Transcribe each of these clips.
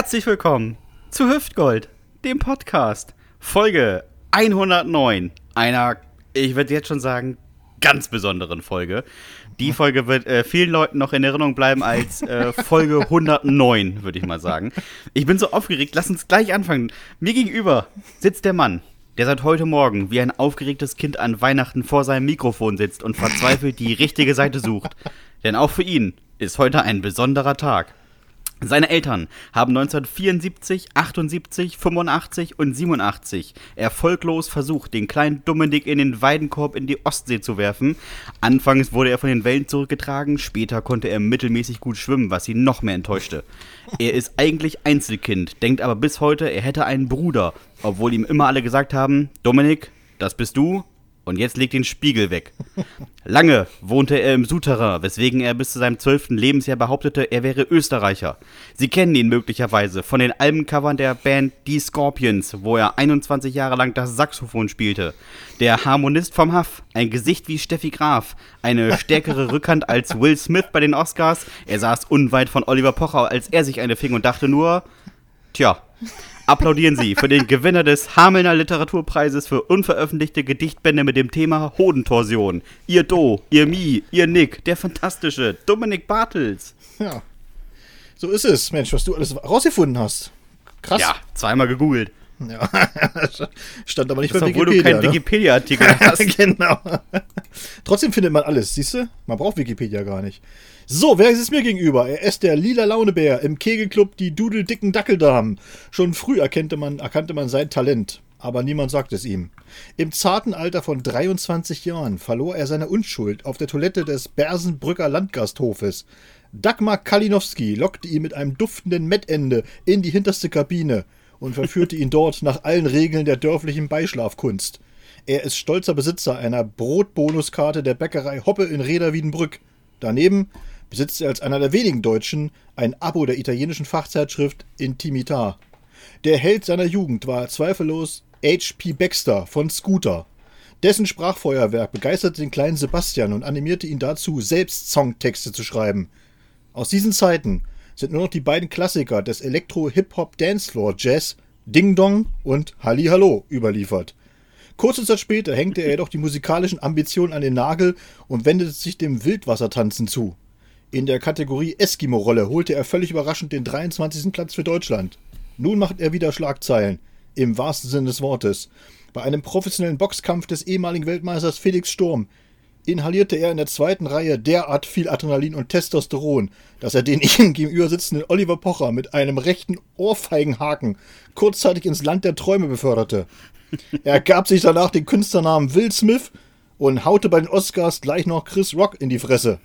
Herzlich willkommen zu Hüftgold, dem Podcast, Folge 109, einer, ich würde jetzt schon sagen, ganz besonderen Folge. Die Folge wird äh, vielen Leuten noch in Erinnerung bleiben als äh, Folge 109, würde ich mal sagen. Ich bin so aufgeregt, lass uns gleich anfangen. Mir gegenüber sitzt der Mann, der seit heute Morgen wie ein aufgeregtes Kind an Weihnachten vor seinem Mikrofon sitzt und verzweifelt die richtige Seite sucht. Denn auch für ihn ist heute ein besonderer Tag. Seine Eltern haben 1974, 78, 85 und 87 erfolglos versucht, den kleinen Dominik in den Weidenkorb in die Ostsee zu werfen. Anfangs wurde er von den Wellen zurückgetragen, später konnte er mittelmäßig gut schwimmen, was ihn noch mehr enttäuschte. Er ist eigentlich Einzelkind, denkt aber bis heute, er hätte einen Bruder, obwohl ihm immer alle gesagt haben, Dominik, das bist du, und jetzt legt den Spiegel weg. Lange wohnte er im Souterrain, weswegen er bis zu seinem zwölften Lebensjahr behauptete, er wäre Österreicher. Sie kennen ihn möglicherweise von den Albencovern der Band Die Scorpions, wo er 21 Jahre lang das Saxophon spielte. Der Harmonist vom Huff, ein Gesicht wie Steffi Graf, eine stärkere Rückhand als Will Smith bei den Oscars. Er saß unweit von Oliver Pocher, als er sich eine fing und dachte nur, tja, Applaudieren Sie für den Gewinner des Hamelner Literaturpreises für unveröffentlichte Gedichtbände mit dem Thema Hodentorsion. Ihr Do, ihr Mi, ihr Nick, der fantastische Dominik Bartels. Ja. So ist es, Mensch, was du alles rausgefunden hast. Krass. Ja, zweimal gegoogelt. Ja, stand aber nicht das bei Wikipedia. Obwohl du keinen ne? Wikipedia-Artikel hast. genau. Trotzdem findet man alles, siehst du? Man braucht Wikipedia gar nicht. So, wer ist es mir gegenüber? Er ist der lila Launebär im Kegelclub Die Dudeldicken Dackeldamen. Schon früh erkannte man, erkannte man sein Talent, aber niemand sagt es ihm. Im zarten Alter von 23 Jahren verlor er seine Unschuld auf der Toilette des Bersenbrücker Landgasthofes. Dagmar Kalinowski lockte ihn mit einem duftenden Mettende in die hinterste Kabine und verführte ihn dort nach allen Regeln der dörflichen Beischlafkunst. Er ist stolzer Besitzer einer Brotbonuskarte der Bäckerei Hoppe in Reda-Wiedenbrück. Daneben besitzt er als einer der wenigen Deutschen ein Abo der italienischen Fachzeitschrift Intimita. Der Held seiner Jugend war zweifellos H.P. Baxter von Scooter. Dessen Sprachfeuerwerk begeisterte den kleinen Sebastian und animierte ihn dazu, selbst Songtexte zu schreiben. Aus diesen Zeiten sind nur noch die beiden Klassiker des Elektro-Hip-Hop-Dancefloor-Jazz Ding Dong und Halli Hallo überliefert. Kurze Zeit später hängte er jedoch die musikalischen Ambitionen an den Nagel und wendete sich dem Wildwassertanzen zu. In der Kategorie Eskimo-Rolle holte er völlig überraschend den 23. Platz für Deutschland. Nun macht er wieder Schlagzeilen, im wahrsten Sinne des Wortes. Bei einem professionellen Boxkampf des ehemaligen Weltmeisters Felix Sturm inhalierte er in der zweiten Reihe derart viel Adrenalin und Testosteron, dass er den ihm gegenüber sitzenden Oliver Pocher mit einem rechten Ohrfeigenhaken kurzzeitig ins Land der Träume beförderte. Er gab sich danach den Künstlernamen Will Smith und haute bei den Oscars gleich noch Chris Rock in die Fresse.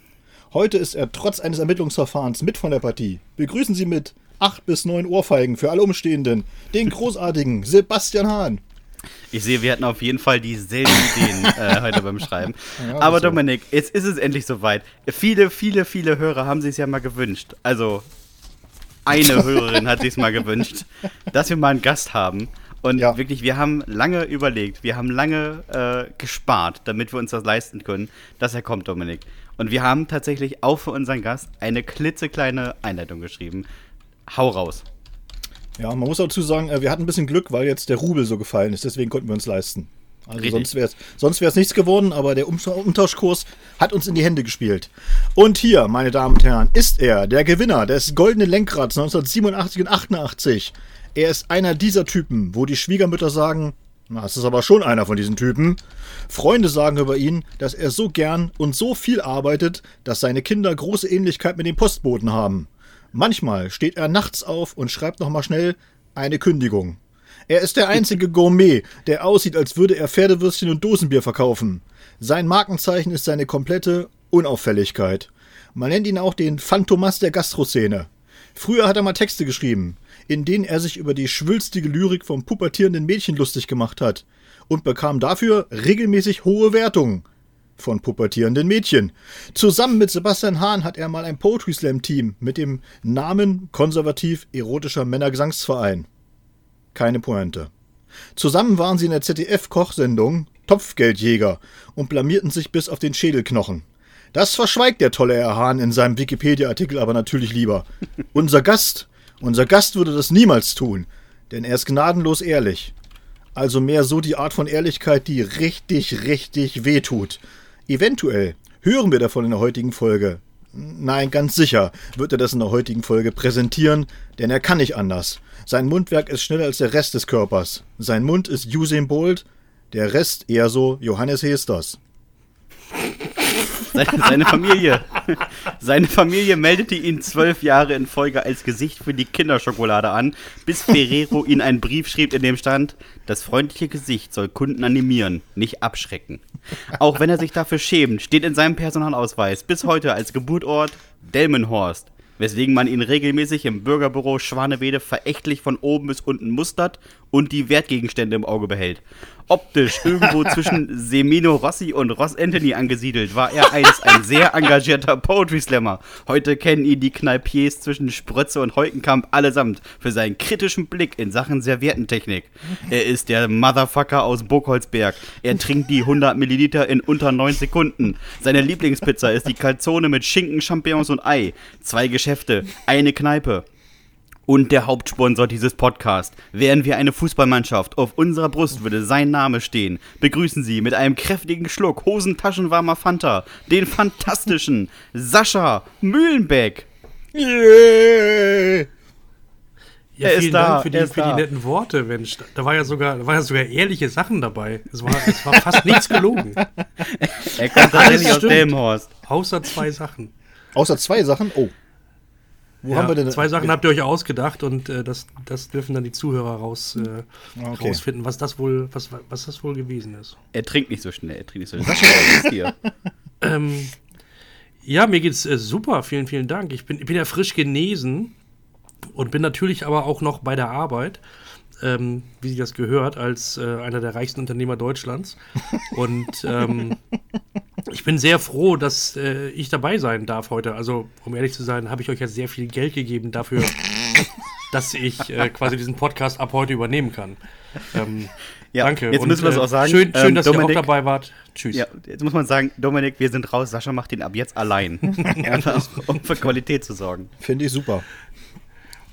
Heute ist er trotz eines Ermittlungsverfahrens mit von der Partie. Begrüßen Sie mit acht bis neun Ohrfeigen für alle Umstehenden den großartigen Sebastian Hahn. Ich sehe, wir hatten auf jeden Fall dieselben Ideen äh, heute beim Schreiben. Ja, Aber Dominik, jetzt ist es endlich soweit. Viele, viele, viele Hörer haben sich es ja mal gewünscht. Also eine Hörerin hat sich es mal gewünscht, dass wir mal einen Gast haben. Und ja. wirklich, wir haben lange überlegt, wir haben lange äh, gespart, damit wir uns das leisten können, dass er kommt, Dominik. Und wir haben tatsächlich auch für unseren Gast eine klitzekleine Einleitung geschrieben. Hau raus. Ja, man muss dazu sagen, äh, wir hatten ein bisschen Glück, weil jetzt der Rubel so gefallen ist, deswegen konnten wir uns leisten. Also Richtig. sonst wäre es sonst nichts geworden, aber der Umtauschkurs hat uns in die Hände gespielt. Und hier, meine Damen und Herren, ist er, der Gewinner des Goldenen Lenkrads 1987 und 88. Er ist einer dieser Typen, wo die Schwiegermütter sagen, na, es ist aber schon einer von diesen Typen. Freunde sagen über ihn, dass er so gern und so viel arbeitet, dass seine Kinder große Ähnlichkeit mit dem Postboten haben. Manchmal steht er nachts auf und schreibt nochmal schnell eine Kündigung. Er ist der einzige Gourmet, der aussieht, als würde er Pferdewürstchen und Dosenbier verkaufen. Sein Markenzeichen ist seine komplette Unauffälligkeit. Man nennt ihn auch den Phantomas der Gastroszene. Früher hat er mal Texte geschrieben in denen er sich über die schwülstige Lyrik vom pubertierenden Mädchen lustig gemacht hat und bekam dafür regelmäßig hohe Wertungen von pubertierenden Mädchen. Zusammen mit Sebastian Hahn hat er mal ein Poetry Slam Team mit dem Namen Konservativ Erotischer Männergesangsverein. Keine Pointe. Zusammen waren sie in der ZDF-Kochsendung Topfgeldjäger und blamierten sich bis auf den Schädelknochen. Das verschweigt der tolle Herr Hahn in seinem Wikipedia-Artikel aber natürlich lieber. Unser Gast Unser Gast würde das niemals tun, denn er ist gnadenlos ehrlich. Also mehr so die Art von Ehrlichkeit, die richtig, richtig wehtut. Eventuell hören wir davon in der heutigen Folge. Nein, ganz sicher wird er das in der heutigen Folge präsentieren, denn er kann nicht anders. Sein Mundwerk ist schneller als der Rest des Körpers. Sein Mund ist Usain Bolt, der Rest eher so Johannes Hesters. Seine, seine, Familie. Seine Familie meldete ihn zwölf Jahre in Folge als Gesicht für die Kinderschokolade an, bis Ferrero ihn einen Brief schrieb, in dem stand: Das freundliche Gesicht soll Kunden animieren, nicht abschrecken. Auch wenn er sich dafür schämt, steht in seinem Personalausweis bis heute als Geburtort Delmenhorst weswegen man ihn regelmäßig im Bürgerbüro Schwanewede verächtlich von oben bis unten mustert und die Wertgegenstände im Auge behält. Optisch irgendwo zwischen Semino Rossi und Ross Anthony angesiedelt, war er einst ein sehr engagierter Poetry Slammer. Heute kennen ihn die Kneipiers zwischen Sprötze und Heukenkamp allesamt für seinen kritischen Blick in Sachen Serviettentechnik. Er ist der Motherfucker aus Burgholzberg. Er trinkt die 100 Milliliter in unter 9 Sekunden. Seine Lieblingspizza ist die Calzone mit Schinken, Champignons und Ei. Zwei Geschäfte, eine Kneipe und der Hauptsponsor dieses Podcasts. Wären wir eine Fußballmannschaft, auf unserer Brust würde sein Name stehen. Begrüßen Sie mit einem kräftigen Schluck Hosentaschenwarmer Fanta den fantastischen Sascha Mühlenbeck. Yeah. Ja, er vielen Dank da, für, die, für die, netten Worte, Mensch. Da war ja sogar, da war ja sogar ehrliche Sachen dabei. Es war, es war fast nichts gelogen. er kommt tatsächlich aus Delmhorst. Außer zwei Sachen. Außer zwei Sachen? Oh. Wo ja, haben wir denn? Zwei Sachen habt ihr euch ausgedacht und äh, das, das dürfen dann die Zuhörer raus, äh, okay. rausfinden, was das wohl, was, was das wohl gewesen ist. Er trinkt nicht so schnell, er trinkt nicht so schnell. Was ist hier? ähm, ja, mir geht's äh, super, vielen, vielen Dank. Ich bin, ich bin ja frisch genesen und bin natürlich aber auch noch bei der Arbeit. Ähm, wie sich das gehört, als äh, einer der reichsten Unternehmer Deutschlands. Und ähm, ich bin sehr froh, dass äh, ich dabei sein darf heute. Also, um ehrlich zu sein, habe ich euch ja sehr viel Geld gegeben dafür, dass ich äh, quasi diesen Podcast ab heute übernehmen kann. Ähm, ja, danke. Jetzt müssen wir es äh, auch sagen. Schön, schön ähm, dass Dominik, ihr auch dabei wart. Tschüss. Ja, jetzt muss man sagen, Dominik, wir sind raus. Sascha macht den ab jetzt allein. Einfach, um für Qualität zu sorgen. Finde ich super.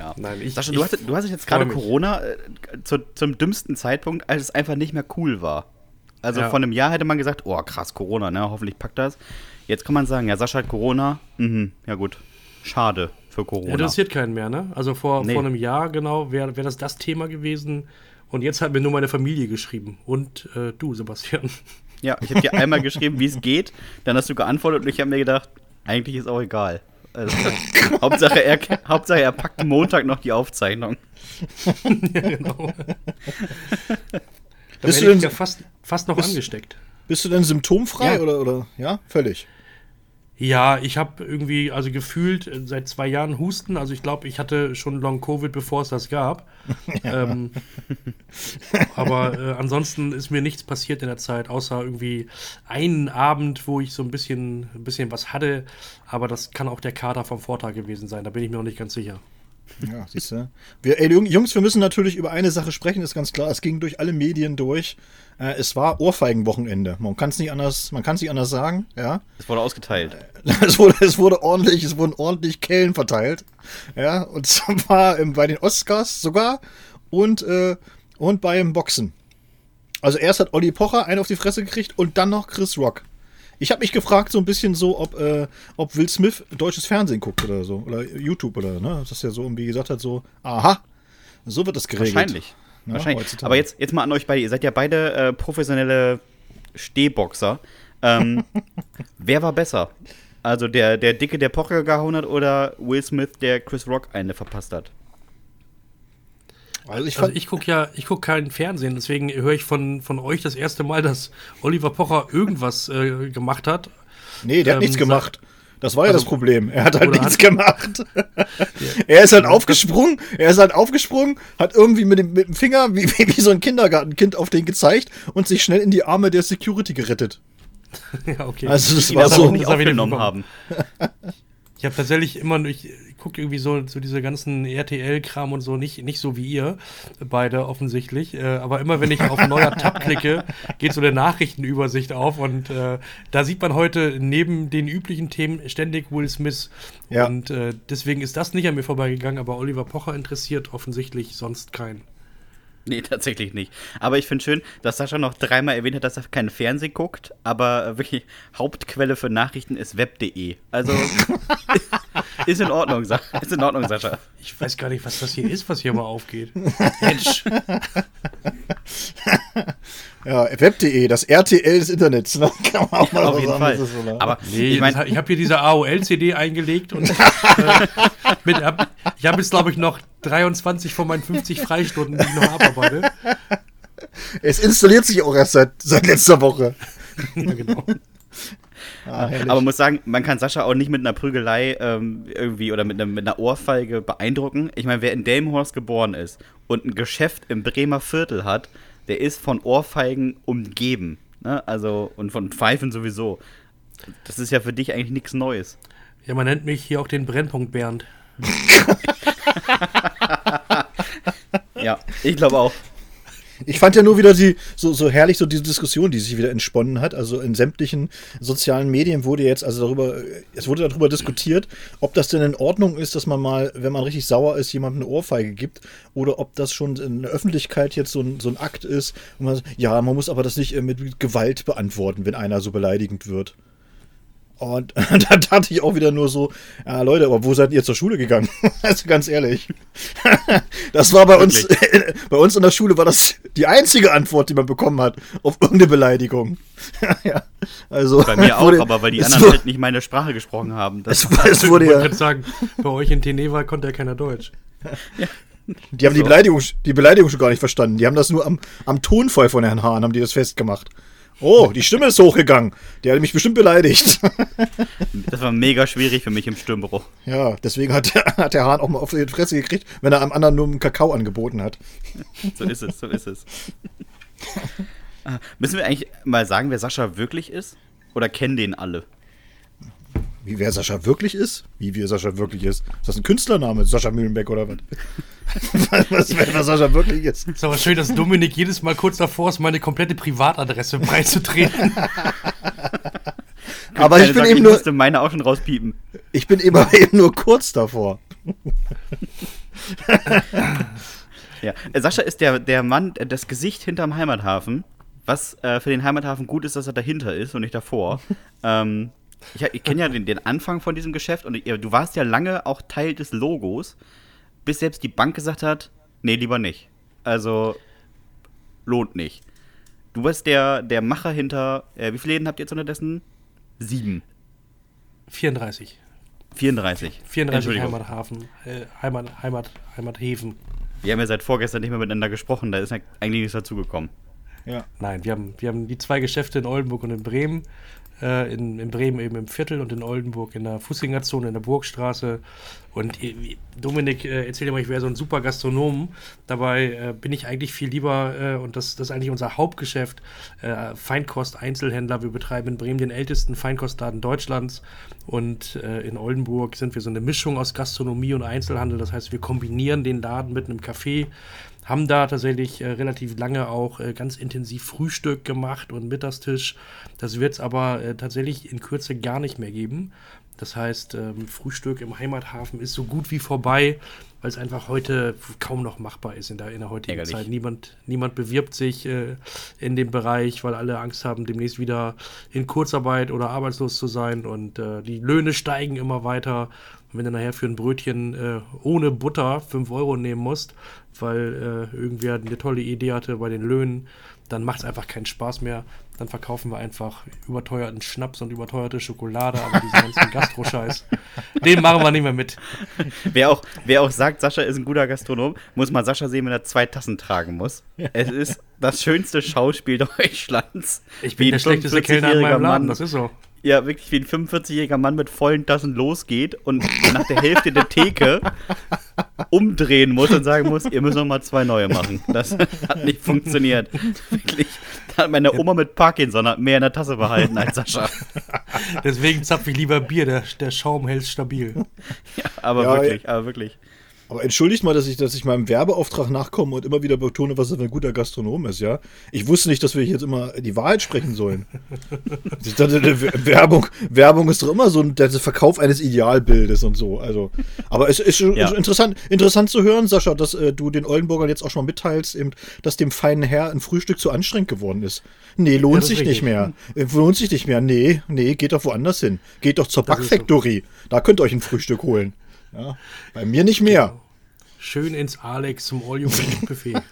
Ja. Nein, ich, Sascha, du, hast, du hast jetzt gerade Corona äh, zu, zum dümmsten Zeitpunkt, als es einfach nicht mehr cool war. Also ja. vor einem Jahr hätte man gesagt, oh krass, Corona, ne? Hoffentlich packt das. Jetzt kann man sagen, ja, Sascha hat Corona. Mhm, ja gut. Schade für Corona. Interessiert keinen mehr, ne? Also vor, nee. vor einem Jahr genau wäre wär das das Thema gewesen. Und jetzt hat mir nur meine Familie geschrieben. Und äh, du, Sebastian. Ja, ich habe dir einmal geschrieben, wie es geht. Dann hast du geantwortet und ich habe mir gedacht, eigentlich ist auch egal. Also, Hauptsache, er, Hauptsache, er packt Montag noch die Aufzeichnung. ja, genau. Da bist du denn ja fast, fast noch bist, angesteckt. Bist du denn symptomfrei ja. oder, oder ja, völlig? Ja, ich habe irgendwie, also gefühlt äh, seit zwei Jahren Husten. Also ich glaube, ich hatte schon Long Covid, bevor es das gab. Ja. Ähm, aber äh, ansonsten ist mir nichts passiert in der Zeit, außer irgendwie einen Abend, wo ich so ein bisschen, ein bisschen was hatte. Aber das kann auch der Kater vom Vortag gewesen sein. Da bin ich mir noch nicht ganz sicher. Ja, siehst du. Wir, ey, Jungs, wir müssen natürlich über eine Sache sprechen, ist ganz klar. Es ging durch alle Medien durch. Äh, es war Ohrfeigenwochenende. Man kann es nicht anders, man kann es nicht anders sagen. Ja. Es wurde ausgeteilt. es wurde, es wurde ordentlich, es wurden ordentlich Kellen verteilt. Ja, und zwar ähm, bei den Oscars sogar und äh, und beim Boxen. Also erst hat Olli Pocher einen auf die Fresse gekriegt und dann noch Chris Rock. Ich habe mich gefragt, so ein bisschen so, ob, äh, ob Will Smith deutsches Fernsehen guckt oder so. Oder YouTube oder, ne? Das ist ja so, wie gesagt hat, so, aha, so wird das geregelt. Wahrscheinlich. Ja, Wahrscheinlich. Aber jetzt, jetzt mal an euch beide. Ihr seid ja beide äh, professionelle Stehboxer. Ähm, wer war besser? Also der, der Dicke, der Pocher gehauen hat oder Will Smith, der Chris Rock eine verpasst hat? Also ich, also ich gucke ja, ich gucke kein Fernsehen, deswegen höre ich von, von euch das erste Mal, dass Oliver Pocher irgendwas äh, gemacht hat. Nee, der hat ähm, nichts gemacht. Das war ja also, das Problem. Er hat halt nichts hat, gemacht. er ist halt aufgesprungen, er ist halt aufgesprungen, hat irgendwie mit dem, mit dem Finger wie, wie so ein Kindergartenkind auf den gezeigt und sich schnell in die Arme der Security gerettet. ja, okay. Also das war so. Nicht aufgenommen haben. Ich habe tatsächlich immer, ich gucke irgendwie so, so diese ganzen RTL-Kram und so, nicht, nicht so wie ihr, beide offensichtlich. Äh, aber immer wenn ich auf neuer Tab klicke, geht so eine Nachrichtenübersicht auf und äh, da sieht man heute neben den üblichen Themen ständig Will Smith. Ja. Und äh, deswegen ist das nicht an mir vorbeigegangen, aber Oliver Pocher interessiert offensichtlich sonst keinen. Nee, tatsächlich nicht. Aber ich finde schön, dass Sascha noch dreimal erwähnt hat, dass er keinen Fernsehen guckt, aber wirklich Hauptquelle für Nachrichten ist web.de. Also ist in Ordnung, Sa- ist in Ordnung, Sascha. Ich weiß gar nicht, was das hier ist, was hier mal aufgeht. Mensch. Ja, web.de, das RTL des Internets. Ne? Kann man auch mal Auf jeden Fall. so, ne? Aber Nee, ich meine, das- ich habe hier diese AOL-CD eingelegt und äh, mit, hab, ich habe jetzt, glaube ich, noch 23 von meinen 50 Freistunden, die ich noch abarbeite. es installiert sich auch erst seit, seit letzter Woche. Ja, genau. Ah, aber muss sagen, man kann Sascha auch nicht mit einer Prügelei ähm, irgendwie oder mit, einer- mit einer Ohrfeige beeindrucken. Ich meine, wer in Delmenhorst geboren ist und ein Geschäft im Bremer Viertel hat, der ist von Ohrfeigen umgeben. Ne? Also, und von Pfeifen sowieso. Das ist ja für dich eigentlich nichts Neues. Ja, man nennt mich hier auch den Brennpunkt Bernd. Ja, ich glaube auch. Ich fand ja nur wieder die, so, so herrlich, so diese Diskussion, die sich wieder entsponnen hat. Also in sämtlichen sozialen Medien wurde jetzt, also darüber, es wurde darüber diskutiert, ob das denn in Ordnung ist, dass man mal, wenn man richtig sauer ist, jemandem eine Ohrfeige gibt, oder ob das schon in der Öffentlichkeit jetzt so ein, so ein Akt ist. Man, ja, man muss aber das nicht äh, mit Gewalt beantworten, wenn einer so beleidigend wird. Und da dachte ich auch wieder nur so, ja Leute, aber wo seid ihr zur Schule gegangen? Also ganz ehrlich. Das war bei uns, bei uns in der Schule war das die einzige Antwort, die man bekommen hat auf irgendeine Beleidigung. ja, also Bei mir auch, wurde- aber weil die anderen wurde- halt nicht meine Sprache gesprochen haben. Das, Es, es wurde ich wollte ja, gerade sagen, bei euch in Teneva konnte ja keiner Deutsch. die haben die So. Beleidigung, die Beleidigung schon gar nicht verstanden. Die haben das nur am, am Tonfall von Herrn Hahn, haben die das festgemacht. Oh, die Stimme ist hochgegangen. Der hat mich bestimmt beleidigt. das war mega schwierig für mich im Stimmbruch. Ja, deswegen hat, der- hat der Hahn auch mal auf die Fresse gekriegt, wenn er am anderen nur einen Kakao angeboten hat. So ist es, so ist es. Ah, Müssen wir eigentlich mal sagen, wer Sascha wirklich ist? Oder kennen den alle? Wie wer Sascha wirklich ist? Wie wer Sascha wirklich ist? Ist das ein Künstlername? Sascha Mühlenbeck oder was? was wer, wer Sascha wirklich ist? Ist aber schön, dass Dominik jedes Mal kurz davor ist, meine komplette Privatadresse beizutreten. Aber ich bin Sorge, eben nur, musste meine auch schon rauspiepen. ich bin immer eben nur kurz davor. Ja. Äh, Sascha ist der, der Mann, äh, das Gesicht hinterm Heimathafen. Was äh, für den Heimathafen gut ist, dass er dahinter ist und nicht davor. ähm, ich ich kenne ja den, den Anfang von diesem Geschäft und du warst ja lange auch Teil des Logos, bis selbst die Bank gesagt hat, nee, lieber nicht. Also lohnt nicht. Du bist der, der Macher hinter, äh, wie viele Läden habt ihr jetzt unterdessen? Sieben. 34. 34. 34 Entschuldigung. Heimathafen. Äh, Heimat, Heimat, Heimathäfen. Wir haben ja seit vorgestern nicht mehr miteinander gesprochen, da ist ja eigentlich nichts dazugekommen. Ja. Nein, wir haben, wir haben die zwei Geschäfte in Oldenburg und in Bremen. Äh, in, in Bremen eben im Viertel und in Oldenburg in der Fußgängerzone, in der Burgstraße. Und Dominik äh, erzählt immer, ich wäre so ein super Gastronom. Dabei äh, bin ich eigentlich viel lieber, äh, und das, das ist eigentlich unser Hauptgeschäft, äh, Feinkost-Einzelhändler. Wir betreiben in Bremen den ältesten Feinkostladen Deutschlands. Und äh, in Oldenburg sind wir so eine Mischung aus Gastronomie und Einzelhandel. Das heißt, wir kombinieren den Laden mit einem Café haben da tatsächlich äh, relativ lange auch äh, ganz intensiv Frühstück gemacht und Mittagstisch. Das wird es aber äh, tatsächlich in Kürze gar nicht mehr geben. Das heißt, ähm, Frühstück im Heimathafen ist so gut wie vorbei, weil es einfach heute kaum noch machbar ist in der, in der heutigen Ärgerlich. Zeit. Niemand, niemand bewirbt sich äh, in dem Bereich, weil alle Angst haben, demnächst wieder in Kurzarbeit oder arbeitslos zu sein. Und äh, die Löhne steigen immer weiter. Und wenn du nachher für ein Brötchen äh, ohne Butter 5 Euro nehmen musst, weil äh, irgendwer eine tolle Idee hatte bei den Löhnen, dann macht es einfach keinen Spaß mehr. Dann verkaufen wir einfach überteuerten Schnaps und überteuerte Schokolade, aber diesen ganzen Gastro-Scheiß, den machen wir nicht mehr mit. Wer auch, wer auch sagt, Sascha ist ein guter Gastronom, muss mal Sascha sehen, wenn er zwei Tassen tragen muss. Es ist das schönste Schauspiel Deutschlands. Ich bin ein der schlechteste Kellner in 45-jähriger meinem Laden, Mann. das ist so. Ja, wirklich wie ein 45-jähriger Mann mit vollen Tassen losgeht und nach der Hälfte der Theke umdrehen muss und sagen muss, ihr müsst noch mal zwei neue machen. Das hat nicht funktioniert. Wirklich. Da hat meine Oma mit Parkinson hat mehr in der Tasse behalten als Sascha. Deswegen zapfe ich lieber Bier, der, der Schaum hält stabil. Ja, aber Ja, wirklich, aber wirklich. Aber entschuldigt mal, dass ich, dass ich meinem Werbeauftrag nachkomme und immer wieder betone, was das für ein guter Gastronom ist, ja. Ich wusste nicht, dass wir jetzt immer die Wahrheit sprechen sollen. Ich dachte, der Werbung, Werbung ist doch immer so ein- der Verkauf eines Idealbildes und so. Also, aber es ist schon Ja. interessant, interessant zu hören, Sascha, dass äh, du den Oldenburgern jetzt auch schon mal mitteilst, eben, dass dem feinen Herr ein Frühstück zu anstrengend geworden ist. Nee, lohnt ist sich nicht mehr. Äh, Lohnt sich nicht mehr. Nee, nee, geht doch woanders hin. Geht doch zur. Backfactory. Da könnt ihr euch ein Frühstück holen. Ja, bei mir nicht mehr. Schön ins Alex zum All-You-Can-Eat-Buffet.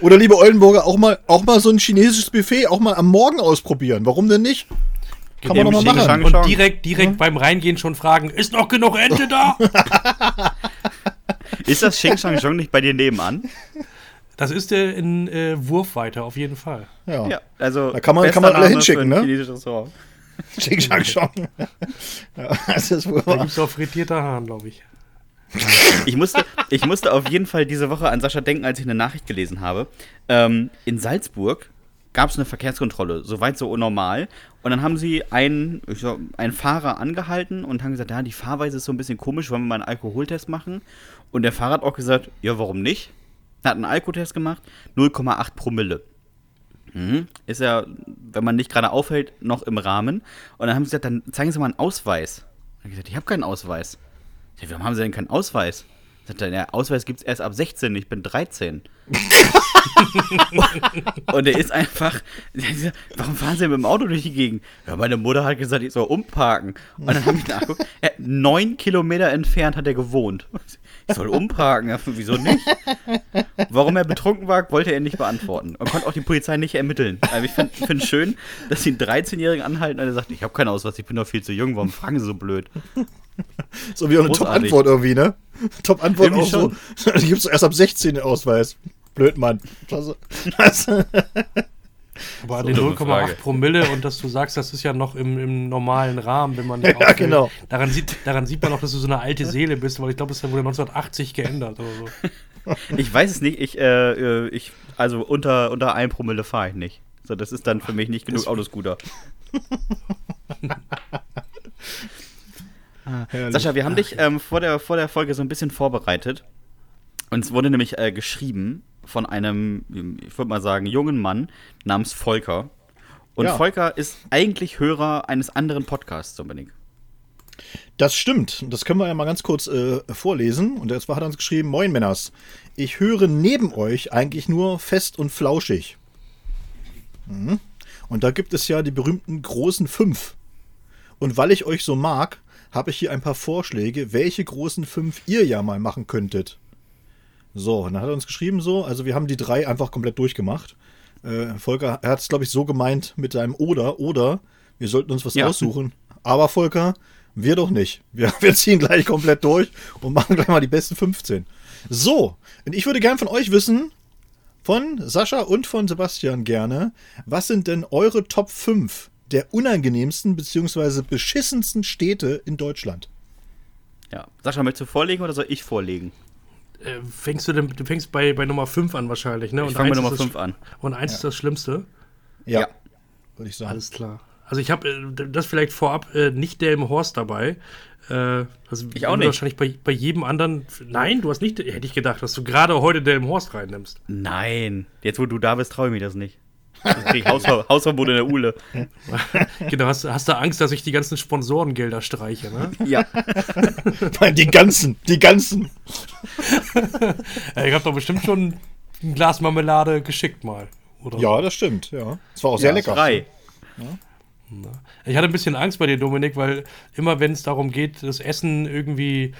Oder liebe Oldenburger, auch mal, auch mal so ein chinesisches Buffet auch mal am Morgen ausprobieren. Warum denn nicht? Kann man Dem doch mal Xing machen. Shang- Und direkt, direkt beim Reingehen schon fragen, ist noch genug Ente da? Ist das Xing Shang Zhong nicht bei dir nebenan? Das ist der in äh, Wurfweite, auf jeden Fall. Ja. Ja, also. Da kann man- kann man alle hinschicken, ne? Shang Shang. ja, das ist wohl Da gibt es auch frittierter Hahn, glaube ich. Ich musste, ich musste auf jeden Fall diese Woche an Sascha denken, als ich eine Nachricht gelesen habe. Ähm, in Salzburg gab es eine Verkehrskontrolle, soweit so normal. Und dann haben sie einen, ich sag, einen Fahrer angehalten und haben gesagt, ja, die Fahrweise ist so ein bisschen komisch, wollen wir mal einen Alkoholtest machen? Und der Fahrer hat auch gesagt, ja, warum nicht? Hat einen Alkotest gemacht, 0,8 Promille. Mhm. Ist ja, wenn man nicht gerade aufhält, noch im Rahmen. Und dann haben sie gesagt, dann zeigen Sie mal einen Ausweis. Dann habe ich gesagt, ich habe keinen Ausweis. Ich sag, warum haben Sie denn keinen Ausweis? Er, der Ausweis gibt es erst ab 16, ich bin 13. und er ist einfach, warum fahren Sie mit dem Auto durch die Gegend? Ja, meine Mutter hat gesagt, ich soll umparken. Und dann habe ich nachgeguckt, er neun Kilometer entfernt hat er gewohnt. Ich soll umparken, ja, wieso nicht? Warum er betrunken war, wollte er nicht beantworten. Und konnte auch die Polizei nicht ermitteln. Also ich finde es schön, dass sie einen 13-Jährigen anhalten und er sagt, ich habe keinen Ausweis, ich bin noch viel zu jung, warum fragen Sie so blöd? So wie auch eine. Top-Antwort irgendwie, ne? Top-Antwort auch so. Die gibt's erst ab 16 den Ausweis. Blöd, Mann. Das, das, Aber an den dumme 0,8 Frage. Promille und dass du sagst, das ist ja noch im, im normalen Rahmen, wenn man Ja, auffällt. genau. Daran sieht, daran sieht man auch, dass du so eine alte Seele bist, weil ich glaube, das wurde 1980 geändert oder so. Ich weiß es nicht, ich, äh, äh, ich, also unter, unter 1 Promille fahre ich nicht. So, das ist dann für mich nicht genug Autoscooter. Sascha, wir haben dich ähm, vor, der, vor der Folge so ein bisschen vorbereitet. Und es wurde nämlich äh, geschrieben von einem, ich würde mal sagen, jungen Mann namens Volker. Und Ja. Volker ist eigentlich Hörer eines anderen Podcasts, Dominik. Das stimmt. Das können wir ja mal ganz kurz äh, vorlesen. Und zwar hat er uns geschrieben: Moin Männers. Ich höre neben euch eigentlich nur fest und flauschig. Mhm. Und da gibt es ja die berühmten großen fünf. Und weil ich euch so mag, habe ich hier ein paar Vorschläge, welche großen fünf ihr ja mal machen könntet. So, und dann hat er uns geschrieben so, also wir haben die drei einfach komplett durchgemacht. Äh, Volker, er hat es, glaube ich, so gemeint mit seinem Oder, oder wir sollten uns was Ja. aussuchen. Aber Volker, wir doch nicht. Wir, wir ziehen gleich komplett durch und machen gleich mal die besten 15. So, und ich würde gern von euch wissen, von Sascha und von Sebastian gerne, was sind denn eure Top 5 der unangenehmsten bzw. beschissensten Städte in Deutschland? Ja. Sascha, möchtest du vorlegen oder soll ich vorlegen? Äh, fängst du, denn, du fängst bei, bei Nummer 5 an wahrscheinlich, ne? Ich fange mit Nummer ist das- 5 an. Und eins ist das Schlimmste. Ja. würde ich sagen. Alles klar. Also ich habe äh, das vielleicht vorab äh, nicht der im Horst dabei. Äh, also Ich auch nicht. Wahrscheinlich bei, bei jedem anderen. Nein, du hast nicht. Hätte ich gedacht, dass du gerade heute der im Horst reinnimmst. Nein. Jetzt, wo du da bist, traue ich mir das nicht. Jetzt krieg ich Hausver Hausverbot in der Uhle. genau, hast, hast du Angst, dass ich die ganzen Sponsorengelder streiche, ne? Ja. Die ganzen, die ganzen. Ja, ich habe doch bestimmt schon ein Glas Marmelade geschickt mal. Oder Ja, das stimmt, ja. Es war auch sehr Ja, lecker. Drei. Ich hatte ein bisschen Angst bei dir, Dominik, weil immer wenn es darum geht, das Essen irgendwie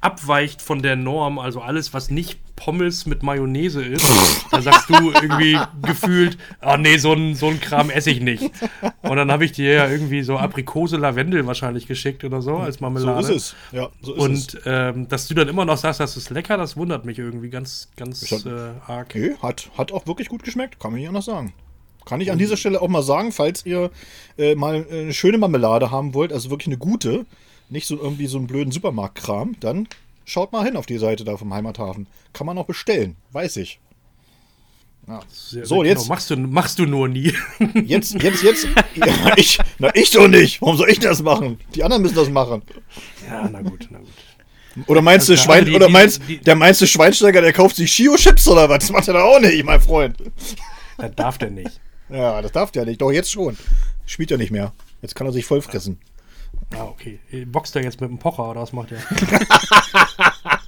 abweicht von der Norm, also alles, was nicht Pommes mit Mayonnaise ist, da sagst du irgendwie gefühlt, ah nee, so ein, so ein Kram esse ich nicht. Und dann habe ich dir ja irgendwie so Aprikose Lavendel wahrscheinlich geschickt oder so als So Marmelade. ist es. Ja, so ist es. Und ähm, dass du dann immer noch sagst, das ist lecker, das wundert mich irgendwie ganz, ganz hab- äh, arg. Okay, hat, hat auch wirklich gut geschmeckt, kann man nicht anders sagen. Kann ich an dieser Stelle auch mal sagen, falls ihr äh, mal eine schöne Marmelade haben wollt, also wirklich eine gute, nicht so irgendwie so einen blöden Supermarktkram, dann schaut mal hin auf die Seite da vom Heimathafen. Kann man auch bestellen, weiß ich. Ja. Sehr, So, genau, jetzt, Machst du, machst du nur nie. jetzt, jetzt, jetzt. Ja, ich, na, ich doch nicht. Warum soll ich das machen? Die anderen müssen das machen. ja, na gut, na gut. Oder meinst du, Also, Schwein, die- oder die- meinst, die- der meinst du Schweinsteiger, der kauft sich Shio-Chips oder was? Das macht er doch auch nicht, mein Freund. Das darf der nicht. Ja, das darf der nicht. Doch, jetzt schon. Spielt er nicht mehr. Jetzt kann er sich voll fressen. Ah, okay. Boxt er jetzt mit dem Pocher oder was macht er?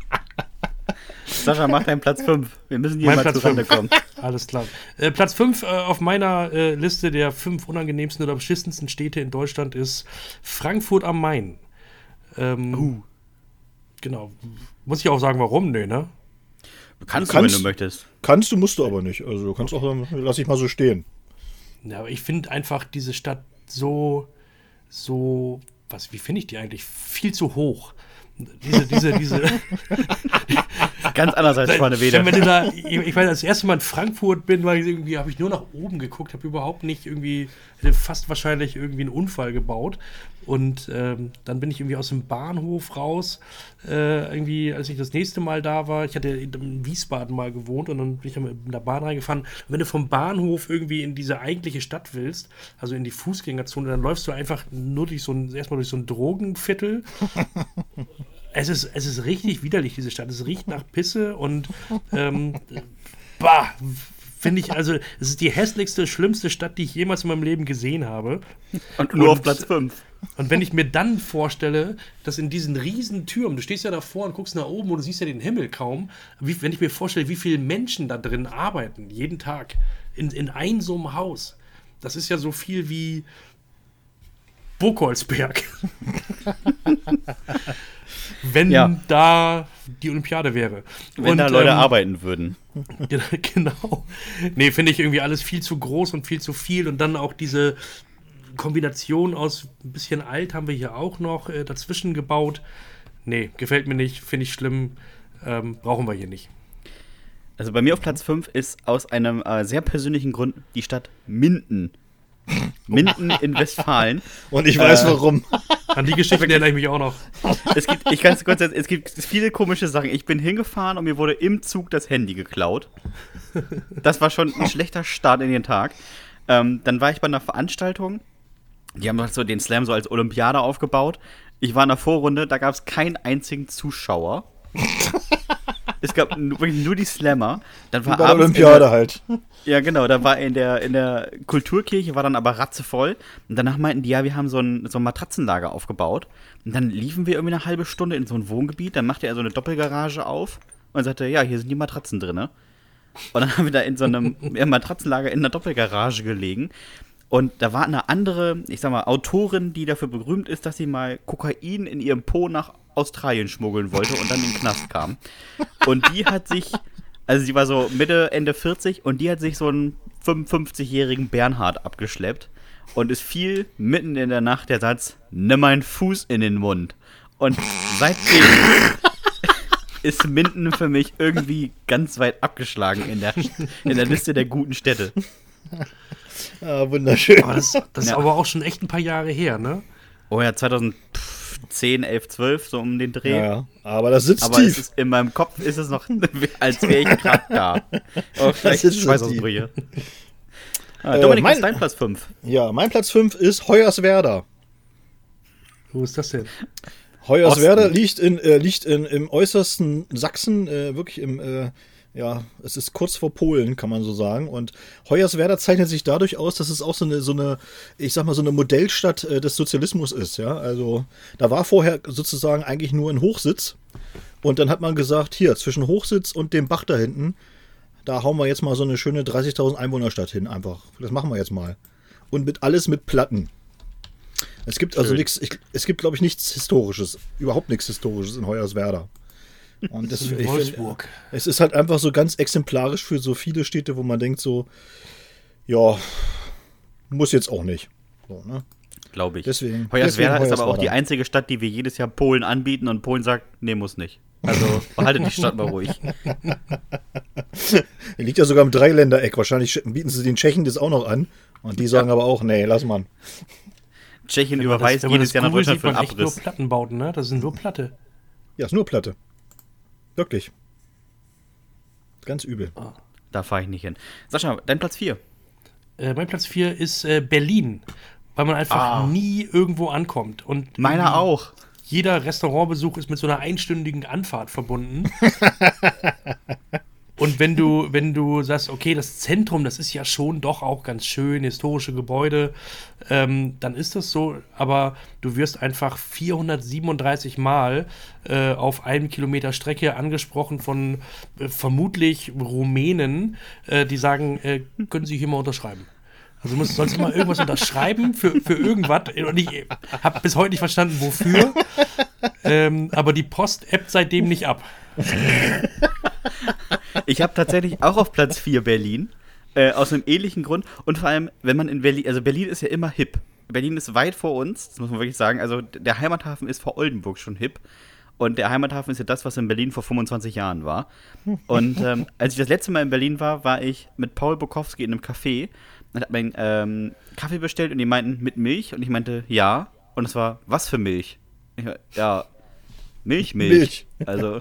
Sascha, mach deinen Platz 5. Wir müssen hier Mein mal Platz zustande fünf. kommen. Alles klar. Äh, Platz 5 äh, auf meiner äh, Liste der fünf unangenehmsten oder beschissensten Städte in Deutschland ist Frankfurt am Main. Ähm, Genau. Muss ich auch sagen, warum? Nee, ne? Kannst, Du kannst- du, wenn du möchtest. Kannst du, musst du aber nicht. Also du kannst auch, sagen, lass ich mal so stehen. Ja, aber ich finde einfach diese Stadt so, so, was, wie finde ich die eigentlich? Viel zu hoch. Diese, diese, diese. Ganz anders als Wenn Schwanewede. du da, ich, ich weiß, als erstes Mal in Frankfurt bin, ich irgendwie, habe ich nur nach oben geguckt, habe überhaupt nicht irgendwie, hätte fast wahrscheinlich irgendwie einen Unfall gebaut. Und ähm, dann bin ich irgendwie aus dem Bahnhof raus, äh, irgendwie, als ich das nächste Mal da war. Ich hatte in Wiesbaden mal gewohnt und dann bin ich dann mit der Bahn reingefahren. Und wenn du vom Bahnhof irgendwie in diese eigentliche Stadt willst, also in die Fußgängerzone, dann läufst du einfach nur durch so ein, erstmal durch so ein Drogenviertel. Es ist, es ist richtig widerlich, diese Stadt. Es riecht nach Pisse und ähm, bah, finde ich, also es ist die hässlichste, schlimmste Stadt, die ich jemals in meinem Leben gesehen habe. Und nur Und- auf Platz 5. Und wenn ich mir dann vorstelle, dass in diesen riesen Türmen, du stehst ja davor und guckst nach oben und du siehst ja den Himmel kaum, wie, wenn ich mir vorstelle, wie viele Menschen da drin arbeiten, jeden Tag, in, in einem so einem Haus, das ist ja so viel wie Burgholzberg. wenn Ja. da die Olympiade wäre. Wenn Und, da Leute ähm, arbeiten würden. genau. Nee, finde ich irgendwie alles viel zu groß und viel zu viel. Und dann auch diese Kombination aus ein bisschen alt haben wir hier auch noch äh, dazwischen gebaut. Nee, gefällt mir nicht, finde ich schlimm. Ähm, brauchen wir hier nicht. Also bei mir auf Platz 5 ist aus einem äh, sehr persönlichen Grund die Stadt Minden. Minden in Westfalen. Und ich weiß Äh. warum. An die Geschichte erinnere ich mich auch noch. Es gibt, ich kann es kurz, es gibt viele komische Sachen. Ich bin hingefahren und mir wurde im Zug das Handy geklaut. Das war schon ein schlechter Start in den Tag. Ähm, dann war ich bei einer Veranstaltung. Die haben halt so den Slam so als Olympiade aufgebaut. Ich war in der Vorrunde, da gab es keinen einzigen Zuschauer. es gab nur, wirklich nur die Slammer. Dann war Bei der Olympiade der- halt. ja, genau, da war in der, in der Kulturkirche, war dann aber ratzevoll. Und danach meinten die, ja, wir haben so ein, so ein Matratzenlager aufgebaut. Und dann liefen wir irgendwie eine halbe Stunde in so ein Wohngebiet. Dann machte er so eine Doppelgarage auf und sagte, ja, hier sind die Matratzen drin. Und dann haben wir da in so einem Matratzenlager in einer Doppelgarage gelegen. Und da war eine andere, ich sag mal, Autorin, die dafür berühmt ist, dass sie mal Kokain in ihrem Po nach Australien schmuggeln wollte und dann in den Knast kam. Und die hat sich, also sie war so Mitte, Ende 40 und die hat sich so einen 55-jährigen Bernhard abgeschleppt. Und es fiel mitten in der Nacht der Satz, nimm meinen Fuß in den Mund. Und seitdem ist Minden für mich irgendwie ganz weit abgeschlagen in der, in der Liste der guten Städte. Ah, wunderschön. Aber das, das ist Ja. aber auch schon echt ein paar Jahre her, ne? Oh ja, 2010, 11, 12, so um den Dreh. Ja, ja. Aber das sitzt Aber es tief. ist, in meinem Kopf ist es noch, als wäre ich gerade da. Oh, vielleicht ist Schweißausbrüche. Ah, Äh, Dominik, was mein- ist dein Platz 5? Ja, mein Platz 5 ist Hoyerswerda. Wo ist das denn? Hoyerswerda Osten. liegt, in, äh, liegt in, im äußersten Sachsen, äh, wirklich im, äh, ja, es ist kurz vor Polen, kann man so sagen. Und Hoyerswerda zeichnet sich dadurch aus, dass es auch so eine, so eine ich sag mal, so eine Modellstadt äh, des Sozialismus ist, ja. Also, da war vorher sozusagen eigentlich nur ein Hochsitz. Und dann hat man gesagt, hier, zwischen Hochsitz und dem Bach da hinten, da hauen wir jetzt mal so eine schöne 30.000 Einwohnerstadt hin, einfach. Das machen wir jetzt mal. Und mit alles mit Platten. Es gibt also Schön. nichts, es gibt, glaube ich, nichts Historisches, überhaupt nichts Historisches in Hoyerswerda. Und das, Das ist Wolfsburg. Find, es ist halt einfach so ganz exemplarisch für so viele Städte, wo man denkt so, ja, muss jetzt auch nicht. So, ne? Glaube ich. Deswegen- Hoyerswerda deswegen ist aber auch die einzige Stadt, die wir jedes Jahr Polen anbieten und Polen sagt, nee, muss nicht. Also behaltet die Stadt mal ruhig. Er liegt ja sogar im Dreiländereck. Wahrscheinlich bieten sie den Tschechen das auch noch an. Und die sagen aber auch, nee, lass mal. Tschechien überweist man jedes Jahr nach Deutschland sieht für man einen echt nur Abriss. Plattenbauten, ne? Das sind nur Platte. Ja, ist nur Platte. Wirklich. Ganz übel. da fahre ich nicht hin. Sascha, dein Platz 4. Äh, mein Platz 4 ist äh, Berlin, weil man einfach Ah. nie irgendwo ankommt. Und Meiner auch. Jeder Restaurantbesuch ist mit so einer einstündigen Anfahrt verbunden. Und wenn du, wenn du sagst, okay, das Zentrum, das ist ja schon doch auch ganz schön, historische Gebäude, ähm, dann ist das so, aber du wirst einfach 437 Mal äh, auf einem Kilometer Strecke angesprochen von äh, vermutlich Rumänen, äh, die sagen, äh, können Sie hier mal unterschreiben? Also du musst, sollst du mal irgendwas unterschreiben für, für irgendwas. Und ich habe bis heute nicht verstanden, wofür. Ähm, aber die Post appt seitdem nicht ab. Ich habe tatsächlich auch auf Platz 4 Berlin. Äh, aus einem ähnlichen Grund. Und vor allem, wenn man in Berlin, also Berlin ist ja immer hip. Berlin ist weit vor uns, das muss man wirklich sagen. Also der Heimathafen ist vor Oldenburg schon hip. Und der Heimathafen ist ja das, was in Berlin vor 25 Jahren war. Und ähm, als ich das letzte Mal in Berlin war, war ich mit Paul Bukowski in einem Café und hab meinen ähm, Kaffee bestellt und die meinten mit Milch und ich meinte ja. Und es war, was für Milch? Ich, ja, Milch, Milch. Milch. Also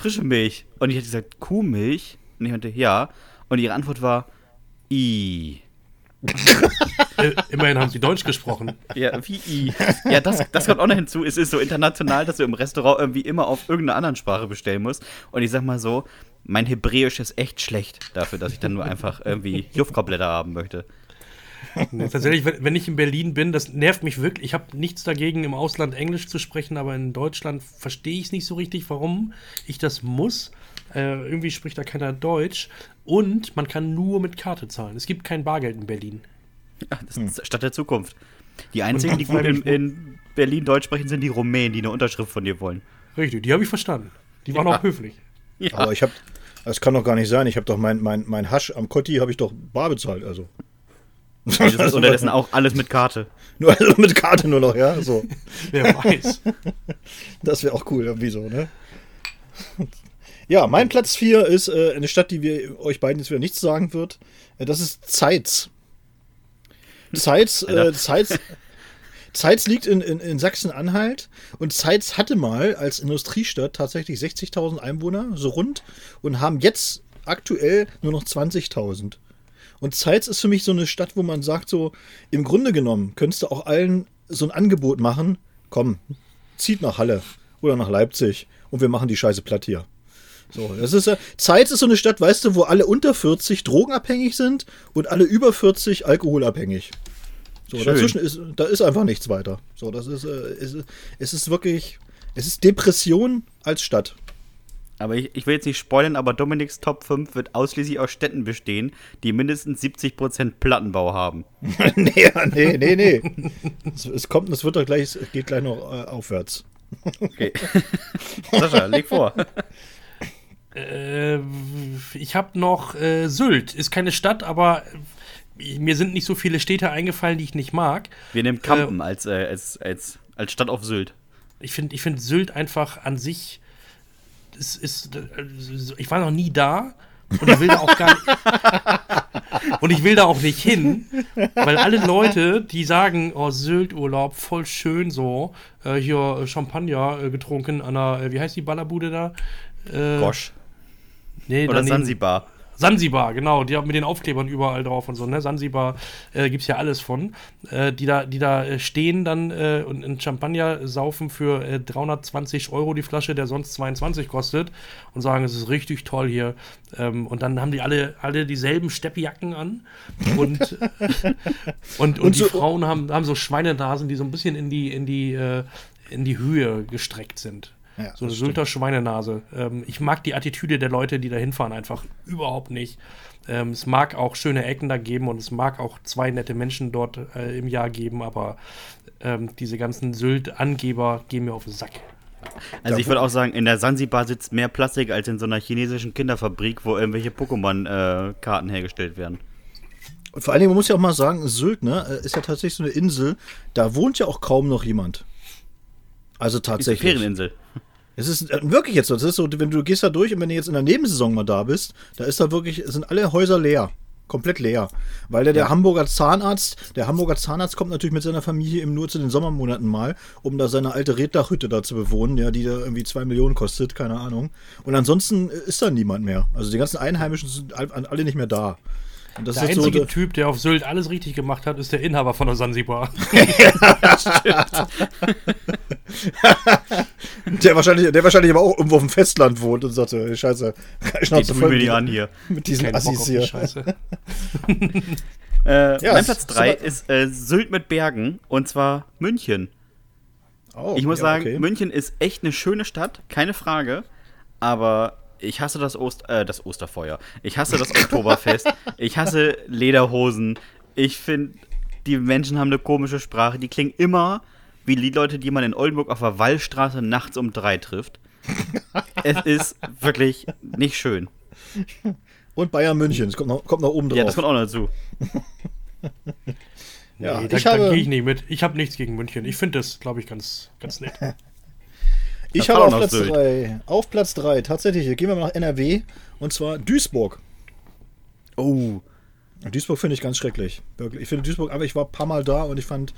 frische Milch. Und ich hatte gesagt, Kuhmilch? Und ich meinte, ja. Und ihre Antwort war, i. Äh, immerhin haben sie Deutsch gesprochen. Ja, wie i. Ja, das, das kommt auch noch hinzu. Es ist so international, dass du im Restaurant irgendwie immer auf irgendeiner anderen Sprache bestellen musst. Und ich sag mal so, mein Hebräisch ist echt schlecht dafür, dass ich dann nur einfach irgendwie Jufka-Blätter haben möchte. Nee, tatsächlich, wenn, ich in Berlin bin, das nervt mich wirklich. Ich habe nichts dagegen, im Ausland Englisch zu sprechen, aber in Deutschland verstehe ich es nicht so richtig, warum ich das muss. Äh, irgendwie spricht da keiner Deutsch. Und man kann nur mit Karte zahlen. Es gibt kein Bargeld in Berlin. Ja, das ist Stadt der Zukunft. Die einzigen, die gut in, in Berlin Deutsch sprechen, sind die Rumänen, die eine Unterschrift von dir wollen. Richtig, die habe ich verstanden. Die waren Ja. auch höflich. Ja. Aber ich habe, das kann doch gar nicht sein. Ich habe doch mein, mein, mein Hasch am Kotti habe ich doch bar bezahlt, also. Das ist unterdessen auch alles mit Karte. Nur also mit Karte nur noch, ja. So. Wer weiß. Das wäre auch cool, irgendwie so, ne? Ja, mein Platz 4 ist äh, eine Stadt, die wir euch beiden jetzt wieder nichts sagen wird. Äh, das ist Zeitz. Zeitz, äh. Zeitz, Zeitz liegt in, in, in Sachsen-Anhalt und Zeitz hatte mal als Industriestadt tatsächlich 60.000 Einwohner, so rund, und haben jetzt aktuell nur noch 20.000. Und Zeitz ist für mich so eine Stadt, wo man sagt, so, im Grunde genommen könntest du auch allen so ein Angebot machen, komm, zieht nach Halle oder nach Leipzig und wir machen die Scheiße platt hier. So, das ist ja, Zeitz ist so eine Stadt, weißt du, wo alle unter 40 drogenabhängig sind und alle über 40 alkoholabhängig. So, Schön. dazwischen ist, da ist einfach nichts weiter. So, das ist, äh, es, ist- es ist wirklich, es ist Depression als Stadt. Aber ich, ich will jetzt nicht spoilern, aber Dominiks Top 5 wird ausschließlich aus Städten bestehen, die mindestens 70% Plattenbau haben. nee, nee, nee, nee. es, es kommt, es wird doch gleich, es geht gleich noch äh, aufwärts. Okay. Sascha, leg vor. Äh, ich habe noch äh, Sylt. Ist keine Stadt, aber äh, mir sind nicht so viele Städte eingefallen, die ich nicht mag. Wir nehmen Kampen als, äh, als, als, als Stadt auf Sylt. Ich finde ich find Sylt einfach an sich. Es ist, äh, ich war noch nie da und ich will da auch gar nicht. und ich will da auch nicht hin, weil alle Leute, die sagen, oh, Sylt-Urlaub, voll schön so, äh, hier äh, Champagner äh, getrunken an der, äh, wie heißt die Ballerbude da? Äh, Gosch. nee, Oder daneben- Sansibar. Sansibar, genau, die haben mit den Aufklebern überall drauf und so, ne? Sansibar äh, gibt's ja alles von. Äh, die da, die da äh, stehen dann äh, und in Champagner saufen für äh, 320 Euro die Flasche, der sonst 22 kostet und sagen, es ist richtig toll hier. Ähm, und dann haben die alle, alle dieselben Steppjacken an und, und, und, Und die so- Frauen haben, haben so Schweinenasen, die so ein bisschen in die, in die, äh, in die Höhe gestreckt sind. Ja, so eine Sylter Schweinenase. Ähm, ich mag die Attitüde der Leute, die da hinfahren, einfach überhaupt nicht. Ähm, es mag auch schöne Ecken da geben und es mag auch zwei nette Menschen dort äh, im Jahr geben, aber ähm, diese ganzen Sylt-Angeber gehen mir auf den Sack. Also ich würde auch sagen, in der Sansibar sitzt mehr Plastik als in so einer chinesischen Kinderfabrik, wo irgendwelche Pokémon-Karten hergestellt werden. Und vor allen Dingen, man muss ja auch mal sagen, Sylt, ne, äh, ist ja tatsächlich so eine Insel, da wohnt ja auch kaum noch jemand. Also Ist eine tatsächlich. Ferieninsel. Es ist äh, wirklich jetzt so. Das ist so, wenn du gehst da durch und wenn du jetzt in der Nebensaison mal da bist, da ist da wirklich, sind alle Häuser leer. komplett leer. Weil der, der Hamburger Zahnarzt, der Hamburger Zahnarzt kommt natürlich mit seiner Familie eben nur zu den Sommermonaten mal, um da seine alte Reddachhütte da zu bewohnen, ja, die da irgendwie zwei Millionen kostet, keine Ahnung. Und ansonsten ist da niemand mehr. Also die ganzen Einheimischen sind all- alle nicht mehr da. Und das Der ist so einzige der- Typ, der auf Sylt alles richtig gemacht hat, ist der Inhaber von der Sansibar. Der wahrscheinlich, der wahrscheinlich aber auch irgendwo auf dem Festland wohnt und sagte, "Ey, scheiße, Die Schnauze mit, die an hier. mit diesen Kein Assis hier. Scheiße. Äh, Ja, mein Platz so 3 weit- ist äh, Sylt mit Bergen und zwar München. Oh, Ich muss ja, sagen, okay. München ist echt eine schöne Stadt, keine Frage. Aber ich hasse das, Ost äh, das Osterfeuer. Ich hasse das Oktoberfest. ich hasse Lederhosen. Ich finde, die Menschen haben eine komische Sprache. Die klingen immer wie die Leute, die man in Oldenburg auf der Wallstraße nachts um drei trifft. es ist wirklich nicht schön. Und Bayern München, das kommt noch, kommt noch oben drauf. Ja, das kommt auch noch dazu. Ja, nee, da, ich da gehe ich nicht mit. Ich habe nichts gegen München. Ich finde das, glaube ich, ganz, ganz nett. Ich habe auf Platz Sylt. 3, auf Platz 3, tatsächlich, gehen wir mal nach NRW, und zwar Duisburg. Oh. Duisburg finde ich ganz schrecklich. Wirklich. Ich finde Duisburg, aber ich war ein paar Mal da und ich fand,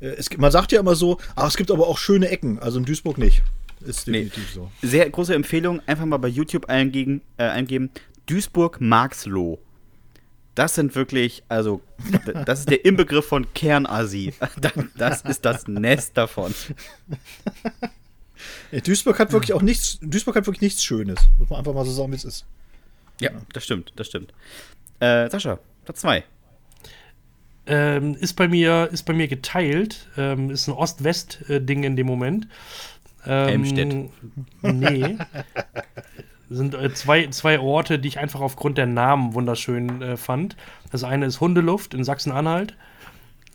äh, es, man sagt ja immer so, ach, es gibt aber auch schöne Ecken. Also in Duisburg nicht. Ist Nee. definitiv so. Sehr große Empfehlung, einfach mal bei YouTube eingeben, äh, eingeben Duisburg-Marxloh. Das sind wirklich, also, das ist der Inbegriff von Kernasi. Das ist das Nest davon. Ja, Duisburg hat wirklich auch nichts, Duisburg hat wirklich nichts Schönes. Muss man einfach mal so sagen, wie es ist. Ja, das stimmt, das stimmt. Äh, Sascha, Platz 2. ähm, ist, bei mir, ist bei mir geteilt. Ähm, ist ein Ost-West-Ding in dem Moment. Ähm, Helmstedt. Nee. sind äh, zwei, zwei Orte, die ich einfach aufgrund der Namen wunderschön äh, fand. Das eine ist Hundeluft in Sachsen-Anhalt.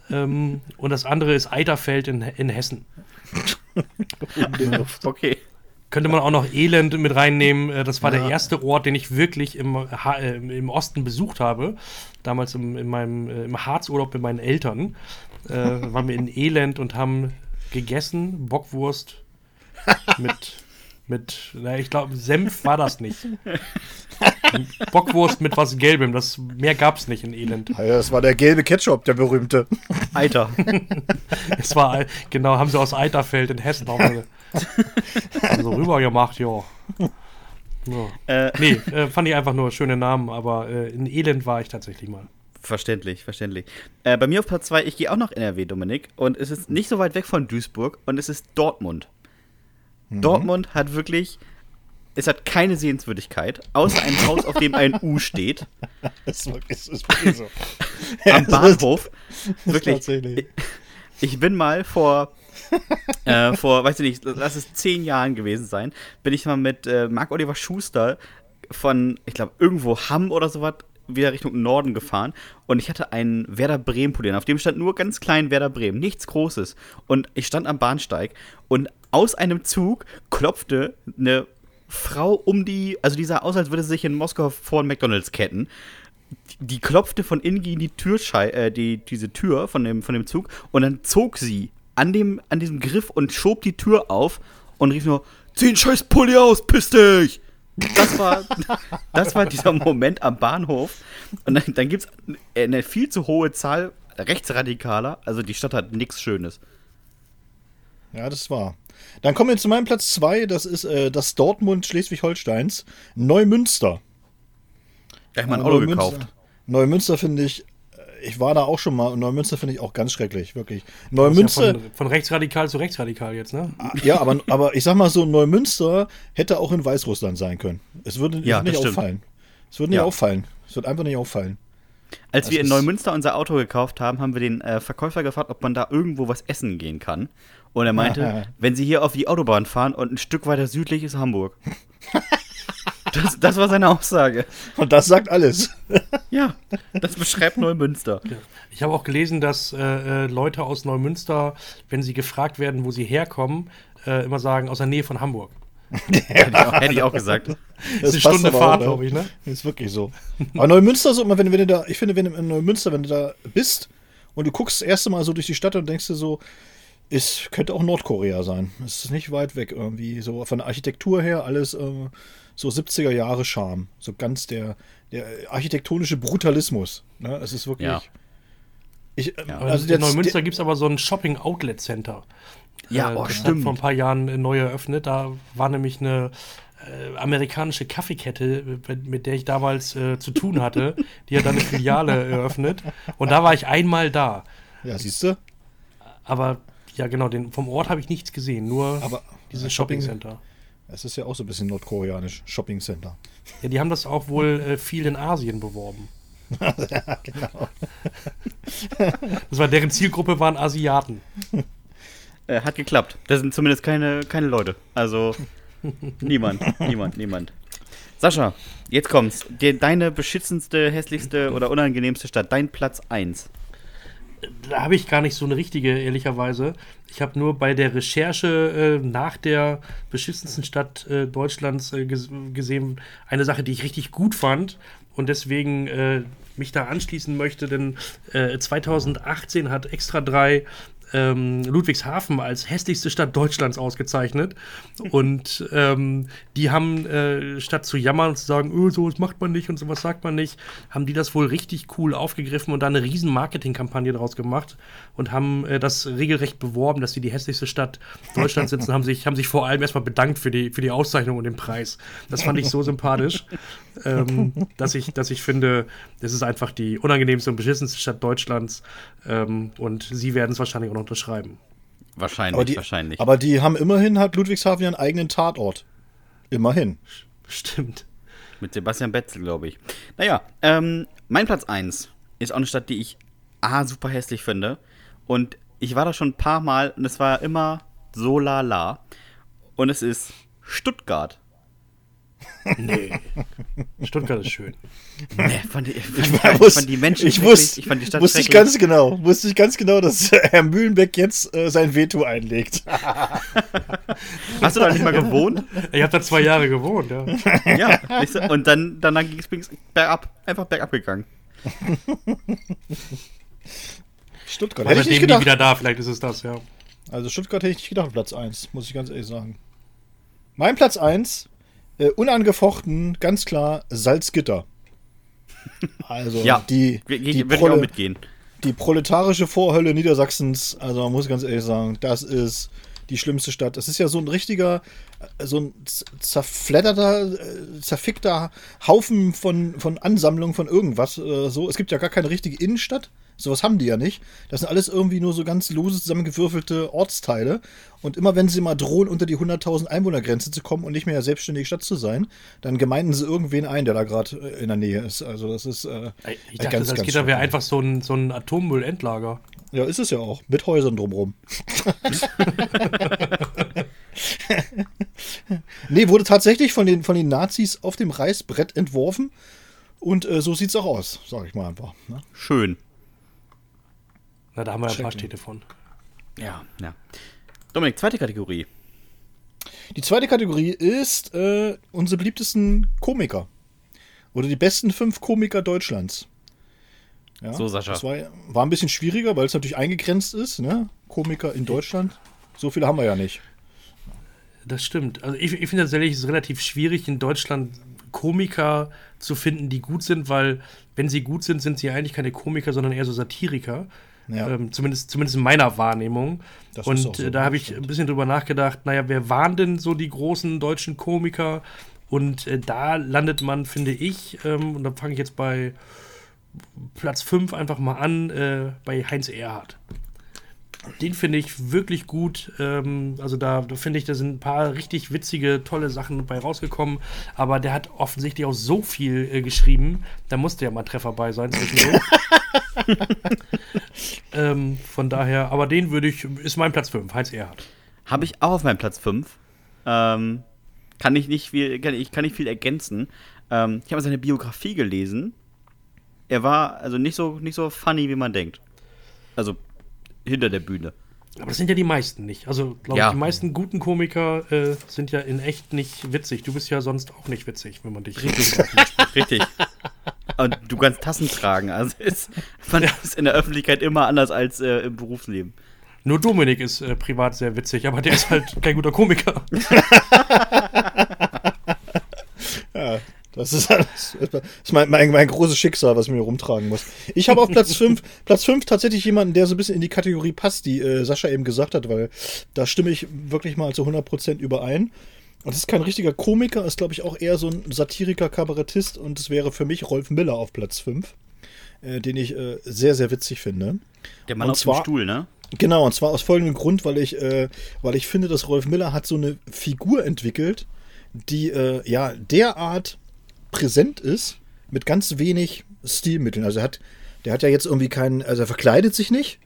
Ähm, und das andere ist Eiterfeld in, in Hessen. Okay. Könnte man auch noch Elend mit reinnehmen. Äh, Das war der erste Ort, den ich wirklich im, ha äh, im Osten besucht habe. Damals im, in meinem, äh, im Harzurlaub mit meinen Eltern. Äh, waren wir in Elend und haben gegessen, Bockwurst mit, mit na, ich glaube, Senf war das nicht. Bockwurst mit was Gelbem, das, mehr gab es nicht in Elend. Ja, das war der gelbe Ketchup, der berühmte. Alter. Es war, genau, haben sie aus Eiterfeld in Hessen auch mal so rüber gemacht, ja. ja. Äh, Nee, äh, fand ich einfach nur schöne Namen, aber äh, in Elend war ich tatsächlich mal. Verständlich, verständlich. Äh, bei mir auf Platz 2, ich gehe auch nach NRW, Dominik. Und es ist nicht so weit weg von Duisburg und es ist Dortmund. Dortmund hat wirklich, es hat keine Sehenswürdigkeit, außer ein Haus, auf dem ein U steht. Das ist wirklich, ist wirklich so. Am Bahnhof. Wirklich. tatsächlich. Ich bin mal vor, äh, vor, weiß ich nicht, lass es zehn Jahren gewesen sein, bin ich mal mit äh, Marc-Oliver Schuster von, ich glaube, irgendwo Hamm oder sowas wieder Richtung Norden gefahren und ich hatte einen Werder Bremen Pulli. Auf dem stand nur ganz klein Werder Bremen, nichts Großes. Und ich stand am Bahnsteig und aus einem Zug klopfte eine Frau um die, also die sah aus, als würde sie sich in Moskau vor einen McDonalds ketten. Die klopfte von innen gegen die Türschei äh, die, diese Tür von dem, von dem Zug und dann zog sie an, dem, an diesem Griff und schob die Tür auf und rief nur: Zieh den scheiß Pulli aus, piss dich! Das war, das war dieser Moment am Bahnhof. Und dann, dann gibt es eine viel zu hohe Zahl Rechtsradikaler. Also die Stadt hat nichts Schönes. Ja, das war. Dann kommen wir zu meinem Platz 2, das ist äh, das Dortmund Schleswig-Holsteins, Neumünster. Da habe ich mal ein Ja, Auto Neumünster- gekauft. Neumünster finde ich, äh, ich war da auch schon mal und Neumünster finde ich auch ganz schrecklich, wirklich. Das ist ja Neumünster, von, von rechtsradikal zu rechtsradikal jetzt, ne? ja, aber, aber ich sag mal so, Neumünster hätte auch in Weißrussland sein können. Es würde Ja, würde nicht das auffallen. Es würde nicht Ja. auffallen. Es wird einfach nicht auffallen. Als wir in Neumünster unser Auto gekauft haben, haben wir den äh, Verkäufer gefragt, ob man da irgendwo was essen gehen kann. Und er meinte, wenn Sie hier auf die Autobahn fahren und ein Stück weiter südlich ist Hamburg. das, das war seine Aussage. Und das sagt alles. Ja, das beschreibt Neumünster. Ich habe auch gelesen, dass äh, äh, Leute aus Neumünster, wenn sie gefragt werden, wo sie herkommen, äh, immer sagen, aus der Nähe von Hamburg. Hätte ich auch, hätte ich auch gesagt. Das ist eine Stunde Fahrt, ne? glaube ich, ne? Ist wirklich so. Aber Neumünster, so, immer, wenn, wenn du da, ich finde, wenn du in Neumünster, wenn du da bist und du guckst das erste Mal so durch die Stadt und denkst dir so, Ist, könnte auch Nordkorea sein. Es ist nicht weit weg irgendwie. So von der Architektur her alles äh, so 70er Jahre Charme. So ganz der, der architektonische Brutalismus. Ne? Es ist wirklich. Ja. Ich, äh, Also also in der, Neumünster gibt es aber so ein Shopping-Outlet-Center. Ja, Äh, oh, das hat stimmt. vor ein paar Jahren äh, neu eröffnet. Da war nämlich eine äh, amerikanische Kaffeekette, mit, mit der ich damals äh, zu tun hatte. Die hat dann eine Filiale eröffnet. Und da war ich einmal da. ja, siehst du? Aber ja, genau, den, vom Ort habe ich nichts gesehen. Nur Aber dieses Shopping- Shopping-Center. Es ist ja auch so ein bisschen nordkoreanisch. Shopping Center. Ja, die haben das auch wohl äh, viel in Asien beworben. ja, genau. Das war deren Zielgruppe waren Asiaten. Äh, hat geklappt. Das sind zumindest keine, keine Leute. Also niemand, niemand, niemand. Sascha, jetzt kommt's. Deine beschützendste, hässlichste oder unangenehmste Stadt. Dein Platz 1. Da habe ich gar nicht so eine richtige, ehrlicherweise. Ich habe nur bei der Recherche äh, nach der beschissensten Stadt äh, Deutschlands äh, ges gesehen, eine Sache, die ich richtig gut fand und deswegen äh, mich da anschließen möchte, denn äh, 2018 hat Extra 3 ähm, Ludwigshafen als hässlichste Stadt Deutschlands ausgezeichnet. Und ähm, die haben, äh, statt zu jammern und zu sagen, öh, sowas macht man nicht und sowas sagt man nicht, haben die das wohl richtig cool aufgegriffen und da eine riesen Marketingkampagne draus gemacht und haben äh, das regelrecht beworben, dass sie die hässlichste Stadt Deutschlands sitzen, haben sich, haben sich vor allem erstmal bedankt für die, für die Auszeichnung und den Preis. Das fand ich so sympathisch, ähm, dass, ich, dass ich finde, das ist einfach die unangenehmste und beschissenste Stadt Deutschlands ähm, und sie werden es wahrscheinlich auch noch unterschreiben. Wahrscheinlich, Aber die, wahrscheinlich. aber die haben immerhin, hat Ludwigshafen ja einen eigenen Tatort. Immerhin. Stimmt. Mit Sebastian Betzel, glaube ich. Naja, ähm, mein Platz 1 ist auch eine Stadt, die ich A, super hässlich finde. Und ich war da schon ein paar Mal und es war immer so lala. Und es ist Stuttgart. Nee. Stuttgart ist schön. Nee, fand die, fand, Ich, ich wusste- fand die Menschen ich wusste, ich fand die Stadt wusste ich ganz genau, wusste ich ganz genau, dass Herr Mühlenbeck jetzt äh, sein Veto einlegt. Hast du da nicht mal gewohnt? Ich habe da zwei Jahre gewohnt, ja. ja. Und dann, dann ging es bergab, einfach bergab gegangen. Stuttgart Aber hätte ich nicht gedacht. wieder da, vielleicht ist es das, ja. Also Stuttgart hätte ich nicht gedacht, Platz 1, muss ich ganz ehrlich sagen. Mein Platz 1, äh, unangefochten, ganz klar, Salzgitter. Also Ja, die, die, Würde ich Prole- auch mitgehen. die proletarische Vorhölle Niedersachsens, also man muss ganz ehrlich sagen, das ist die schlimmste Stadt. Das ist ja so ein richtiger, äh, so ein zerfledderter, äh, zerfickter Haufen von, von Ansammlungen von irgendwas. Äh, so. Es gibt ja gar keine richtige Innenstadt. Sowas haben die ja nicht. Das sind alles irgendwie nur so ganz lose zusammengewürfelte Ortsteile. Und immer wenn sie mal drohen, unter die 100.000 Einwohnergrenze zu kommen und nicht mehr selbstständige Stadt zu sein, dann gemeinden sie irgendwen ein, der da gerade äh, in der Nähe ist. Also das ist äh, Ich dachte, das Gitter wäre schrecklich. einfach so ein, so ein Atommüllendlager. Ja, ist es ja auch. Mit Häusern drumrum. nee, wurde tatsächlich von den, von den Nazis auf dem Reißbrett entworfen. Und äh, so sieht's auch aus, sag ich mal einfach. Ne? Schön. Na, da haben wir ein paar. Städte von. Ja, ja. Dominik, zweite Kategorie. Die zweite Kategorie ist äh, unsere beliebtesten Komiker. Oder die besten fünf Komiker Deutschlands. Ja, So, Sascha. Das war, war ein bisschen schwieriger, weil es natürlich eingegrenzt ist. Ne? Komiker in Deutschland. So viele haben wir ja nicht. Das stimmt. Also ich, ich finde tatsächlich, es ist relativ schwierig, in Deutschland Komiker zu finden, die gut sind, weil wenn sie gut sind, sind sie eigentlich keine Komiker, sondern eher so Satiriker. Ja. Ähm, zumindest, zumindest in meiner Wahrnehmung. Das Und so, äh, da habe ich ein bisschen drüber nachgedacht, naja, wer waren denn so die großen deutschen Komiker? Und äh, da landet man, finde ich, ähm, und da fange ich jetzt bei Platz 5 einfach mal an, äh, bei Heinz Erhardt. Den finde ich wirklich gut. Ähm, also da, da finde ich, da sind ein paar richtig witzige, tolle Sachen bei rausgekommen. Aber der hat offensichtlich auch so viel äh, geschrieben. Da musste ja mal Treffer bei sein ähm, von daher, aber den würde ich, ist mein Platz 5, Heinz Erhardt. Habe ich auch auf meinem Platz 5. Ähm, kann ich nicht viel, kann, ich kann nicht viel ergänzen. Ähm, ich habe seine Biografie gelesen. Er war also nicht so, nicht so funny, wie man denkt. Also hinter der Bühne. Aber das sind ja die meisten nicht. Also, glaube Ja. ich, die meisten guten Komiker äh, sind ja in echt nicht witzig. Du bist ja sonst auch nicht witzig, wenn man dich richtig Richtig. Und du kannst Tassen tragen. Also ist, man ist in der Öffentlichkeit immer anders als äh, im Berufsleben. Nur Dominik ist äh, privat sehr witzig, aber der ist halt kein guter Komiker. Ja, das ist, das ist mein, mein, mein großes Schicksal, was ich mir rumtragen muss. Ich habe auf Platz 5 Platz 5 tatsächlich jemanden, der so ein bisschen in die Kategorie passt, die äh, Sascha eben gesagt hat, weil da stimme ich wirklich mal zu 100% überein. Und das ist kein richtiger Komiker, ist glaube ich auch eher so ein Satiriker, Kabarettist und es wäre für mich Rolf Miller auf Platz 5, äh, den ich äh, sehr, sehr witzig finde. Der Mann Und auf zwar- dem Stuhl, ne? Genau, und zwar aus folgendem Grund, weil ich, äh, weil ich finde, dass Rolf Miller hat so eine Figur entwickelt, die äh, ja derart präsent ist, mit ganz wenig Stilmitteln. Also er hat, der hat ja jetzt irgendwie keinen, also er verkleidet sich nicht.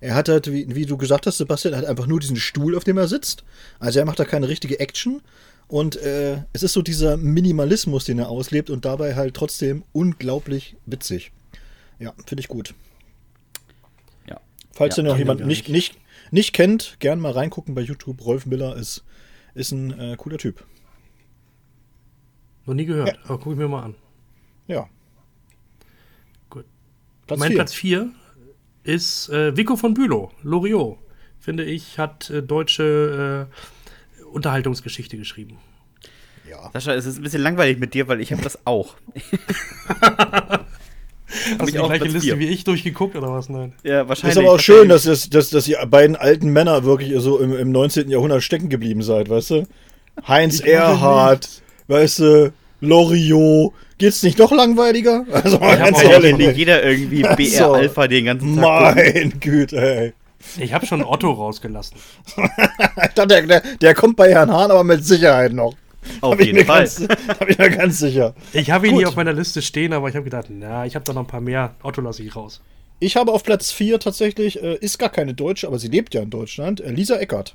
Er hat halt, wie, wie du gesagt hast, Sebastian, hat einfach nur diesen Stuhl, auf dem er sitzt. Also er macht da keine richtige Action. Und äh, es ist so dieser Minimalismus, den er auslebt und dabei halt trotzdem unglaublich witzig. Ja, finde ich gut. Ja. Falls Ja, ihr noch jemanden ich nicht, nicht, nicht kennt, gern mal reingucken bei YouTube. Rolf Miller ist, ist ein äh, cooler Typ. Noch nie gehört, aber gucke ich mir mal an. Ja. Gut. Platz mein vier. Platz 4 ist äh, Vico von Bülow, Loriot. Finde ich, hat äh, deutsche äh, Unterhaltungsgeschichte geschrieben. Ja. Sascha, es ist ein bisschen langweilig mit dir, weil ich habe das auch. Hast du die auch gleiche Platz Liste vier. wie ich durchgeguckt oder was? Nein. Ja, Ist wahrscheinlich. aber auch schön, dass, es, dass, dass die beiden alten Männer wirklich so im, im 19. Jahrhundert stecken geblieben seid, weißt du? Heinz Erhardt, weißt du, Loriot. Geht's nicht noch langweiliger? Also mal ganz ehrlich. nicht jeder irgendwie Ach BR so. Alpha den ganzen Tag gucken? Mein Güte, ey. Ich habe schon Otto rausgelassen. Der, der, der kommt bei Herrn Hahn aber mit Sicherheit noch. Auf Hab jeden Fall. Ganz, hab ich mir ganz sicher. Ich habe ihn Gut. hier auf meiner Liste stehen, aber ich habe gedacht, na, ich habe da noch ein paar mehr. Otto lasse ich raus. Ich habe auf Platz 4 tatsächlich, äh, ist gar keine Deutsche, aber sie lebt ja in Deutschland, äh, Lisa Eckert.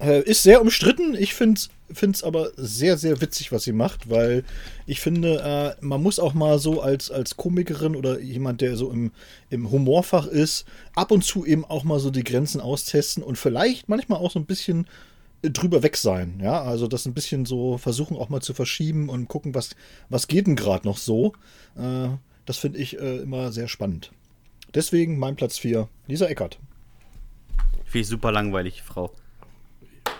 Äh, ist sehr umstritten. Ich finde es aber sehr, sehr witzig, was sie macht, weil ich finde, äh, man muss auch mal so als, als Komikerin oder jemand, der so im, im Humorfach ist, ab und zu eben auch mal so die Grenzen austesten und vielleicht manchmal auch so ein bisschen drüber weg sein. Ja, also das ein bisschen so versuchen auch mal zu verschieben und gucken, was, was geht denn gerade noch so. Äh, das finde ich äh, immer sehr spannend. Deswegen mein Platz 4, Lisa Eckert. Finde ich super langweilig, Frau.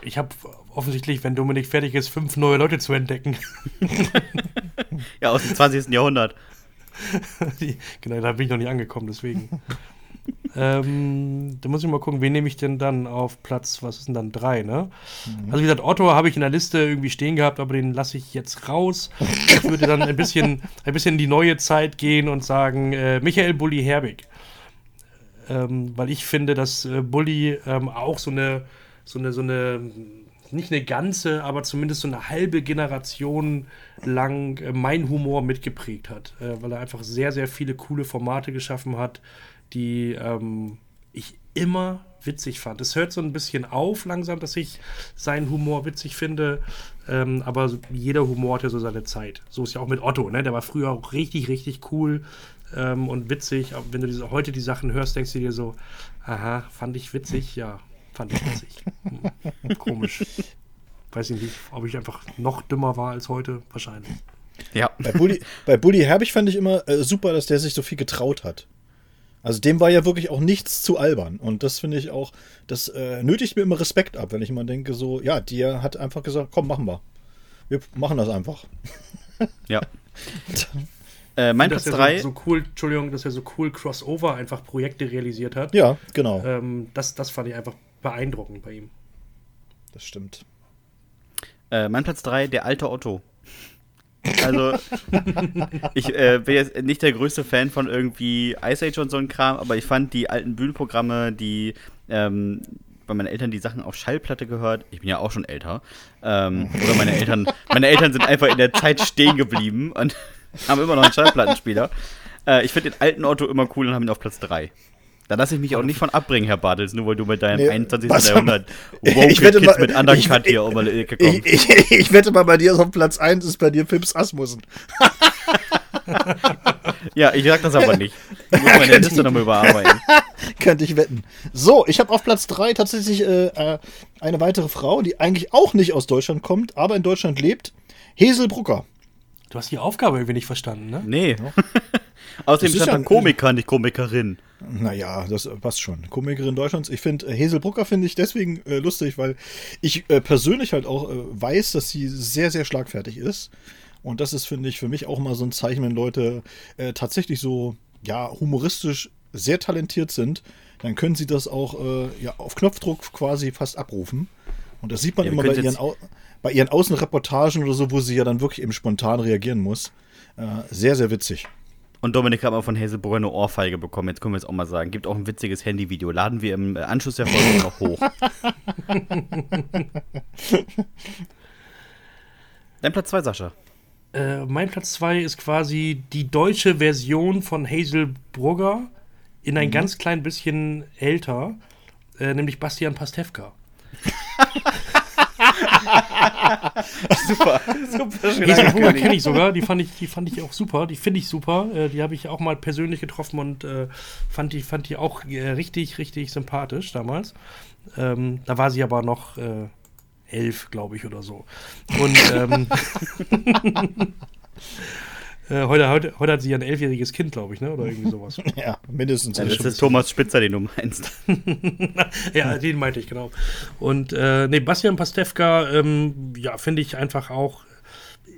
Ich habe offensichtlich, wenn Dominik fertig ist, fünf neue Leute zu entdecken. Ja, aus dem 20. Jahrhundert. Genau, da bin ich noch nicht angekommen, deswegen. ähm, da muss ich mal gucken, wen nehme ich denn dann auf Platz, was ist denn dann, drei, ne? Also wie gesagt, Otto habe ich in der Liste irgendwie stehen gehabt, aber den lasse ich jetzt raus. Ich würde dann ein bisschen, ein bisschen in die neue Zeit gehen und sagen, äh, Michael Bulli Herbig. Ähm, weil ich finde, dass äh, Bulli ähm, auch so eine, so eine, so eine, nicht eine ganze, aber zumindest so eine halbe Generation lang äh, mein Humor mitgeprägt hat. Äh, weil er einfach sehr, sehr viele coole Formate geschaffen hat, die ähm, ich immer witzig fand. Es hört so ein bisschen auf langsam, dass ich seinen Humor witzig finde. Ähm, aber jeder Humor hat ja so seine Zeit. So ist ja auch mit Otto, ne? Der war früher auch richtig, richtig cool ähm, und witzig. Aber wenn du diese, heute die Sachen hörst, denkst du dir so, aha, fand ich witzig? Ja, fand ich witzig. Hm, Komisch. Weiß ich nicht, ob ich einfach noch dümmer war als heute. Wahrscheinlich. Ja. Bei Bully, bei Bully Herbig fand ich immer äh, super, dass der sich so viel getraut hat. Also dem war ja wirklich auch nichts zu albern. Und das finde ich auch, das äh, nötigt mir immer Respekt ab, wenn ich immer denke, so, ja, der hat einfach gesagt, komm, machen wir. Wir machen das einfach. Ja. äh, mein dass Platz er 3. so, so cool, Entschuldigung, dass er so cool Crossover einfach Projekte realisiert hat. Ja, genau. Ähm, das, das fand ich einfach beeindruckend bei ihm. Das stimmt. Äh, mein Platz 3, der alte Otto. Also, ich äh, bin jetzt nicht der größte Fan von irgendwie Ice Age und so ein Kram, aber ich fand die alten Bühnenprogramme, die ähm, bei meinen Eltern die Sachen auf Schallplatte gehört. Ich bin ja auch schon älter. Ähm, oder meine Eltern, meine Eltern sind einfach in der Zeit stehen geblieben und haben immer noch einen Schallplattenspieler. Äh, ich finde den alten Otto immer cool und habe ihn auf Platz 3. Da lasse ich mich auch nicht von abbringen, Herr Bartels, nur weil du mit deinem Nee, 21. was- Jahrhundert Ich woke wette Kids mal- mit Undercut ich- hier um die Ecke kommst. Ich, ich, ich wette mal, bei dir ist auf Platz 1 ist bei dir Pips Asmussen. Ja, ich sag das aber nicht. Ich muss meine Liste nochmal überarbeiten. Könnte ich wetten. So, ich habe auf Platz 3 tatsächlich äh, äh, eine weitere Frau, die eigentlich auch nicht aus Deutschland kommt, aber in Deutschland lebt. Hesel Brucker. Du hast die Aufgabe irgendwie nicht verstanden, ne? Nee. Außerdem ist stand ja ein- Komiker, nicht Komikerin. Naja, das passt schon. Komikerin Deutschlands. Ich finde, Hazel Brucker finde ich deswegen äh, lustig, weil ich äh, persönlich halt auch äh, weiß, dass sie sehr, sehr schlagfertig ist. Und das ist, finde ich, für mich auch mal so ein Zeichen, wenn Leute äh, tatsächlich so, ja, humoristisch sehr talentiert sind, dann können sie das auch äh, ja, auf Knopfdruck quasi fast abrufen. Und das sieht man Ja, immer bei ihren, Au bei ihren Außenreportagen oder so, wo sie ja dann wirklich eben spontan reagieren muss. Äh, sehr, sehr witzig. Und Dominik hat mal von Hazelbrugger eine Ohrfeige bekommen. Jetzt können wir es auch mal sagen. Gibt auch ein witziges Handyvideo. Laden wir im äh, Anschluss der Folge noch hoch. Dein Platz 2, Sascha. Äh, mein Platz 2 ist quasi die deutsche Version von Hazel Brugger in ein ganz klein bisschen älter, äh, nämlich Bastian Pastewka. Super. Super schön. Hazel Brugger kenne ich sogar, die fand ich, die fand ich auch super, die finde ich super. Äh, die habe ich auch mal persönlich getroffen und äh, fand, die, fand die auch äh, richtig, richtig sympathisch damals. Ähm, da war sie aber noch äh, elf, glaube ich, oder so. Und ähm, äh, heute, heute, heute hat sie ein elfjähriges Kind, glaube ich, ne? Oder irgendwie sowas. Ja, mindestens. Das ist Thomas Spitzer, den du meinst. ja, den meinte ich, genau. Und äh, nee, Bastian Pastewka, ähm, ja, finde ich einfach auch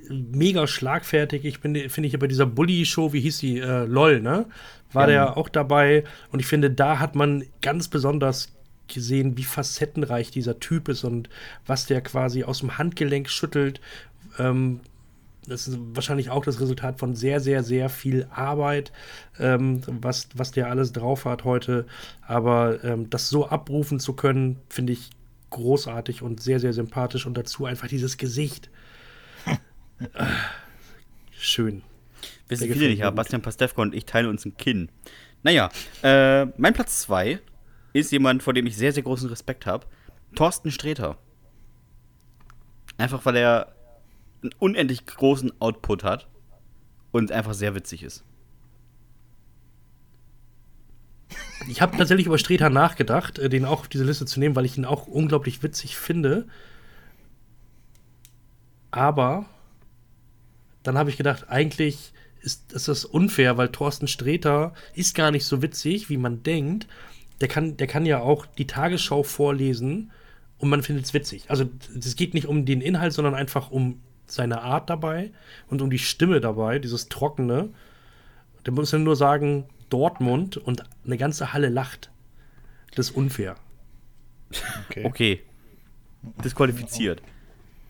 mega schlagfertig. Ich bin, finde ich, bei dieser Bully-Show, wie hieß die? Äh, LOL, ne? War Ja. der auch dabei. Und ich finde, da hat man ganz besonders gesehen, wie facettenreich dieser Typ ist und was der quasi aus dem Handgelenk schüttelt. Ähm, das ist wahrscheinlich auch das Resultat von sehr, sehr, sehr viel Arbeit, ähm, was, was der alles drauf hat heute. Aber ähm, das so abrufen zu können, finde ich großartig und sehr, sehr sympathisch. Und dazu einfach dieses Gesicht. Äh, Schön. Wissen Der viele nicht, gut. Bastian Pastewka und ich teilen uns ein Kinn. Naja, äh, mein Platz 2 ist jemand, vor dem ich sehr, sehr großen Respekt habe. Thorsten Sträter. Einfach weil er einen unendlich großen Output hat und einfach sehr witzig ist. Ich habe tatsächlich über Streter nachgedacht, äh, den auch auf diese Liste zu nehmen, weil ich ihn auch unglaublich witzig finde. Aber dann habe ich gedacht, eigentlich ist, ist das unfair, weil Thorsten Sträter ist gar nicht so witzig, wie man denkt. Der kann, der kann ja auch die Tagesschau vorlesen und man findet es witzig. Also es geht nicht um den Inhalt, sondern einfach um seine Art dabei und um die Stimme dabei, dieses Trockene. Der muss ja nur sagen, Dortmund und eine ganze Halle lacht. Das ist unfair. Okay. Okay. Disqualifiziert.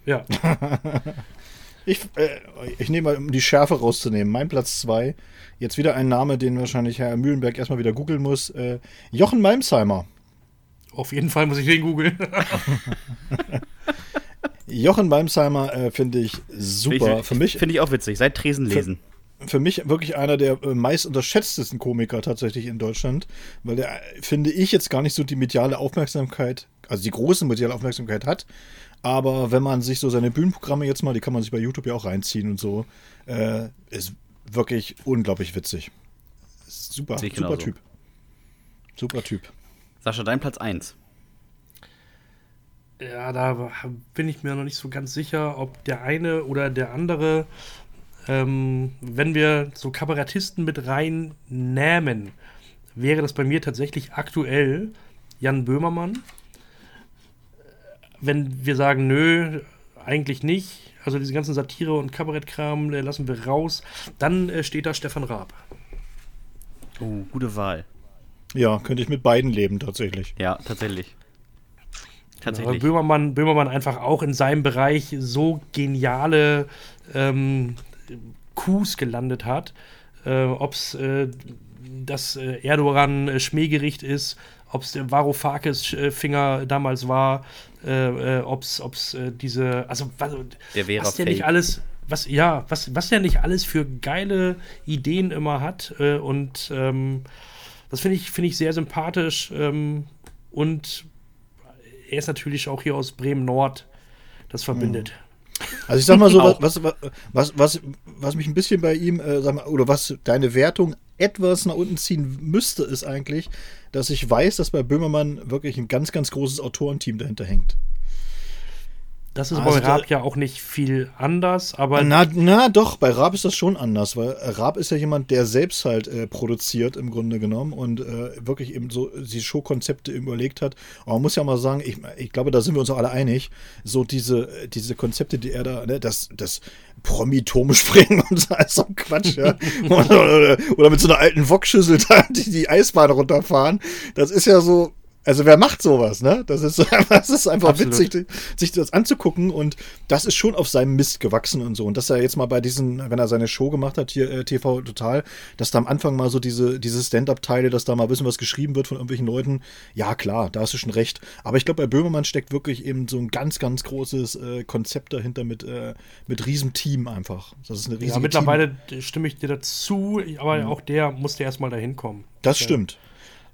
Ja. Ich, äh, ich nehme mal, um die Schärfe rauszunehmen, mein Platz 2. Jetzt wieder ein Name, den wahrscheinlich Herr Mühlenberg erstmal wieder googeln muss. Äh, Jochen Malmsheimer. Auf jeden Fall muss ich den googeln. Jochen Malmsheimer äh, finde ich super. Für mich, Finde ich auch witzig. Seit Tresen lesen. für mich wirklich einer der äh, meist unterschätztesten Komiker tatsächlich in Deutschland, weil der, äh, finde ich, jetzt gar nicht so die mediale Aufmerksamkeit, also die große mediale Aufmerksamkeit hat. Aber wenn man sich so seine Bühnenprogramme jetzt mal, die kann man sich bei YouTube ja auch reinziehen und so, äh, ist wirklich unglaublich witzig. Super, super. Typ. Super Typ. Sascha, dein Platz 1. Ja, da bin ich mir noch nicht so ganz sicher, ob der eine oder der andere, ähm, wenn wir so Kabarettisten mit reinnehmen, wäre das bei mir tatsächlich aktuell Jan Böhmermann. Wenn wir sagen, nö, eigentlich nicht, also diese ganzen Satire- und Kabarettkram äh, lassen wir raus, dann äh, steht da Stefan Raab. Oh, gute Wahl. Ja, könnte ich mit beiden leben tatsächlich. Ja, tatsächlich. Weil Tatsächlich. Böhmermann, Böhmermann einfach auch in seinem Bereich so geniale ähm, Coups gelandet hat. Äh, ob es äh, das äh, Erdogan-Schmähgericht ist, ob es der Varoufakis-Finger damals war, äh, äh, ob es äh, diese, also was, Der Vera was der nicht alles, was, ja, was, was der nicht alles für geile Ideen immer hat äh, und ähm, das finde ich, finde ich sehr sympathisch ähm, und er ist natürlich auch hier aus Bremen-Nord. Das verbindet. Also ich sag mal so, was, was, was, was mich ein bisschen bei ihm, äh, sag mal, oder was deine Wertung etwas nach unten ziehen müsste, ist eigentlich, dass ich weiß, dass bei Böhmermann wirklich ein ganz, ganz großes Autorenteam dahinter hängt. Das ist Also bei Raab ja auch nicht viel anders, aber Na, na doch, bei Raab ist das schon anders, weil Raab ist ja jemand, der selbst halt äh, produziert im Grunde genommen und äh, wirklich eben so die Showkonzepte überlegt hat. Aber man muss ja mal sagen, ich, ich glaube, da sind wir uns auch alle einig, so diese, diese Konzepte, die er da, ne, das, das Promi-Turm springen und so, so Quatsch, ja. oder, oder, oder mit so einer alten Wokschüssel da die, die Eisbahn runterfahren, das ist ja so, also wer macht sowas, ne? Das ist, das ist einfach Absolut. witzig, sich das anzugucken und das ist schon auf seinem Mist gewachsen und so. Und dass er jetzt mal bei diesen, wenn er seine Show gemacht hat, hier äh, TV Total, dass da am Anfang mal so diese, diese Stand-Up-Teile, dass da mal ein bisschen was geschrieben wird von irgendwelchen Leuten, ja klar, da hast du schon recht. Aber ich glaube, bei Böhmermann steckt wirklich eben so ein ganz, ganz großes äh, Konzept dahinter mit, äh, mit riesem Team einfach. Das ist eine riesige ja, mittlerweile stimme ich dir dazu, aber auch der musste erstmal dahin kommen. Das stimmt.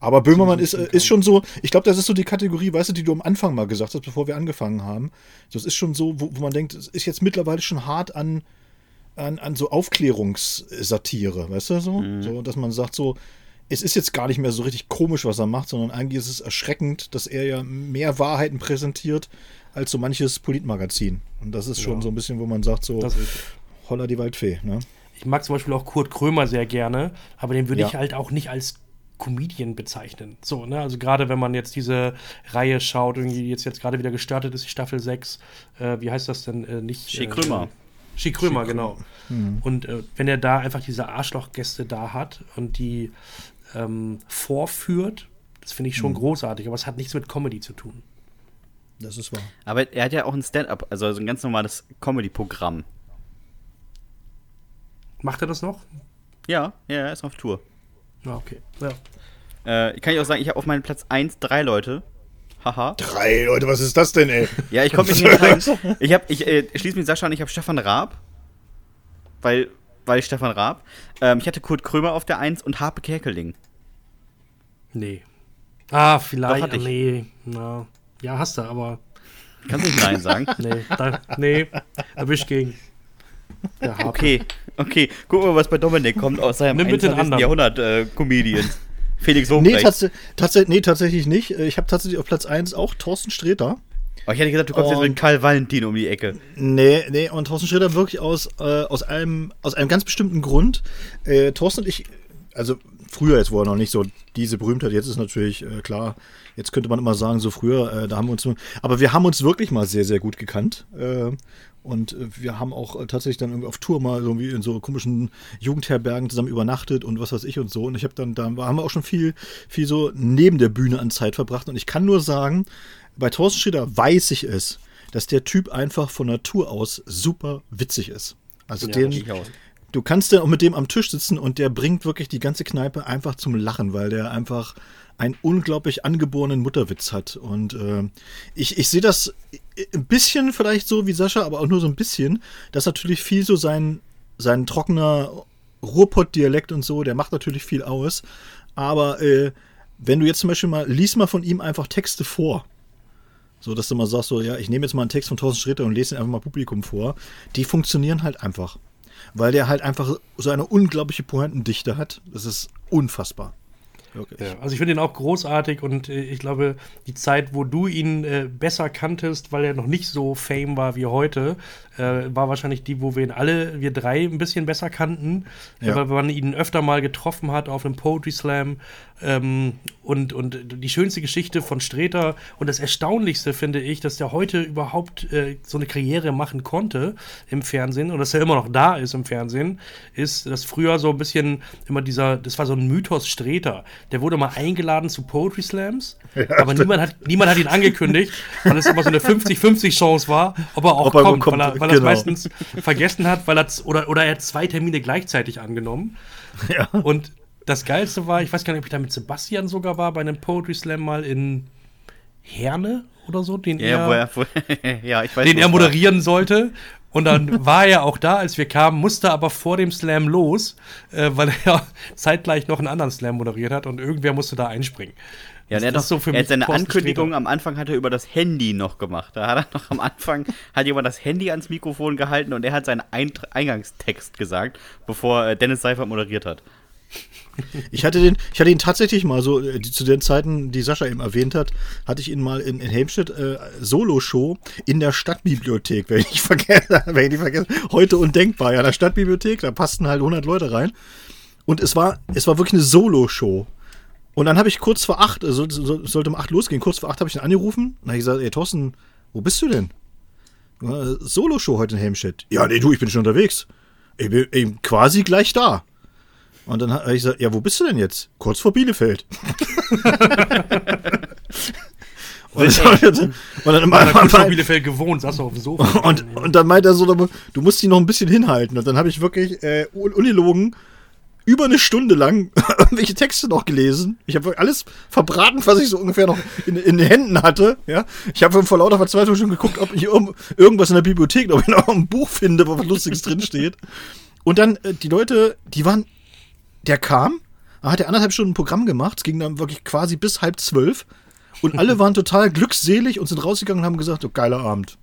Aber Böhmermann ist, äh, ist schon so, ich glaube, das ist so die Kategorie, weißt du, die du am Anfang mal gesagt hast, bevor wir angefangen haben. Das ist schon so, wo, wo man denkt, es ist jetzt mittlerweile schon hart an, an, an so Aufklärungssatire, weißt du, so? so? Dass man sagt, so, es ist jetzt gar nicht mehr so richtig komisch, was er macht, sondern eigentlich ist es erschreckend, dass er ja mehr Wahrheiten präsentiert als so manches Politmagazin. Und das ist schon Ja. so ein bisschen, wo man sagt, so, Das holla die Waldfee, ne? Ich mag zum Beispiel auch Kurt Krömer sehr gerne, aber den würde Ja. ich halt auch nicht als Comedian bezeichnen. So, ne? Also gerade wenn man jetzt diese Reihe schaut, irgendwie jetzt, jetzt gerade wieder gestartet ist, die Staffel 6, äh, wie heißt das denn? Äh, nicht. Schick äh, Krömer, genau. Mhm. Und äh, wenn er da einfach diese Arschlochgäste da hat und die ähm, vorführt, das finde ich Mhm. schon großartig, aber es hat nichts mit Comedy zu tun. Das ist wahr. Aber er hat ja auch ein Stand-up, also so ein ganz normales Comedy-Programm. Macht er das noch? Ja, ja, er ist auf Tour. Ja, okay. Ja. Äh, kann ich auch sagen, ich habe auf meinem Platz 1 drei Leute. Haha. Drei Leute, was ist das denn, ey? Ja, ich komme nicht mehr rein. Ich, hab, ich äh, schließe mit Sascha an, ich habe Stefan Raab. Weil, weil Stefan Raab. Ähm, ich hatte Kurt Krömer auf der 1 und Harpe Kerkeling. Nee. Ah, vielleicht. hatte ich. nee. Na. Ja, hast du, aber Kannst du nicht Nein sagen? nee. Da, nee. Erwischt gegen. Ja, Harpe. Okay, okay. Guck mal, was bei Dominik kommt aus seinem Nimm bitte den 21. anderen. Jahrhundert äh, Comedians. Felix Nee, Lobrecht. tats tats nee, tatsächlich nicht. Äh, Ich habe tatsächlich auf Platz 1 auch Thorsten Sträter. oh, ich hätte gesagt, du kommst jetzt Und- mit Karl Valentin um die Ecke. Nee, nee, und Thorsten Sträter wirklich aus, äh, aus, einem, aus einem ganz bestimmten Grund. Äh, Thorsten und ich, also früher jetzt, wo er noch nicht so diese Berühmtheit, jetzt ist natürlich äh, klar, jetzt könnte man immer sagen, so früher, äh, da haben wir uns, nur- aber wir haben uns wirklich mal sehr, sehr gut gekannt. Und äh, wir haben auch äh, tatsächlich dann irgendwie auf Tour mal irgendwie in so komischen Jugendherbergen zusammen übernachtet und was weiß ich und so. Und ich habe dann, da haben wir auch schon viel, viel so neben der Bühne an Zeit verbracht. Und ich kann nur sagen, bei Thorsten Sträter weiß ich es, dass der Typ einfach von Natur aus super witzig ist. Also Ja, den, du kannst dann auch mit dem am Tisch sitzen und der bringt wirklich die ganze Kneipe einfach zum Lachen, weil der einfach einen unglaublich angeborenen Mutterwitz hat. Und äh, ich, ich sehe das ein bisschen vielleicht so wie Sascha, aber auch nur so ein bisschen, dass natürlich viel so sein, sein trockener Ruhrpott-Dialekt und so, der macht natürlich viel aus. Aber äh, wenn du jetzt zum Beispiel mal, lies mal von ihm einfach Texte vor. So, dass du mal sagst, so, ja, ich nehme jetzt mal einen Text von Thorsten Sträter und lese ihn einfach mal Publikum vor. Die funktionieren halt einfach. Weil der halt einfach so eine unglaubliche Pointendichte hat. Das ist unfassbar. Wirklich. Ja, also ich finde ihn auch großartig und äh, ich glaube, die Zeit, wo du ihn äh, besser kanntest, weil er noch nicht so fame war wie heute, äh, war wahrscheinlich die, wo wir ihn alle, wir drei, ein bisschen besser kannten, Ja. weil man ihn öfter mal getroffen hat auf einem Poetry Slam. Ähm, und, und die schönste Geschichte von Streter und das Erstaunlichste finde ich, dass der heute überhaupt äh, so eine Karriere machen konnte im Fernsehen und dass er immer noch da ist im Fernsehen, ist, dass früher so ein bisschen immer dieser, das war so ein Mythos Streter. Der wurde mal eingeladen zu Poetry Slams, aber niemand hat, niemand hat ihn angekündigt, weil es immer so eine 50-50 Chance war, ob er auch Ob er kommt, kommt, weil er, weil er es genau. meistens vergessen hat, weil er oder, oder er hat zwei Termine gleichzeitig angenommen. Ja. Und das Geilste war, ich weiß gar nicht, ob ich da mit Sebastian sogar war, bei einem Poetry Slam mal in Herne oder so, den Ja, er, wo er, wo, ja, ich weiß den er es war. moderieren sollte. Und dann war er auch da, als wir kamen, musste aber vor dem Slam los, äh, weil er zeitgleich noch einen anderen Slam moderiert hat und irgendwer musste da einspringen. Ja, Das er hat, doch, so für er hat seine Ankündigung am Anfang hat er über das Handy noch gemacht. Da hat er noch am Anfang hat jemand das Handy ans Mikrofon gehalten und er hat seinen Eingangstext gesagt, bevor äh, Dennis Seifert moderiert hat. Ich hatte den, ich hatte ihn tatsächlich mal so, äh, die, zu den Zeiten, die Sascha eben erwähnt hat, hatte ich ihn mal in, in Helmstedt äh, Solo-Show in der Stadtbibliothek, wenn ich vergesse, nicht vergesse, heute undenkbar, ja, in der Stadtbibliothek, da passten halt 100 Leute rein. Und es war, es war wirklich eine Solo-Show. Und dann habe ich kurz vor acht, also so- sollte um acht losgehen, kurz vor acht habe ich ihn angerufen. Und habe ich gesagt, ey Thorsten, wo bist du denn? "Ja, Solo-Show heute in Helmstedt. Ja, nee, du, ich bin schon unterwegs. Ich bin eben quasi gleich da. Und dann habe ich gesagt, ja, wo bist du denn jetzt? Kurz vor Bielefeld. und, dann, und, dann, Ich habe in und, Bielefeld gewohnt, saß auf dem Sofa. und, und dann meint er so, du musst dich noch ein bisschen hinhalten. Und dann habe ich wirklich äh, un- ungelogen über eine Stunde lang irgendwelche Texte noch gelesen. Ich habe alles verbraten, was ich so ungefähr noch in, in den Händen hatte. Ja? Ich habe vor lauter Verzweiflung schon geguckt, ob ich irgend, irgendwas in der Bibliothek, ob ich noch ein Buch finde, wo was Lustiges drinsteht. Und dann äh, die Leute, die waren, der kam, er hat ja anderthalb Stunden ein Programm gemacht, es ging dann wirklich quasi bis halb zwölf. Und alle waren total glücksselig und sind rausgegangen und haben gesagt, oh, geiler Abend.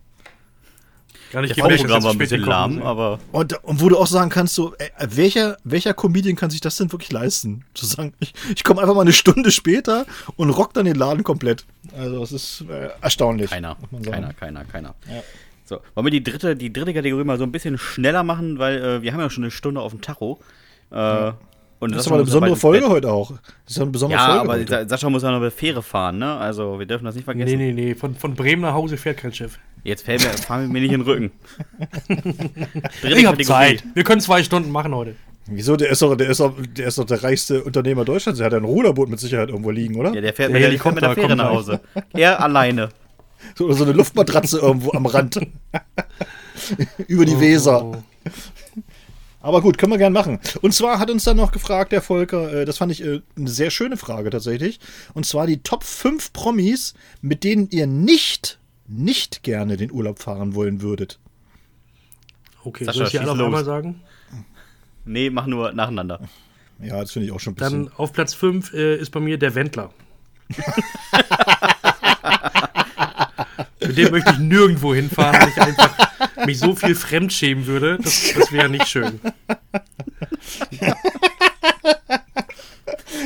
Gar nicht Das gemerkt, Programm war ein bisschen lahm, sind. aber Und, und wo du auch sagen kannst, so, äh, welcher, welcher Comedian kann sich das denn wirklich leisten? Zu sagen, ich, ich komme einfach mal eine Stunde später und rock dann den Laden komplett. Also, es ist äh, erstaunlich. keiner, muss man sagen. keiner, keiner, keiner. So, wollen wir die dritte, die dritte Kategorie mal so ein bisschen schneller machen, weil äh, wir haben ja schon eine Stunde auf dem Tacho. Äh, und Das ist aber eine besondere Folge Bett. heute auch. Das ist ja eine besondere Ja, Folge aber heute. Sa- Sascha muss ja noch mit Fähre fahren, ne? Also wir dürfen das nicht vergessen. Nee, nee, nee. Von, von Bremen nach Hause fährt kein Schiff. Jetzt fällt mir, fahren wir mir nicht in den Rücken. Ich hab. Zeit. Wir können zwei Stunden machen heute. Wieso? Der ist, doch, der, ist doch, der ist doch der reichste Unternehmer Deutschlands. Der hat ja ein Ruderboot mit Sicherheit irgendwo liegen, oder? Ja, der fährt, Der mit, der mit der Fähre nach Hause. Er alleine. So, oder so eine Luftmatratze irgendwo am Rand. Über die Weser. Aber gut, können wir gern machen. Und zwar hat uns dann noch gefragt, der Volker, äh, das fand ich äh, eine sehr schöne Frage tatsächlich. Und zwar die Top 5 Promis, mit denen ihr nicht, nicht gerne den Urlaub fahren wollen würdet. Okay, Sascha, soll ich die alle auf einmal sagen? Nee, mach nur nacheinander. Ja, das finde ich auch schon ein bisschen. Dann auf Platz 5 äh, ist bei mir der Wendler. Mit dem möchte ich nirgendwo hinfahren, weil ich einfach mich so viel fremdschämen würde. Das, das wäre nicht schön.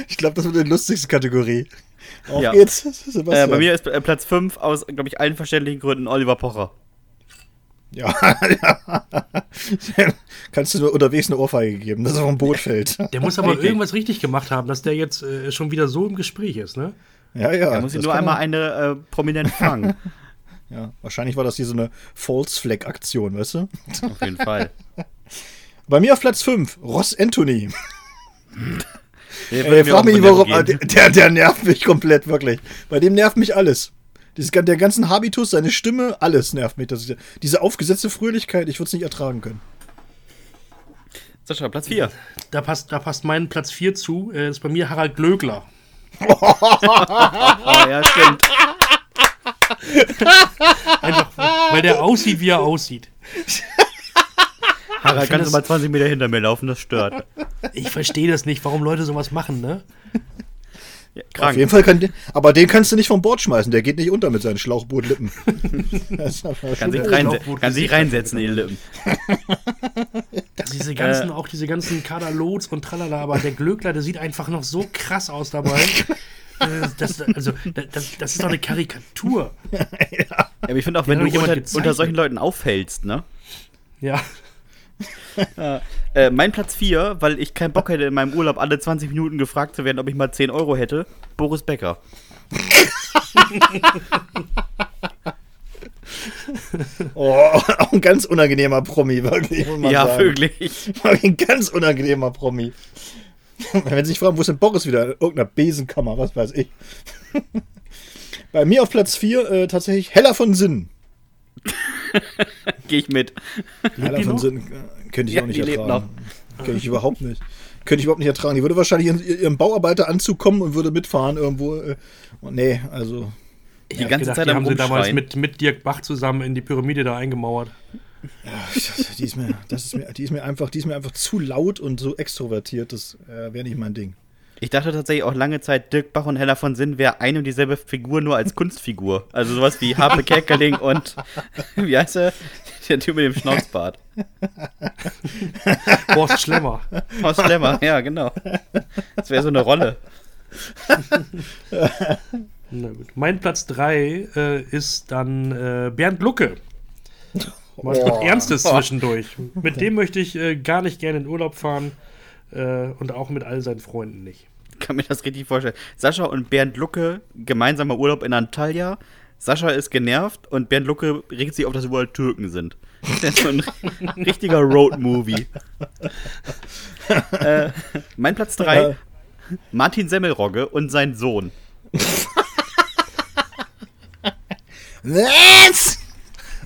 ich glaube, das wird die lustigste Kategorie. Auf Ja. geht's, Äh, Sebastian. bei mir ist äh, Platz 5 aus, glaube ich, allen verständlichen Gründen Oliver Pocher. Ja, ja. Kannst du nur unterwegs eine Ohrfeige geben, dass er vom Boot fällt. Der muss aber irgendwas richtig gemacht haben, dass der jetzt äh, schon wieder so im Gespräch ist, ne? Ja, ja. Da muss ich nur einmal er- eine äh, prominent fangen. Ja, wahrscheinlich war das hier so eine False Flag Aktion, weißt du? Auf jeden Fall. Bei mir auf Platz 5, Ross Anthony. Der Ey, frag mich, warum. der Der, nervt mich komplett, wirklich. Bei dem nervt mich alles. Dieses, gan- der ganzen Habitus, seine Stimme, alles nervt mich. Das diese aufgesetzte Fröhlichkeit, ich würde es nicht ertragen können. Sascha, Platz 4. Da passt, da passt mein Platz 4 zu. Äh, ist bei mir Harald Glöckler. Oh, ja, stimmt. Einfach, weil der aussieht, wie er aussieht. Harald, kannst du mal 20 Meter hinter mir laufen, das stört. Ich verstehe das nicht, warum Leute sowas machen, ne? Ja, Auf krank. jeden Fall kann der, aber den kannst du nicht vom Bord schmeißen, der geht nicht unter mit seinen Schlauchbootlippen. Kann sich, Schlauchboot kann sich reinsetzen in die Lippen. Diese ganzen, auch diese ganzen Kaderlots und tralala, aber der Glöckler, der sieht einfach noch so krass aus dabei. Das, also, das, das ist doch eine Karikatur. Ja, aber ich finde auch, wenn du unter, unter solchen Leuten auffällst, ne? Ja. Äh, mein Platz 4, weil ich keinen Bock hätte, in meinem Urlaub alle 20 Minuten gefragt zu werden, ob ich mal 10 Euro hätte, Boris Becker. Oh, auch ein ganz unangenehmer Promi, wirklich. muss man Ja, sagen. Wirklich Ein ganz unangenehmer Promi. Wenn Sie sich fragen, wo ist denn Boris wieder? In irgendeiner Besenkammer, was weiß ich. Bei mir auf Platz 4 äh, tatsächlich Heller von Sinn. Gehe ich mit. Heller von noch? Sinn äh, könnte ich Ja, auch nicht ertragen. Könnte ich überhaupt nicht. Könnte ich überhaupt nicht ertragen. Die würde wahrscheinlich in ihrem Bauarbeiteranzug kommen und würde mitfahren irgendwo. Äh, und nee, also. Die ganze gedacht, Zeit die haben sie damals mit, mit Dirk Bach zusammen in die Pyramide da eingemauert. Die ist mir, das ist mir, die ist mir einfach, die ist mir einfach zu laut und so extrovertiert. Das äh, wäre nicht mein Ding. Ich dachte tatsächlich auch lange Zeit, Dirk Bach und Hella von Sinn wäre eine und dieselbe Figur, nur als Kunstfigur. Also sowas wie Harpe Kerkeling und, wie heißt er? Der Typ mit dem Schnauzbart. Horst Schlemmer. Horst Schlemmer, ja, genau. Das wäre so eine Rolle. Na gut. Mein Platz 3 äh, ist dann äh, Bernd Lucke. Mal was Ernstes zwischendurch. Mit dem möchte ich äh, gar nicht gerne in Urlaub fahren äh, und auch mit all seinen Freunden nicht. Ich kann mir das richtig vorstellen. Sascha und Bernd Lucke, gemeinsamer Urlaub in Antalya. Sascha ist genervt und Bernd Lucke regt sich auf, dass überall Türken sind. Das ist so ein richtiger Road-Movie. äh, mein Platz 3, Ja. Martin Semmelrogge und sein Sohn. Was?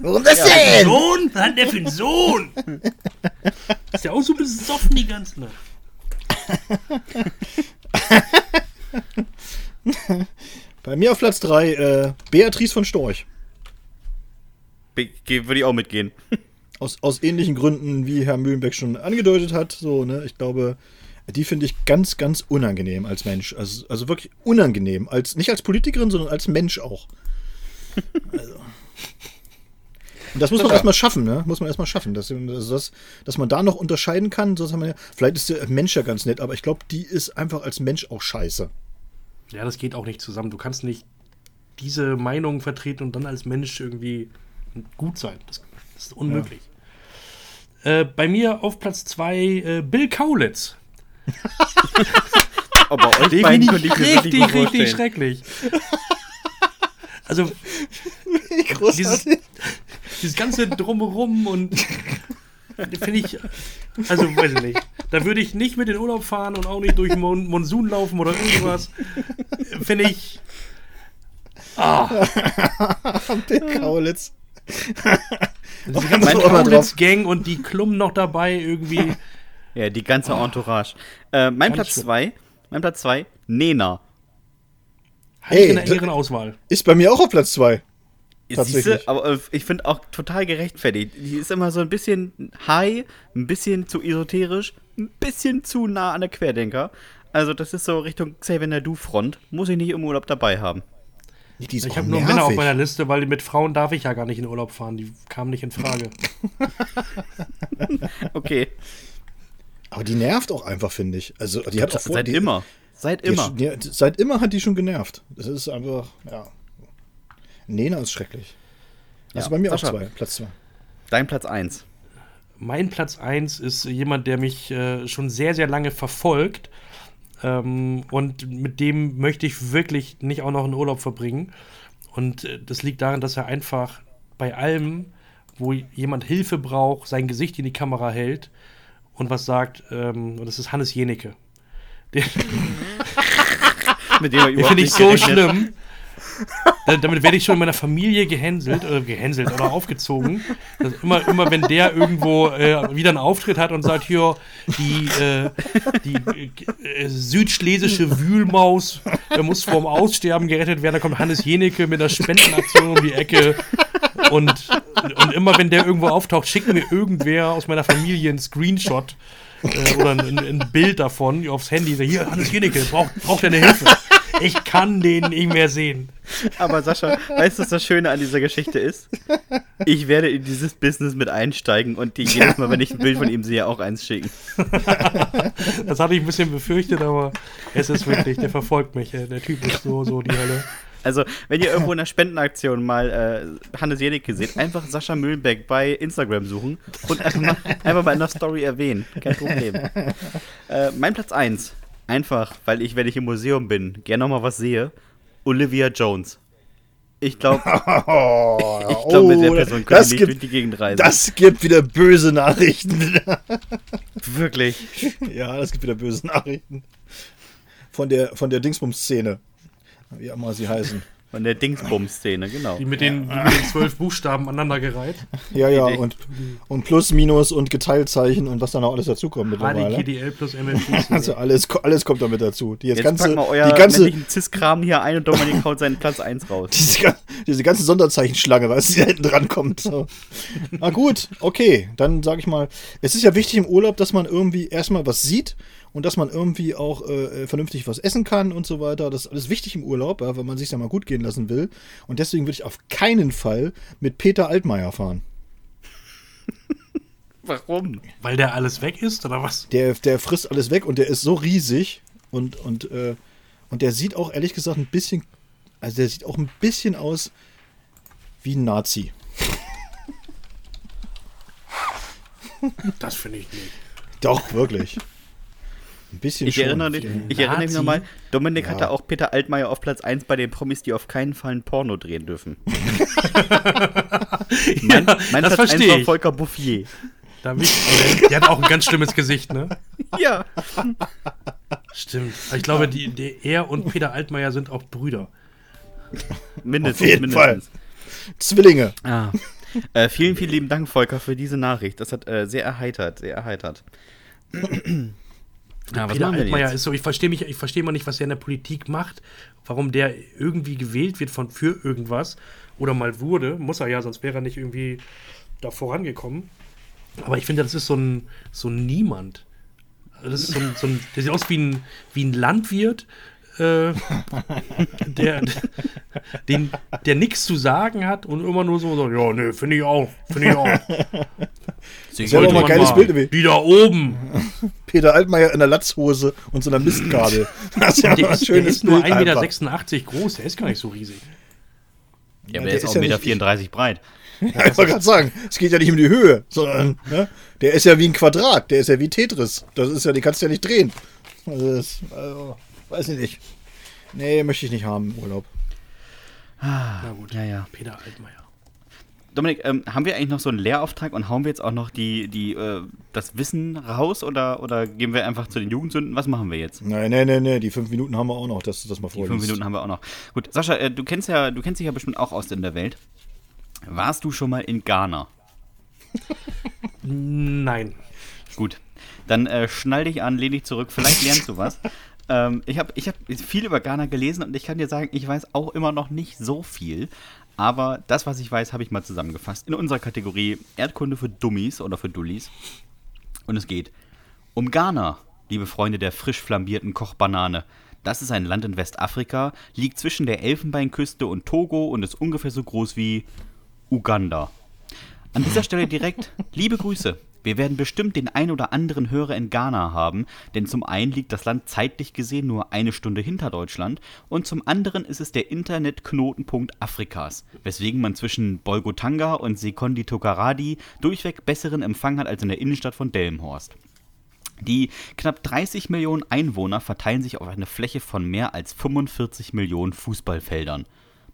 Warum das denn? Sohn? Was hat der für einen Sohn? Ist ja auch so besoffen die ganze Nacht. Bei mir auf Platz 3 äh, Beatrice von Storch. Be- Würde ich auch mitgehen. Aus, aus ähnlichen Gründen, wie Herr Mühlenbeck schon angedeutet hat. So, ne? Ich glaube, die finde ich ganz, ganz unangenehm als Mensch. Also, also wirklich unangenehm. Als, nicht als Politikerin, sondern als Mensch auch. Also. Und das muss man erstmal schaffen, ne? Muss man erstmal schaffen, dass, dass, dass, dass man da noch unterscheiden kann. Sonst haben wir ja, vielleicht ist der Mensch ja ganz nett, aber ich glaube, die ist einfach als Mensch auch scheiße. Ja, das geht auch nicht zusammen. Du kannst nicht diese Meinung vertreten und dann als Mensch irgendwie gut sein. Das, das ist unmöglich. Äh, bei mir auf Platz 2 äh, Bill Kaulitz. Aber euch wirklich richtig, richtig schrecklich. Also, dieses, dieses ganze Drumherum und finde ich, also weiß ich nicht. Da würde ich nicht mit in den Urlaub fahren und auch nicht durch Mon Monsun laufen oder irgendwas. Finde ich. Der Kaulitz. Diese ganze. Kaulitz-Gang und die Klum noch dabei irgendwie. Ja, die ganze Entourage. Äh, mein Ganz Platz schlimm. 2, mein Platz 2, Nena. Hatte ich in der Ehrenauswahl. Ist bei mir auch auf Platz 2. Siehste, Tatsächlich. aber äh, ich finde auch total gerechtfertigt. Die ist immer so ein bisschen high, ein bisschen zu esoterisch, ein bisschen zu nah an der Querdenker. Also das ist so Richtung Xavier Du Front. Muss ich nicht im Urlaub dabei haben. Die ist Ich habe nur Männer auf meiner Liste, weil mit Frauen darf ich ja gar nicht in Urlaub fahren. Die kamen nicht in Frage. Okay. Aber die nervt auch einfach, finde ich. Also, die hat auch vor- Seit die, immer. Seit Die immer. schon- die, seit immer hat die schon genervt. Das ist einfach, ja. Nena ist schrecklich. Also Ja, bei mir Sascha. auch zwei, Platz zwei. Dein Platz 1. Mein Platz 1 ist jemand, der mich äh, schon sehr, sehr lange verfolgt. Ähm, und mit dem möchte ich wirklich nicht auch noch einen Urlaub verbringen. Und äh, das liegt daran, dass er einfach bei allem, wo jemand Hilfe braucht, sein Gesicht in die Kamera hält und was sagt. Ähm, und das ist Hannes Jenecke. Den, Mit dem den finde ich so schlimm. Da- Damit werde ich schon in meiner Familie gehänselt oder gehänselt oder aufgezogen. Dass immer, immer wenn der irgendwo äh, wieder einen Auftritt hat und sagt, hier, die, äh, die äh, südschlesische Wühlmaus der muss vorm Aussterben gerettet werden, da kommt Hannes Jenecke mit einer Spendenaktion um die Ecke. Und, und immer wenn der irgendwo auftaucht, schickt mir irgendwer aus meiner Familie einen Screenshot äh, oder ein, ein Bild davon aufs Handy. So, Hier, Hannes Jenecke, braucht, braucht deine Hilfe. Ich kann den nicht mehr sehen. Aber Sascha, weißt du, was das Schöne an dieser Geschichte ist? Ich werde in dieses Business mit einsteigen und dir jedes Mal, wenn ich ein Bild von ihm sehe, auch eins schicken. Das hatte ich ein bisschen befürchtet, aber es ist wirklich, der verfolgt mich. ey. Der Typ ist so, so die Hölle. Also, wenn ihr irgendwo in einer Spendenaktion mal äh, Hannes Jenecke seht, einfach Sascha Mühlenbeck bei Instagram suchen und einfach mal, einfach mal in der Story erwähnen. Kein Problem. Äh, mein Platz 1. Einfach, weil ich, wenn ich im Museum bin, gerne nochmal was sehe. Olivia Jones. Ich glaube, Oh, ich glaub, mit der Person könnte das ich nicht gibt, durch die Gegend reisen. das gibt wieder böse Nachrichten. Wirklich. ja, das gibt wieder böse Nachrichten. Von der, von der Dingsbums-Szene. Wie auch immer sie heißen. Von der Dingsbums-Szene, genau. Die mit den, die mit den zwölf Buchstaben aneinandergereiht. Ja, ja, und, und Plus, Minus und Geteiltzeichen und was da noch alles dazukommt mittlerweile. HDGDL plus MFG. Also alles, alles kommt da mit dazu. Die, jetzt Jetzt ganze, packen wir euer die ganze, Cis-Kram hier ein und Dominik haut seinen Platz 1 raus. diese, diese ganze Sonderzeichenschlange, die da hinten dran kommt. So. Na gut, okay, dann sage ich mal, es ist ja wichtig im Urlaub, dass man irgendwie erstmal was sieht und dass man irgendwie auch äh, vernünftig was essen kann und so weiter. Das ist alles wichtig im Urlaub, ja, wenn man sich ja mal gut gehen lassen will. Und deswegen würde ich auf keinen Fall mit Peter Altmaier fahren. Warum? Weil der alles weg ist, oder was? Der, der frisst alles weg und der ist so riesig und, und, äh, und der sieht auch ehrlich gesagt ein bisschen, also der sieht auch ein bisschen aus wie ein Nazi. Das finde ich nicht. Doch, wirklich. Ein bisschen Ich schon. erinnere, mich, ich erinnere mich nochmal, Dominik Ja. hatte auch Peter Altmaier auf Platz 1 bei den Promis, die auf keinen Fall ein Porno drehen dürfen. mein mein das Platz 1 verstehe war ich. Volker Bouffier. Da mich, der, der hat auch ein ganz schlimmes Gesicht, ne? Ja. Stimmt. Ich glaube, die, die, er und Peter Altmaier sind auch Brüder. Mindestens. Auf jeden mindestens. Zwillinge. Ah. Äh, vielen, vielen lieben Dank, Volker, für diese Nachricht. Das hat äh, sehr erheitert, sehr erheitert. Ja, was Peter Altmaier jetzt? ist so, ich verstehe mich, ich verstehe mal nicht, was er in der Politik macht, warum der irgendwie gewählt wird von für irgendwas oder mal wurde, muss er ja, sonst wäre er nicht irgendwie da vorangekommen. Aber ich finde, das ist so ein, so ein Niemand. Das ist so ein, so ein der sieht aus wie ein, wie ein Landwirt, äh, der, den, der nichts zu sagen hat und immer nur so, so ja, nee, finde ich auch, finde ich auch. Das wäre doch mal ein geiles mal. Bild. Die da oben. Peter Altmaier in der Latzhose und so einer Mistkabel. Das ist ja Der ist, der ist nur Bild 1,86 einfach. Meter groß, der ist gar nicht so riesig. Ja, aber der der ist ist auch ja 1,34 nicht- Meter breit. Ja, ich wollte gerade sagen, es geht ja nicht um die Höhe, sondern ne, der ist ja wie ein Quadrat, der ist ja wie Tetris. Das ist ja, die kannst du ja nicht drehen. Also, das, also weiß ich nicht. Nee, möchte ich nicht haben im Urlaub. Na gut. Ja, ja. Peter Altmaier. Dominik, ähm, haben wir eigentlich noch so einen Lehrauftrag und hauen wir jetzt auch noch die, die, äh, das Wissen raus oder, oder gehen wir einfach zu den Jugendsünden? Was machen wir jetzt? Nein, nein, nein, nein, die fünf Minuten haben wir auch noch, dass du das mal Die vorliest. fünf Minuten haben wir auch noch. Gut, Sascha, äh, du kennst ja, du kennst dich ja bestimmt auch aus in der Welt. Warst du schon mal in Ghana? Nein. Gut, dann äh, schnall dich an, lehn dich zurück, vielleicht lernst du was. ähm, ich habe ich hab viel über Ghana gelesen und ich kann dir sagen, ich weiß auch immer noch nicht so viel. Aber das, was ich weiß, habe ich mal zusammengefasst in unserer Kategorie Erdkunde für Dummies oder für Dullis. Und es geht um Ghana, liebe Freunde der frisch flambierten Kochbanane. Das ist ein Land in Westafrika, liegt zwischen der Elfenbeinküste und Togo und ist ungefähr so groß wie Uganda. An dieser Stelle direkt liebe Grüße. Wir werden bestimmt den ein oder anderen Hörer in Ghana haben, denn zum einen liegt das Land zeitlich gesehen nur eine Stunde hinter Deutschland und zum anderen ist es der Internetknotenpunkt Afrikas, weswegen man zwischen Bolgotanga und Sekondi Tokaradi durchweg besseren Empfang hat als in der Innenstadt von Delmenhorst. Die knapp 30 Millionen Einwohner verteilen sich auf eine Fläche von mehr als 45 Millionen Fußballfeldern.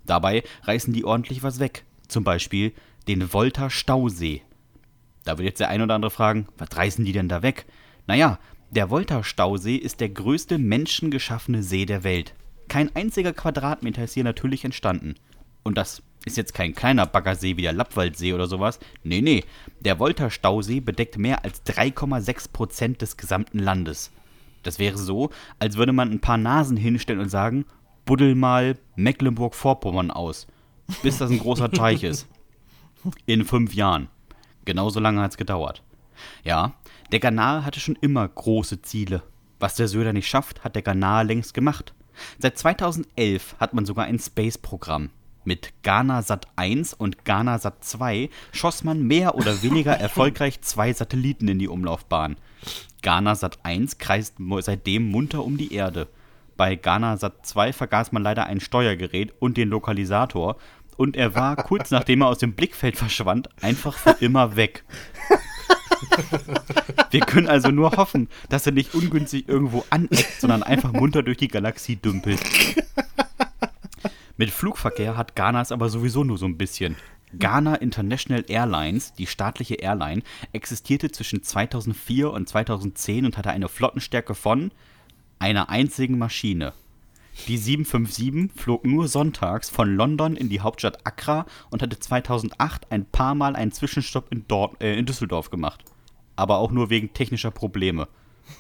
Dabei reißen die ordentlich was weg. Zum Beispiel den Volta Stausee. Da wird jetzt der ein oder andere fragen, was reißen die denn da weg? Naja, der Volta Stausee ist der größte menschengeschaffene See der Welt. Kein einziger Quadratmeter ist hier natürlich entstanden. Und das ist jetzt kein kleiner Baggersee wie der Lappwaldsee oder sowas. Nee, nee. Der Volta Stausee bedeckt mehr als 3,6 Prozent des gesamten Landes. Das wäre so, als würde man ein paar Nasen hinstellen und sagen, buddel mal Mecklenburg-Vorpommern aus, bis das ein großer Teich ist. In fünf Jahren. Genauso lange hat es gedauert. Ja, der Ghana hatte schon immer große Ziele. Was der Söder nicht schafft, hat der Ghana längst gemacht. Seit 2011 hat man sogar ein Space-Programm. Mit Ghana Sat 1 und Ghana Sat 2 schoss man mehr oder weniger erfolgreich zwei Satelliten in die Umlaufbahn. Ghana Sat 1 kreist seitdem munter um die Erde. Bei Ghana Sat 2 vergaß man leider ein Steuergerät und den Lokalisator und er war kurz nachdem er aus dem Blickfeld verschwand einfach für immer weg. Wir können also nur hoffen, dass er nicht ungünstig irgendwo aneckt, sondern einfach munter durch die Galaxie dümpelt. Mit Flugverkehr hat Ghana es aber sowieso nur so ein bisschen. Ghana International Airlines, die staatliche Airline, existierte zwischen 2004 und 2010 und hatte eine Flottenstärke von einer einzigen Maschine. Die 757 flog nur sonntags von London in die Hauptstadt Accra und hatte 2008 ein paar Mal einen Zwischenstopp in, Dort äh, in Düsseldorf gemacht. Aber auch nur wegen technischer Probleme.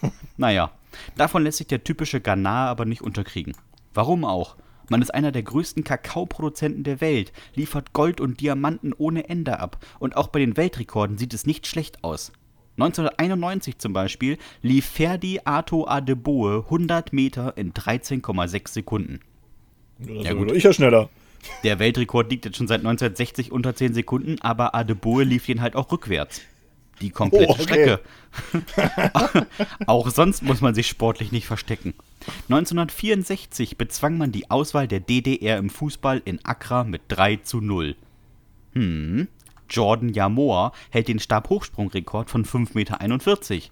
Naja, davon lässt sich der typische Ghana aber nicht unterkriegen. Warum auch? Man ist einer der größten Kakaoproduzenten der Welt, liefert Gold und Diamanten ohne Ende ab und auch bei den Weltrekorden sieht es nicht schlecht aus. 1991 zum Beispiel lief Ferdi Ato Adeboe 100 Meter in 13,6 Sekunden. Das Ja, gut. Ich ja schneller. Der Weltrekord liegt jetzt schon seit 1960 unter 10 Sekunden, aber Adeboe lief den halt auch rückwärts. die komplette Oh, okay. Strecke. Auch sonst muss man sich sportlich nicht verstecken. 1964 bezwang man die Auswahl der DDR im Fußball in Accra mit 3 zu 0. Hm. Jordan Yamoa hält den Stabhochsprungrekord von 5,41 Meter.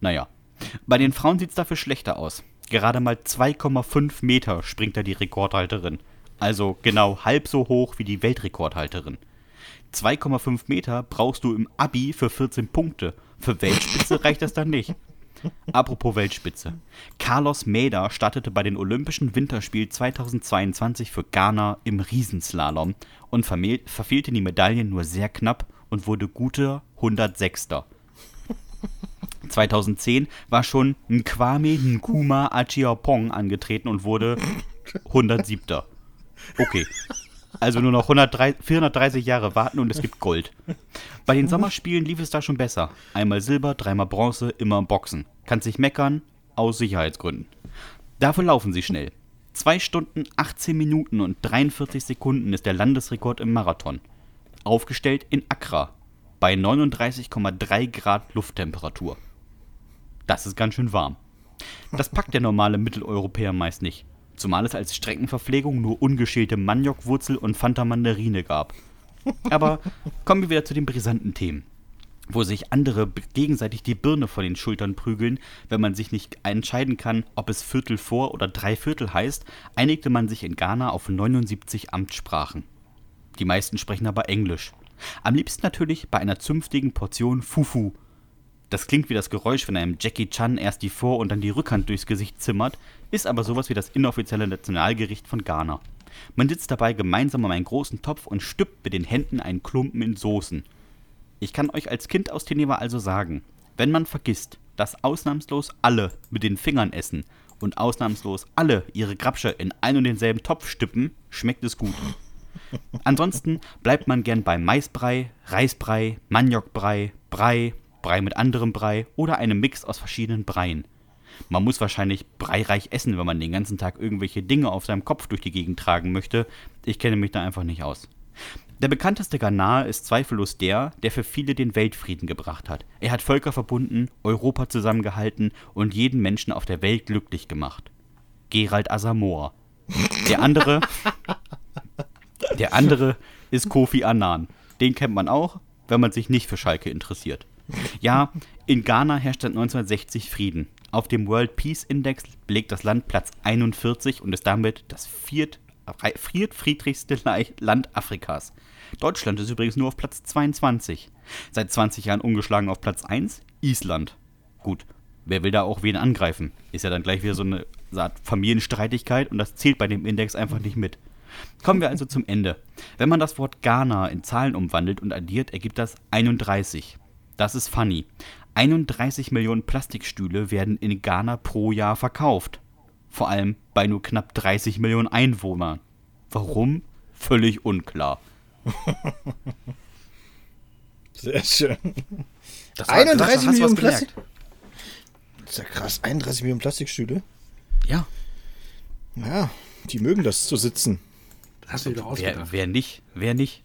Naja, bei den Frauen sieht es dafür schlechter aus. Gerade mal 2,5 Meter springt da die Rekordhalterin. Also genau halb so hoch wie die Weltrekordhalterin. 2,5 Meter brauchst du im Abi für 14 Punkte. Für Weltspitze reicht das dann nicht. Apropos Weltspitze. Carlos Meda startete bei den Olympischen Winterspielen 2022 für Ghana im Riesenslalom und verfehlte die Medaillen nur sehr knapp und wurde guter 106. 2010 war schon Nkwame Nkuma Achiopong angetreten und wurde 107. Okay. Also nur noch 103 430 Jahre warten und es gibt Gold. Bei den Sommerspielen lief es da schon besser. Einmal Silber, dreimal Bronze, immer im Boxen. Kannst nicht meckern, aus Sicherheitsgründen. Dafür laufen sie schnell. 2 Stunden, 18 Minuten und 43 Sekunden ist der Landesrekord im Marathon. Aufgestellt in Accra bei 39,3 Grad Lufttemperatur. Das ist ganz schön warm. Das packt der normale Mitteleuropäer meist nicht. Zumal es als Streckenverpflegung nur ungeschälte Maniokwurzel und Fanta Mandarine gab. Aber kommen wir wieder zu den brisanten Themen. Wo sich andere gegenseitig die Birne vor den Schultern prügeln, wenn man sich nicht entscheiden kann, ob es Viertel vor oder Dreiviertel heißt, einigte man sich in Ghana auf 79 Amtssprachen. Die meisten sprechen aber Englisch. Am liebsten natürlich bei einer zünftigen Portion Fufu. Das klingt wie das Geräusch, wenn einem Jackie Chan erst die Vor- und dann die Rückhand durchs Gesicht zimmert, ist aber sowas wie das inoffizielle Nationalgericht von Ghana. Man sitzt dabei gemeinsam um einen großen Topf und stüppt mit den Händen einen Klumpen in Soßen. Ich kann euch als Kind aus Teneva also sagen, wenn man vergisst, dass ausnahmslos alle mit den Fingern essen und ausnahmslos alle ihre Grapsche in ein und denselben Topf stippen, schmeckt es gut. Ansonsten bleibt man gern bei Maisbrei, Reisbrei, Maniokbrei, Brei, Brei mit anderem Brei oder einem Mix aus verschiedenen Breien. Man muss wahrscheinlich breireich essen, wenn man den ganzen Tag irgendwelche Dinge auf seinem Kopf durch die Gegend tragen möchte. Ich kenne mich da einfach nicht aus. Der bekannteste Ghanaer ist zweifellos der, der für viele den Weltfrieden gebracht hat. Er hat Völker verbunden, Europa zusammengehalten und jeden Menschen auf der Welt glücklich gemacht. Gerald Asamoah. Der andere, der andere ist Kofi Annan. Den kennt man auch, wenn man sich nicht für Schalke interessiert. Ja, in Ghana herrscht seit 1960 Frieden. Auf dem World Peace Index belegt das Land Platz 41 und ist damit das viert, viertfriedlichste Le- Land Afrikas. Deutschland ist übrigens nur auf Platz 22. Seit 20 Jahren ungeschlagen auf Platz 1 Island. Gut, wer will da auch wen angreifen? Ist ja dann gleich wieder so eine Art Familienstreitigkeit und das zählt bei dem Index einfach nicht mit. Kommen wir also zum Ende. Wenn man das Wort Ghana in Zahlen umwandelt und addiert, ergibt das 31. Das ist funny. 31 Millionen Plastikstühle werden in Ghana pro Jahr verkauft. Vor allem bei nur knapp 30 Millionen Einwohnern. Warum? Völlig unklar. Sehr schön. Das 31 Millionen Plastik. Das ist ja krass. 31 Millionen Plastikstühle. Ja, Ja, die mögen das zu sitzen. Das hast du doch ausgedacht. wer, wer nicht? Wer nicht?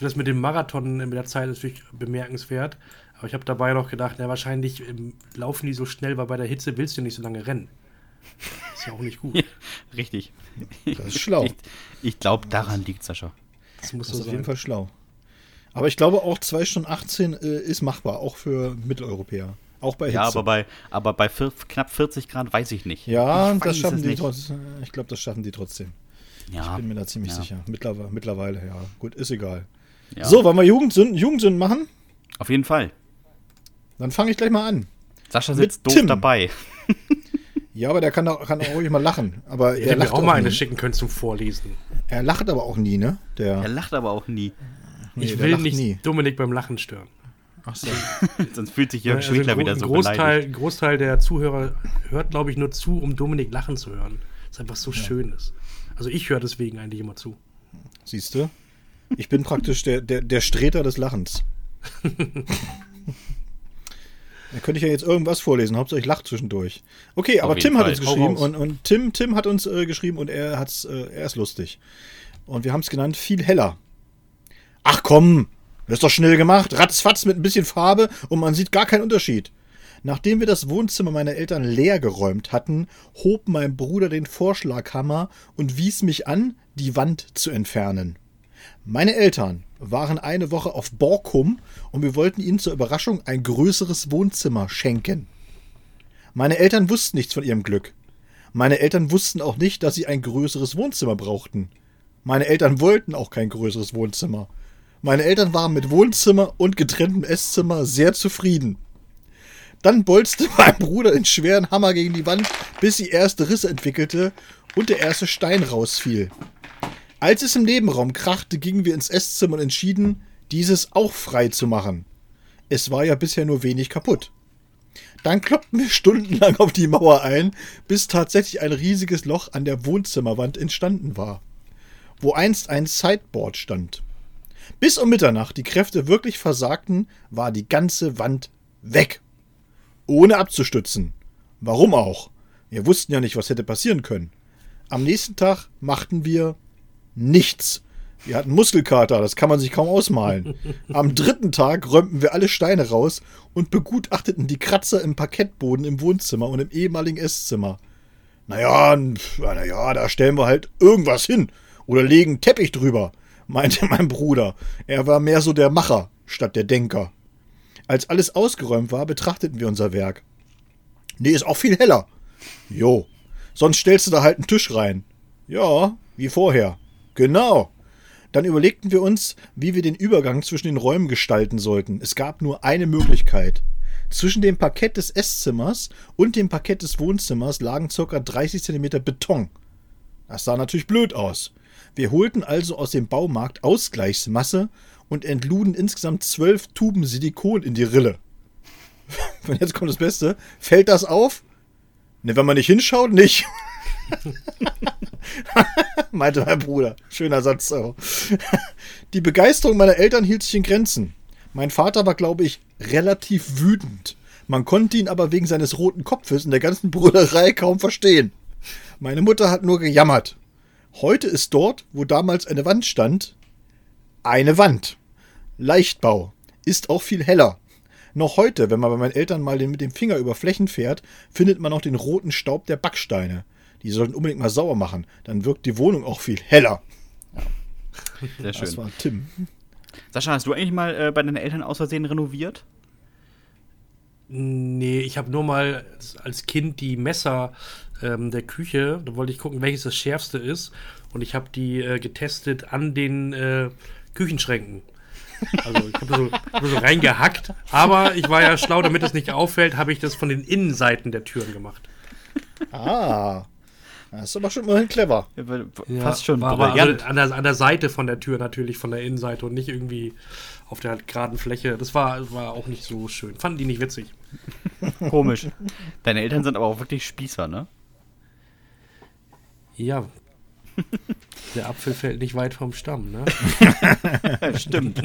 Das mit dem Marathon mit der Zeit ist natürlich bemerkenswert. Aber ich habe dabei noch gedacht, na, wahrscheinlich ähm, laufen die so schnell, weil bei der Hitze willst du nicht so lange rennen. Ist ja auch nicht gut. Richtig. Das ist schlau. Ich, ich glaube, daran liegt Sascha. Das muss Das ist so auf jeden. Fall schlau. Aber ich glaube auch 2 Stunden 18 äh, ist machbar, auch für Mitteleuropäer. Auch bei Hitze. Ja, aber bei, aber bei vier, knapp 40 Grad weiß ich nicht. Ja, ich das schaffen die trotzdem. Ich glaube, das schaffen die trotzdem. Ja, Ich bin mir da ziemlich ja, sicher. Mittlerweile, mittlerweile, ja. Gut, ist egal. ja. So, wollen wir Jugendsünden, Jugendsünden machen? Auf jeden Fall. Dann fange ich gleich mal an. Sascha Mit sitzt doof Tim. dabei. Ja, aber der kann auch, kann auch ruhig mal lachen. Aber Ich er lacht, auch auch mal eine nie. schicken können zum Vorlesen. er lacht aber auch nie, ne? Der, Er lacht aber auch nie. nee, ich will lacht nicht nie. Dominik beim Lachen stören. Ach so. Sonst fühlt sich Jörg Also Schwedler wieder so Großteil, beleidigt. ein Großteil der Zuhörer hört, glaube ich, nur zu, um Dominik lachen zu hören. Das einfach so schön ist. Also ich höre deswegen eigentlich immer zu. Siehst du? Ich bin praktisch der, der, der Streter des Lachens. Da könnte ich ja jetzt irgendwas vorlesen, Hauptsache ich lache zwischendurch. Okay, aber Tim hat Fall. uns Hau geschrieben und, und Tim, Tim hat uns äh, geschrieben und er hat's, äh, er ist lustig. Und wir haben es genannt, viel heller. Ach komm, Das ist doch schnell gemacht. Ratzfatz mit ein bisschen Farbe und man sieht gar keinen Unterschied. Nachdem wir das Wohnzimmer meiner Eltern leer geräumt hatten, hob mein Bruder den Vorschlaghammer und wies mich an, die Wand zu entfernen. Meine Eltern waren eine Woche auf Borkum und wir wollten ihnen zur Überraschung ein größeres Wohnzimmer schenken. Meine Eltern wussten nichts von ihrem Glück. Meine Eltern wussten auch nicht, dass sie ein größeres Wohnzimmer brauchten. Meine Eltern wollten auch kein größeres Wohnzimmer. Meine Eltern waren mit Wohnzimmer und getrenntem Esszimmer sehr zufrieden. Dann bolzte mein Bruder den schweren Hammer gegen die Wand, bis sie erste Risse entwickelte und der erste Stein rausfiel. Als es im Nebenraum krachte, gingen wir ins Esszimmer und entschieden, dieses auch frei zu machen. Es war ja bisher nur wenig kaputt. Dann kloppten wir stundenlang auf die Mauer ein, bis tatsächlich ein riesiges Loch an der Wohnzimmerwand entstanden war, wo einst ein Sideboard stand. Bis um Mitternacht die Kräfte wirklich versagten, war die ganze Wand weg. Ohne abzustützen. Warum auch? Wir wussten ja nicht, was hätte passieren können. Am nächsten Tag machten wir nichts. Wir hatten Muskelkater, das kann man sich kaum ausmalen. Am dritten Tag räumten wir alle Steine raus und begutachteten die Kratzer im Parkettboden im Wohnzimmer und im ehemaligen Esszimmer. Naja, naja, da stellen wir halt irgendwas hin oder legen Teppich drüber, meinte mein Bruder. Er war mehr so der Macher statt der Denker. Als alles ausgeräumt war, betrachteten wir unser Werk. Nee, ist auch viel heller. Jo. Sonst stellst du da halt einen Tisch rein. Ja, wie vorher. Genau. Dann überlegten wir uns, wie wir den Übergang zwischen den Räumen gestalten sollten. Es gab nur eine Möglichkeit. Zwischen dem Parkett des Esszimmers und dem Parkett des Wohnzimmers lagen ca. 30 cm Beton. Das sah natürlich blöd aus. Wir holten also aus dem Baumarkt Ausgleichsmasse und entluden insgesamt zwölf Tuben Silikon in die Rille. Und jetzt kommt das Beste. Fällt das auf? Ne, wenn man nicht hinschaut, nicht. Meinte mein Bruder. Schöner Satz. So. Die Begeisterung meiner Eltern hielt sich in Grenzen. Mein Vater war, glaube ich, relativ wütend. Man konnte ihn aber wegen seines roten Kopfes in der ganzen Brüllerei kaum verstehen. Meine Mutter hat nur gejammert. Heute ist dort, wo damals eine Wand stand, eine Wand. Leichtbau. Ist auch viel heller. Noch heute, wenn man bei meinen Eltern mal mit dem Finger über Flächen fährt, findet man noch den roten Staub der Backsteine. Die sollten unbedingt mal sauer machen. Dann wirkt die Wohnung auch viel heller. Sehr schön. Das war Tim. Sascha, hast du eigentlich mal äh, bei deinen Eltern aus Versehen renoviert? Nee, ich habe nur mal als Kind die Messer ähm, der Küche, da wollte ich gucken, welches das schärfste ist. Und ich habe die äh, getestet an den äh, Küchenschränken. Also ich habe so, hab so reingehackt. Aber ich war ja schlau, damit es nicht auffällt, habe ich das von den Innenseiten der Türen gemacht. Ah. Das ist aber schon immerhin clever. Ja, Fast schon war, also an, der, an der Seite von der Tür natürlich, von der Innenseite und nicht irgendwie auf der geraden Fläche. Das war, war auch nicht so schön. Fanden die nicht witzig. Komisch. Deine Eltern sind aber auch wirklich Spießer, ne? Ja. Der Apfel fällt nicht weit vom Stamm, ne? Stimmt.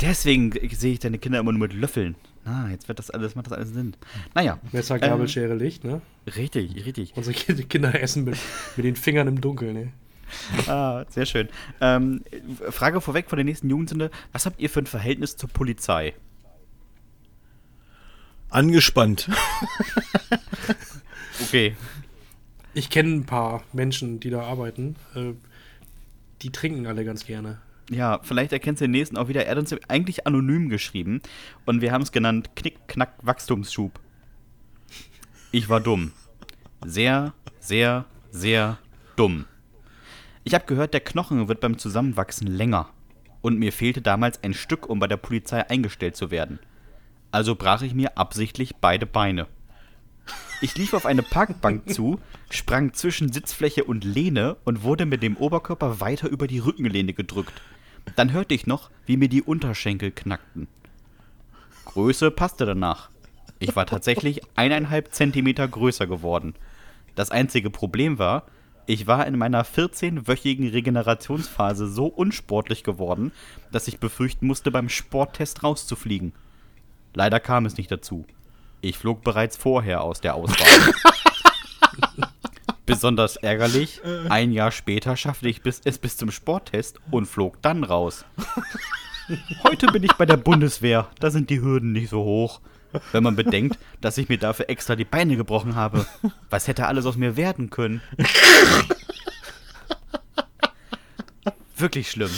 Deswegen sehe ich deine Kinder immer nur mit Löffeln. Ah, jetzt wird das alles, macht das alles Sinn. Naja. Messer, Gabel, ähm, Schere, Licht, ne? Richtig, richtig. Unsere Kinder essen mit, mit den Fingern im Dunkeln, ne? Ah, sehr schön. Ähm, Frage vorweg von der nächsten Jugendsünde. Was habt ihr für ein Verhältnis zur Polizei? Angespannt. okay. Ich kenne ein paar Menschen, die da arbeiten. Äh, die trinken alle ganz gerne. Ja, vielleicht erkennst du den nächsten auch wieder. Er hat uns eigentlich anonym geschrieben und wir haben es genannt Knick, Knack, Wachstumsschub. Ich war dumm. Sehr, sehr, sehr dumm. Ich habe gehört, der Knochen wird beim Zusammenwachsen länger. Und mir fehlte damals ein Stück, um bei der Polizei eingestellt zu werden. Also brach ich mir absichtlich beide Beine. Ich lief auf eine Parkbank zu, sprang zwischen Sitzfläche und Lehne und wurde mit dem Oberkörper weiter über die Rückenlehne gedrückt. Dann hörte ich noch, wie mir die Unterschenkel knackten. Größe passte danach. Ich war tatsächlich eineinhalb Zentimeter größer geworden. Das einzige Problem war, ich war in meiner 14-wöchigen Regenerationsphase so unsportlich geworden, dass ich befürchten musste, beim Sporttest rauszufliegen. Leider kam es nicht dazu. Ich flog bereits vorher aus der Auswahl. Besonders ärgerlich, ein Jahr später schaffte ich bis, es bis zum Sporttest und flog dann raus. Heute bin ich bei der Bundeswehr. Da sind die Hürden nicht so hoch. Wenn man bedenkt, dass ich mir dafür extra die Beine gebrochen habe. Was hätte alles aus mir werden können? Wirklich schlimm.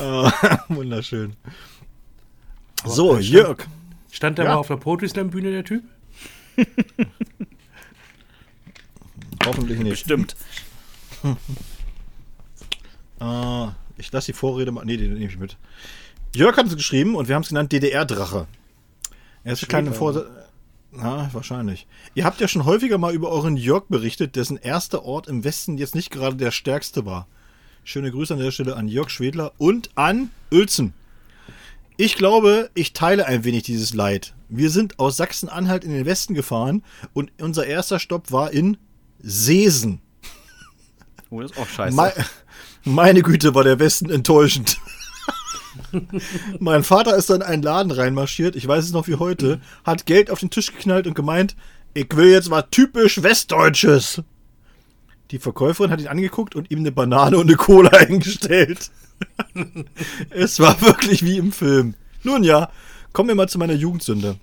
Oh, wunderschön. So, Jörg. Stand der Ja. mal auf der Poetry Slam Bühne, der Typ? Hoffentlich nicht. Bestimmt. Äh, ich lasse die Vorrede mal. Nee, die nehme ich mit. Jörg hat es geschrieben und wir haben es genannt DDR-Drache. Er ist keine Vor. Na, wahrscheinlich. Ihr habt ja schon häufiger mal über euren Jörg berichtet, dessen erster Ort im Westen jetzt nicht gerade der stärkste war. Schöne Grüße an der Stelle an Jörg Schwedler und an Uelzen. Ich glaube, ich teile ein wenig dieses Leid. Wir sind aus Sachsen-Anhalt in den Westen gefahren und unser erster Stopp war in Seesen. Oh, das ist auch scheiße. Me meine Güte, war der Westen enttäuschend. mein Vater ist dann in einen Laden reinmarschiert, ich weiß es noch wie heute, hat Geld auf den Tisch geknallt und gemeint, ich will jetzt was typisch Westdeutsches. Die Verkäuferin hat ihn angeguckt und ihm eine Banane und eine Cola eingestellt. es war wirklich wie im Film. Nun ja, kommen wir mal zu meiner Jugendsünde.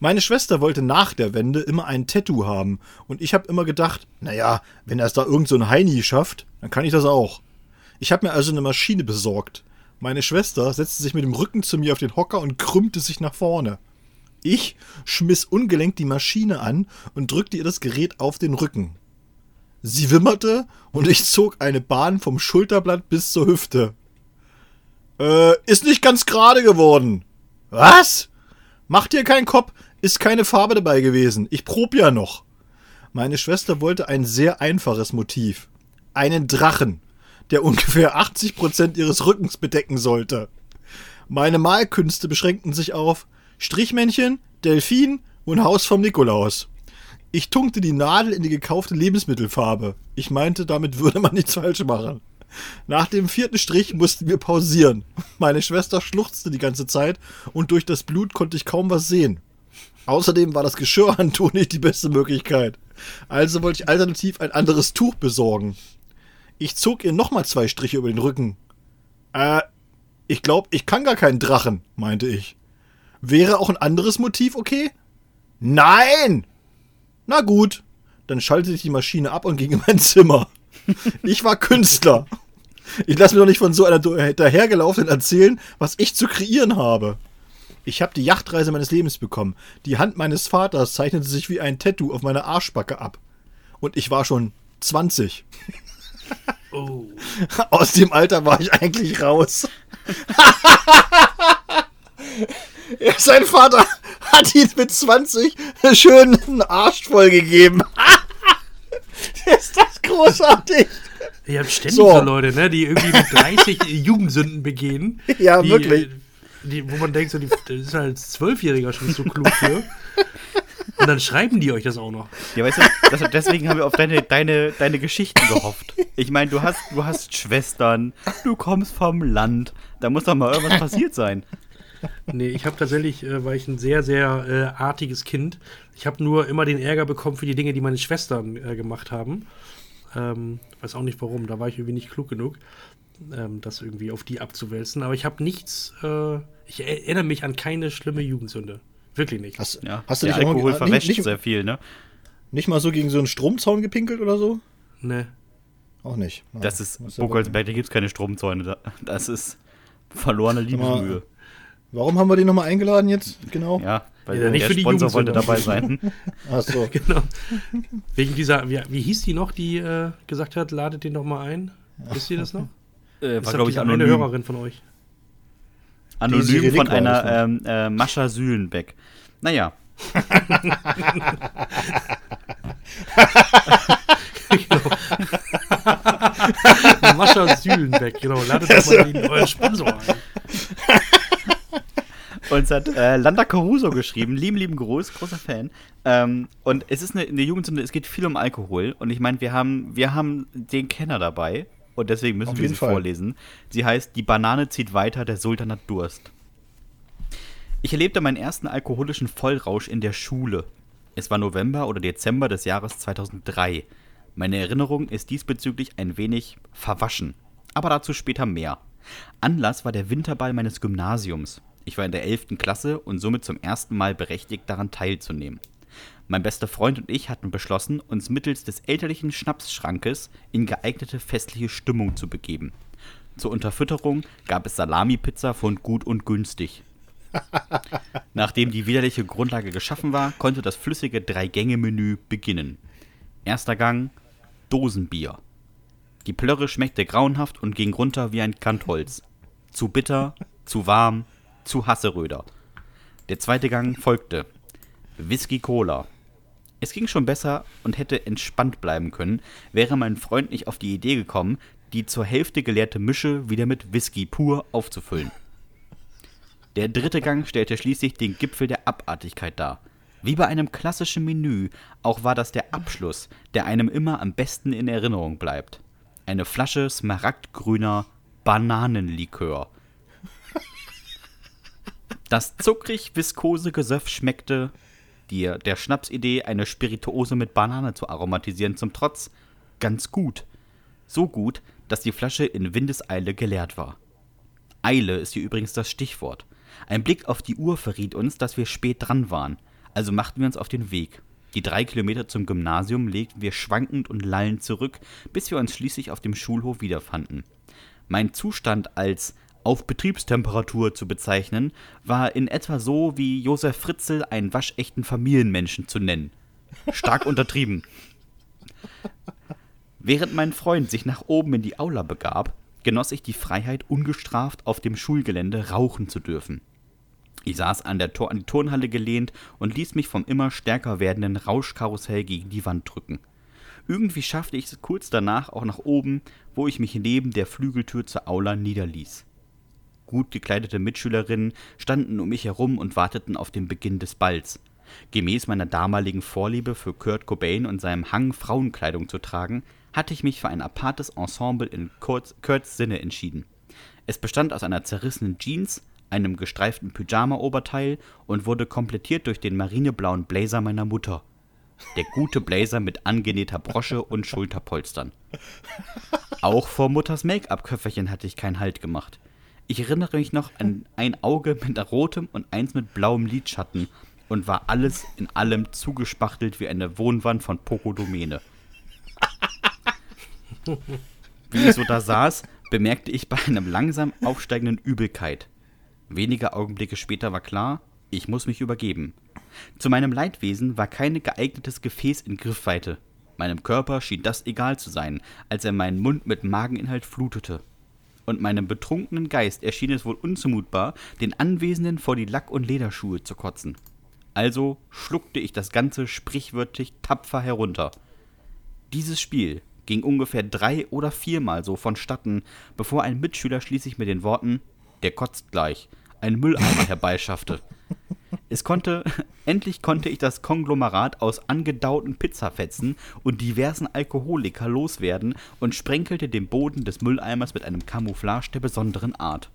Meine Schwester wollte nach der Wende immer ein Tattoo haben und ich habe immer gedacht, naja, wenn er es da irgend so ein Heini schafft, dann kann ich das auch. Ich habe mir also eine Maschine besorgt. Meine Schwester setzte sich mit dem Rücken zu mir auf den Hocker und krümmte sich nach vorne. Ich schmiss ungelenkt die Maschine an und drückte ihr das Gerät auf den Rücken. Sie wimmerte und ich zog eine Bahn vom Schulterblatt bis zur Hüfte. Äh, ist nicht ganz gerade geworden. Was? Mach dir keinen Kopf, ist keine Farbe dabei gewesen. Ich prob ja noch. Meine Schwester wollte ein sehr einfaches Motiv. Einen Drachen, der ungefähr 80% ihres Rückens bedecken sollte. Meine Malkünste beschränkten sich auf Strichmännchen, Delfin und Haus vom Nikolaus. Ich tunkte die Nadel in die gekaufte Lebensmittelfarbe. Ich meinte, damit würde man nichts falsch machen. Nach dem vierten Strich mussten wir pausieren. Meine Schwester schluchzte die ganze Zeit und durch das Blut konnte ich kaum was sehen. Außerdem war das Geschirrhandtuch nicht die beste Möglichkeit. Also wollte ich alternativ ein anderes Tuch besorgen. Ich zog ihr nochmal zwei Striche über den Rücken. Äh, ich glaube, ich kann gar keinen Drachen, meinte ich. Wäre auch ein anderes Motiv okay? Nein! Na gut, dann schaltete ich die Maschine ab und ging in mein Zimmer. Ich war Künstler. Ich lasse mir doch nicht von so einer dahergelaufenen erzählen, was ich zu kreieren habe. Ich habe die Yachtreise meines Lebens bekommen. Die Hand meines Vaters zeichnete sich wie ein Tattoo auf meiner Arschbacke ab. Und ich war schon 20. Oh. Aus dem Alter war ich eigentlich raus. Sein Vater hat ihn mit 20 schön einen Arsch voll gegeben. Ist das großartig? Ihr habt ständig So. Leute, ne, die irgendwie mit 30 Jugendsünden begehen. Ja, die, wirklich. Die, wo man denkt, so, die, das ist halt als Zwölfjähriger schon so klug für. Und dann schreiben die euch das auch noch. Ja, weißt du, das, deswegen haben wir auf deine, deine, deine Geschichten gehofft. Ich meine, du hast, du hast Schwestern, du kommst vom Land. Da muss doch mal irgendwas passiert sein. Nee, ich habe tatsächlich, äh, war ich ein sehr, sehr äh, artiges Kind. Ich habe nur immer den Ärger bekommen für die Dinge, die meine Schwestern äh, gemacht haben. Ähm, weiß auch nicht warum, da war ich irgendwie nicht klug genug, ähm, das irgendwie auf die abzuwälzen. Aber ich habe nichts, äh, ich erinnere mich an keine schlimme Jugendsünde. Wirklich nicht. Hast, Ja, hast du dich auch Alkohol verwäscht nicht, nicht, sehr viel, ne? nicht mal so gegen so einen Stromzaun gepinkelt oder so? Ne. Auch nicht. Ja, Das ist Buckholzberg, da gibt es keine Stromzäune. da- Das ist verlorene Liebesmühe. Warum haben wir den nochmal eingeladen jetzt? Genau. Ja, weil Ja, nicht der für die Sponsor wollte dabei sein. Ach so. Genau. Wegen dieser, wie, wie hieß die noch, die äh, gesagt hat, ladet den doch mal ein? Wisst ihr das noch? Äh, Ist war, glaube ich, diese eine anonym. Hörerin von euch. Anonym von einer das, ähm, äh, Mascha Sühlenbeck. Naja, Mascha Sühlenbeck, genau. Ladet doch mal den euren Sponsor ein. Uns hat äh, Landa Caruso geschrieben. Lieben, lieben Gruß, großer Fan. Ähm, und es ist eine, eine Jugendsünde, es geht viel um Alkohol. Und ich meine, wir haben, wir haben den Kenner dabei. Und deswegen müssen Auf wir sie Fall. vorlesen. Sie heißt Die Banane zieht weiter, der Sultan hat Durst. Ich erlebte meinen ersten alkoholischen Vollrausch in der Schule. Es war November oder Dezember des Jahres 2003. Meine Erinnerung ist diesbezüglich ein wenig verwaschen, aber dazu später mehr. Anlass war der Winterball meines Gymnasiums. Ich war in der 11. Klasse und somit zum ersten Mal berechtigt, daran teilzunehmen. Mein bester Freund und ich hatten beschlossen, uns mittels des elterlichen Schnapsschrankes in geeignete festliche Stimmung zu begeben. Zur Unterfütterung gab es Salami-Pizza von gut und günstig. Nachdem die widerliche Grundlage geschaffen war, konnte das flüssige Drei-Gänge-Menü beginnen. Erster Gang: Dosenbier. Die Plörre schmeckte grauenhaft und ging runter wie ein Kantholz. Zu bitter, zu warm, zu Hasseröder. Der zweite Gang folgte. Whisky Cola. Es ging schon besser und hätte entspannt bleiben können, wäre mein Freund nicht auf die Idee gekommen, die zur Hälfte geleerte Mische wieder mit Whisky pur aufzufüllen. Der dritte Gang stellte schließlich den Gipfel der Abartigkeit dar. Wie bei einem klassischen Menü, auch war das der Abschluss, der einem immer am besten in Erinnerung bleibt. Eine Flasche smaragdgrüner Bananenlikör. Das zuckrig-viskose Gesöff schmeckte, dir der Schnapsidee, eine Spirituose mit Banane zu aromatisieren, zum Trotz, ganz gut. So gut, dass die Flasche in Windeseile geleert war. Eile ist hier übrigens das Stichwort. Ein Blick auf die Uhr verriet uns, dass wir spät dran waren, also machten wir uns auf den Weg. Die drei Kilometer zum Gymnasium legten wir schwankend und lallend zurück, bis wir uns schließlich auf dem Schulhof wiederfanden. Mein Zustand als auf Betriebstemperatur zu bezeichnen, war in etwa so wie Josef Fritzl einen waschechten Familienmenschen zu nennen. Stark untertrieben. Während mein Freund sich nach oben in die Aula begab, genoss ich die Freiheit, ungestraft auf dem Schulgelände rauchen zu dürfen. Ich saß an, der Tor an die Turnhalle gelehnt und ließ mich vom immer stärker werdenden Rauschkarussell gegen die Wand drücken. Irgendwie schaffte ich es kurz danach auch nach oben, wo ich mich neben der Flügeltür zur Aula niederließ. Gut gekleidete Mitschülerinnen standen um mich herum und warteten auf den Beginn des Balls. Gemäß meiner damaligen Vorliebe für Kurt Cobain und seinem Hang, Frauenkleidung zu tragen, hatte ich mich für ein apartes Ensemble in Kurts, Kurts Sinne entschieden. Es bestand aus einer zerrissenen Jeans, einem gestreiften Pyjama-Oberteil und wurde komplettiert durch den marineblauen Blazer meiner Mutter. Der gute Blazer mit angenähter Brosche und Schulterpolstern. Auch vor Mutters Make-up-Köfferchen hatte ich keinen Halt gemacht. Ich erinnere mich noch an ein Auge mit rotem und eins mit blauem Lidschatten und war alles in allem zugespachtelt wie eine Wohnwand von Pokodomene. Wie ich so da saß, bemerkte ich bei einem langsam aufsteigenden Übelkeit. Wenige Augenblicke später war klar, ich muss mich übergeben. Zu meinem Leidwesen war kein geeignetes Gefäß in Griffweite. Meinem Körper schien das egal zu sein, als er meinen Mund mit Mageninhalt flutete. Und meinem betrunkenen Geist erschien es wohl unzumutbar, den Anwesenden vor die Lack- und Lederschuhe zu kotzen. Also schluckte ich das Ganze sprichwörtlich tapfer herunter. Dieses Spiel ging ungefähr drei oder viermal so vonstatten, bevor ein Mitschüler schließlich mit den Worten Der kotzt gleich einen Mülleimer herbeischaffte. Es konnte, endlich konnte ich das Konglomerat aus angedauten Pizzafetzen und diversen Alkoholiker loswerden und sprenkelte den Boden des Mülleimers mit einem Camouflage der besonderen Art.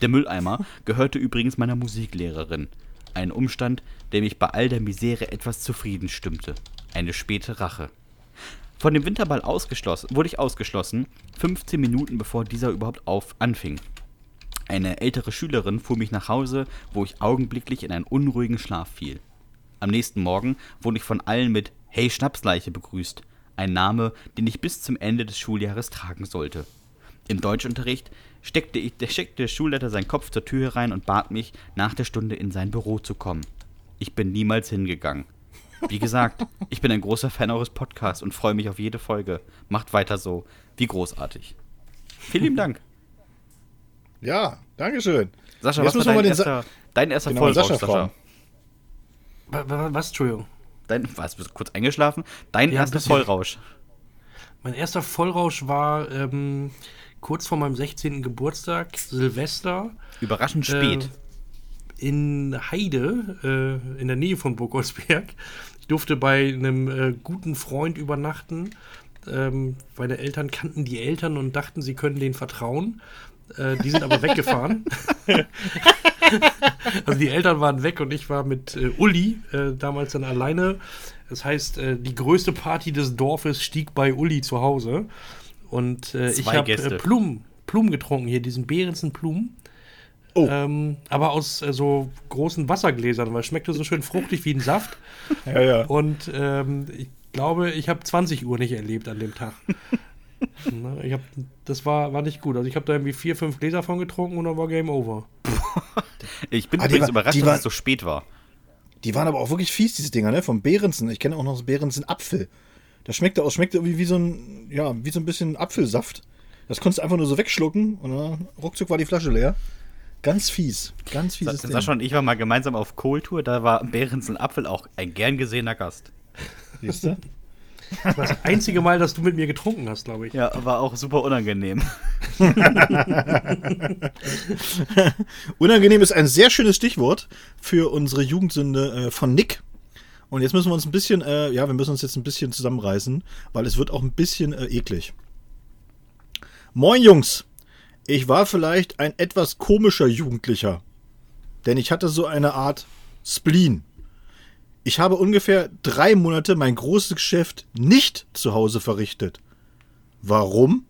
Der Mülleimer gehörte übrigens meiner Musiklehrerin. Ein Umstand, der mich bei all der Misere etwas zufrieden stimmte. Eine späte Rache. Von dem Winterball ausgeschlossen, wurde ich ausgeschlossen, 15 Minuten bevor dieser überhaupt auf anfing. Eine ältere Schülerin fuhr mich nach Hause, wo ich augenblicklich in einen unruhigen Schlaf fiel. Am nächsten Morgen wurde ich von allen mit Hey Schnapsleiche begrüßt, ein Name, den ich bis zum Ende des Schuljahres tragen sollte. Im Deutschunterricht steckte, ich, steckte der Schulleiter seinen Kopf zur Tür herein und bat mich, nach der Stunde in sein Büro zu kommen. Ich bin niemals hingegangen. Wie gesagt, ich bin ein großer Fan eures Podcasts und freue mich auf jede Folge. Macht weiter so. Wie großartig. Vielen lieben Dank. Ja, Dankeschön. Sascha, Jetzt was war wir dein den erster, dein erster Genau, Vollrausch, Sascha Sascha? Was, Entschuldigung? Dein, was, bist du kurz eingeschlafen? Dein Ja, erster. Vollrausch. Mein erster Vollrausch war ähm, kurz vor meinem 16. Geburtstag, Silvester, Überraschend spät. Äh, in Heide, äh, in der Nähe von Burgolsberg. Ich durfte bei einem äh, guten Freund übernachten. Ähm, meine Eltern kannten die Eltern und dachten, sie können denen vertrauen. Äh, die sind aber weggefahren. Also die Eltern waren weg und ich war mit äh, Uli äh, damals dann alleine. Das heißt, äh, die größte Party des Dorfes stieg bei Uli zu Hause. Und äh, ich habe äh, Blumen, Blumen getrunken, hier diesen Behrensen Blumen. Oh. Ähm, aber aus äh, so großen Wassergläsern, weil es schmeckte so schön fruchtig wie ein Saft. Ja, ja. Und ähm, ich glaube, ich habe 20 Uhr nicht erlebt an dem Tag. Ne, ich hab, das war, war nicht gut. Also ich habe da irgendwie vier, fünf Gläser von getrunken und dann war Game Over. Ich bin Ah, übrigens war- überrascht, dass es so spät war. Die waren aber auch wirklich fies, diese Dinger, ne? Vom Behrensen. Ich kenne auch noch das Behrensen Apfel. Das schmeckte auch, schmeckte irgendwie wie so ein, ja, wie so ein bisschen Apfelsaft. Das konntest du einfach nur so wegschlucken und dann ruckzuck war die Flasche leer. Ganz fies. Ganz fieses Ding. Sascha und ich waren mal gemeinsam auf Kohltour, da war Behrensen Apfel auch ein gern gesehener Gast. Siehst du? Das war das einzige Mal, dass du mit mir getrunken hast, glaube ich. Ja, war auch super unangenehm. Unangenehm ist ein sehr schönes Stichwort für unsere Jugendsünde äh, von Nick. Und jetzt müssen wir uns ein bisschen, äh, ja, wir müssen uns jetzt ein bisschen zusammenreißen, weil es wird auch ein bisschen äh, eklig. Moin Jungs, ich war vielleicht ein etwas komischer Jugendlicher, denn ich hatte so eine Art Spleen. Ich habe ungefähr drei Monate mein großes Geschäft nicht zu Hause verrichtet. Warum?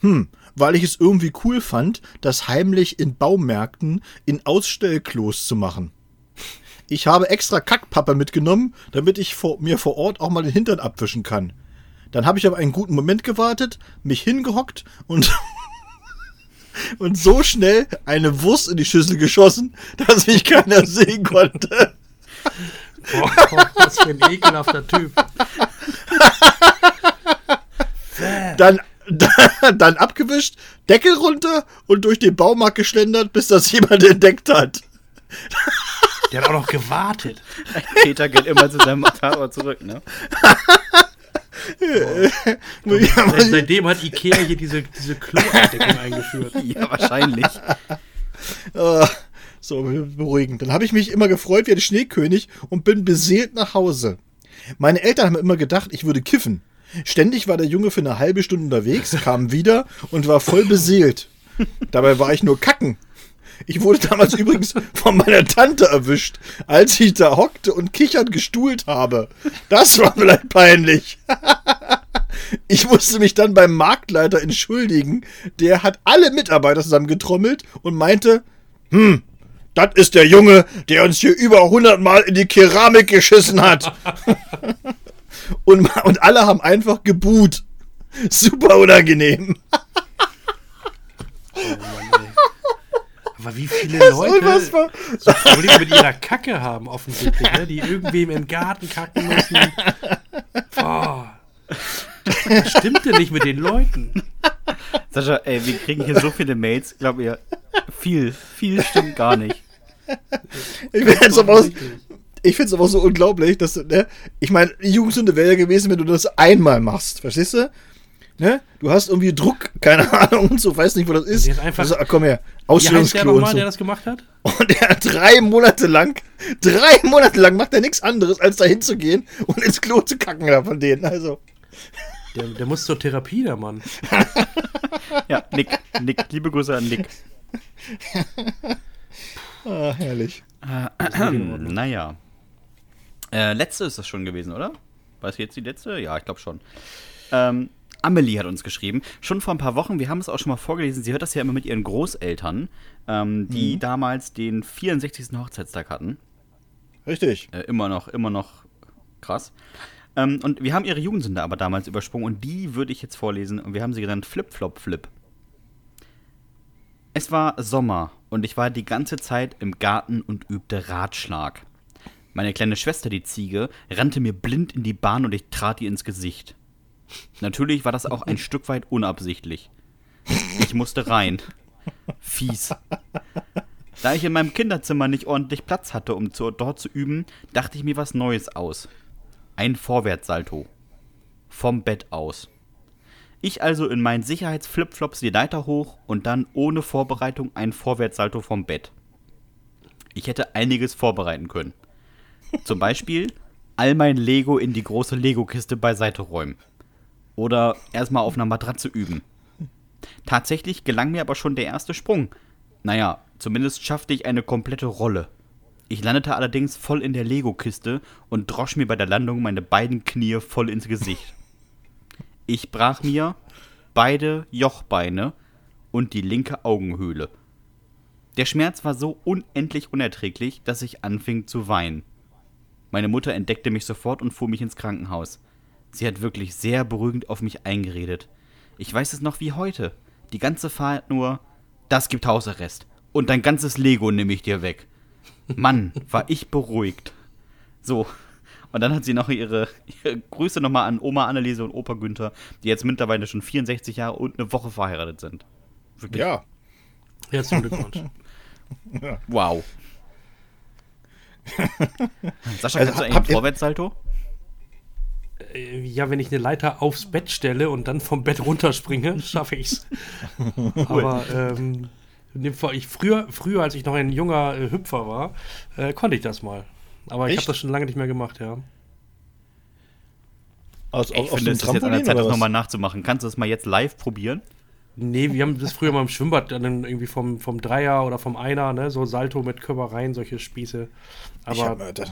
Hm, weil ich es irgendwie cool fand, das heimlich in Baumärkten in Ausstellklos zu machen. Ich habe extra Kackpappe mitgenommen, damit ich vor, mir vor Ort auch mal den Hintern abwischen kann. Dann habe ich aber einen guten Moment gewartet, mich hingehockt und und so schnell eine Wurst in die Schüssel geschossen, dass mich keiner sehen konnte. Boah, was für ein ekelhafter Typ. Dann, dann, dann abgewischt, Deckel runter und durch den Baumarkt geschlendert, bis das jemand entdeckt hat. Der hat auch noch gewartet. Peter geht immer zu seinem Tatort zurück, ne? Seit, seitdem hat Ikea hier diese, diese Kloabdeckung eingeführt. Ja, wahrscheinlich. Ah, so, beruhigend. Dann habe ich mich immer gefreut wie ein Schneekönig und bin beseelt nach Hause. Meine Eltern haben immer gedacht, ich würde kiffen. Ständig war der Junge für eine halbe Stunde unterwegs, kam wieder und war voll beseelt. Dabei war ich nur kacken. Ich wurde damals übrigens von meiner Tante erwischt, als ich da hockte und kichernd gestuhlt habe. Das war vielleicht peinlich. Ich musste mich dann beim Marktleiter entschuldigen. Der hat alle Mitarbeiter zusammengetrommelt und meinte, hm, das ist der Junge, der uns hier über 100 Mal in die Keramik geschissen hat. und, und alle haben einfach gebuht. Super unangenehm. Oh Mann, ey. Aber wie viele Das Leute so Probleme mit ihrer Kacke haben, offensichtlich, ne? die irgendwem im Garten kacken müssen. Boah. Was stimmt denn nicht mit den Leuten? Sascha, ey, wir kriegen hier so viele Mails, glaub ihr, viel, viel stimmt gar nicht. Ich finde es aber, ich find's aber so unglaublich, dass du, ne, ich meine, die Jugendsünde wäre ja gewesen, wenn du das einmal machst, verstehst du? Ne? Du hast irgendwie Druck, keine Ahnung und so, weiß nicht, wo das ist. Jetzt einfach- also, komm her, der Ausstellungsklo und nochmal, so. der das gemacht hat? Und er hat drei Monate lang, drei Monate lang macht er nichts anderes, als da hinzugehen und ins Klo zu kacken da von denen. Also, Der, der muss zur Therapie, der Mann. Ja, Nick, Nick, liebe Grüße an Nick. ah, herrlich. naja. Äh, letzte ist das schon gewesen, oder? War es jetzt die letzte? Ja, ich glaube schon. Ähm, Amelie hat uns geschrieben, schon vor ein paar Wochen, wir haben es auch schon mal vorgelesen, sie hört das ja immer mit ihren Großeltern, ähm, die damals den 64. Hochzeitstag hatten. Richtig. Äh, immer noch, immer noch krass. Ähm, und wir haben ihre Jugendsünde aber damals übersprungen und die würde ich jetzt vorlesen und wir haben sie genannt Flip-Flop-Flip. Es war Sommer und ich war die ganze Zeit im Garten und übte Ratschlag. Meine kleine Schwester, die Ziege, rannte mir blind in die Bahn und ich trat ihr ins Gesicht. Natürlich war das auch ein Stück weit unabsichtlich. Ich musste rein. Fies. Da ich in meinem Kinderzimmer nicht ordentlich Platz hatte, um zu, dort zu üben, dachte ich mir was Neues aus. Ein Vorwärtssalto. Vom Bett aus. Ich also in meinen Sicherheitsflipflops die Leiter hoch und dann ohne Vorbereitung ein Vorwärtssalto vom Bett. Ich hätte einiges vorbereiten können. Zum Beispiel all mein Lego in die große Lego-Kiste beiseite räumen. Oder erstmal auf einer Matratze üben. Tatsächlich gelang mir aber schon der erste Sprung. Naja, Zumindest schaffte ich eine komplette Rolle. Ich landete allerdings voll in der Lego-Kiste und drosch mir bei der Landung meine beiden Knie voll ins Gesicht. Ich brach mir beide Jochbeine und die linke Augenhöhle. Der Schmerz war so unendlich unerträglich, dass ich anfing zu weinen. Meine Mutter entdeckte mich sofort und fuhr mich ins Krankenhaus. Sie hat wirklich sehr beruhigend auf mich eingeredet. Ich weiß es noch wie heute. Die ganze Fahrt nur, das gibt Hausarrest. Und dein ganzes Lego nehme ich dir weg. Mann, war ich beruhigt. So. Und dann hat sie noch ihre, ihre Grüße nochmal an Oma Anneliese und Opa Günther, die jetzt mittlerweile schon 64 Jahre und eine Woche verheiratet sind. Wirklich. Ja. Herzlichen Glückwunsch. Wow. Sascha, Also, kannst du eigentlich einen Vorwärtssalto? Äh, Ja, wenn ich eine Leiter aufs Bett stelle und dann vom Bett runterspringe, schaffe ich's. Aber ähm, in dem Fall, ich früher, früher, als ich noch ein junger äh, Hüpfer war, äh, konnte ich das mal. Aber ich Echt? habe das schon lange nicht mehr gemacht, ja. Aus, Ich aus, finde, es ist jetzt an der Zeit, das nochmal nachzumachen. Kannst du das mal jetzt live probieren? Nee, wir haben das früher mal im Schwimmbad dann irgendwie vom, vom Dreier oder vom Einer, ne, so Salto mit Körpereien, solche Spieße. Ich, Aber hab, äh, da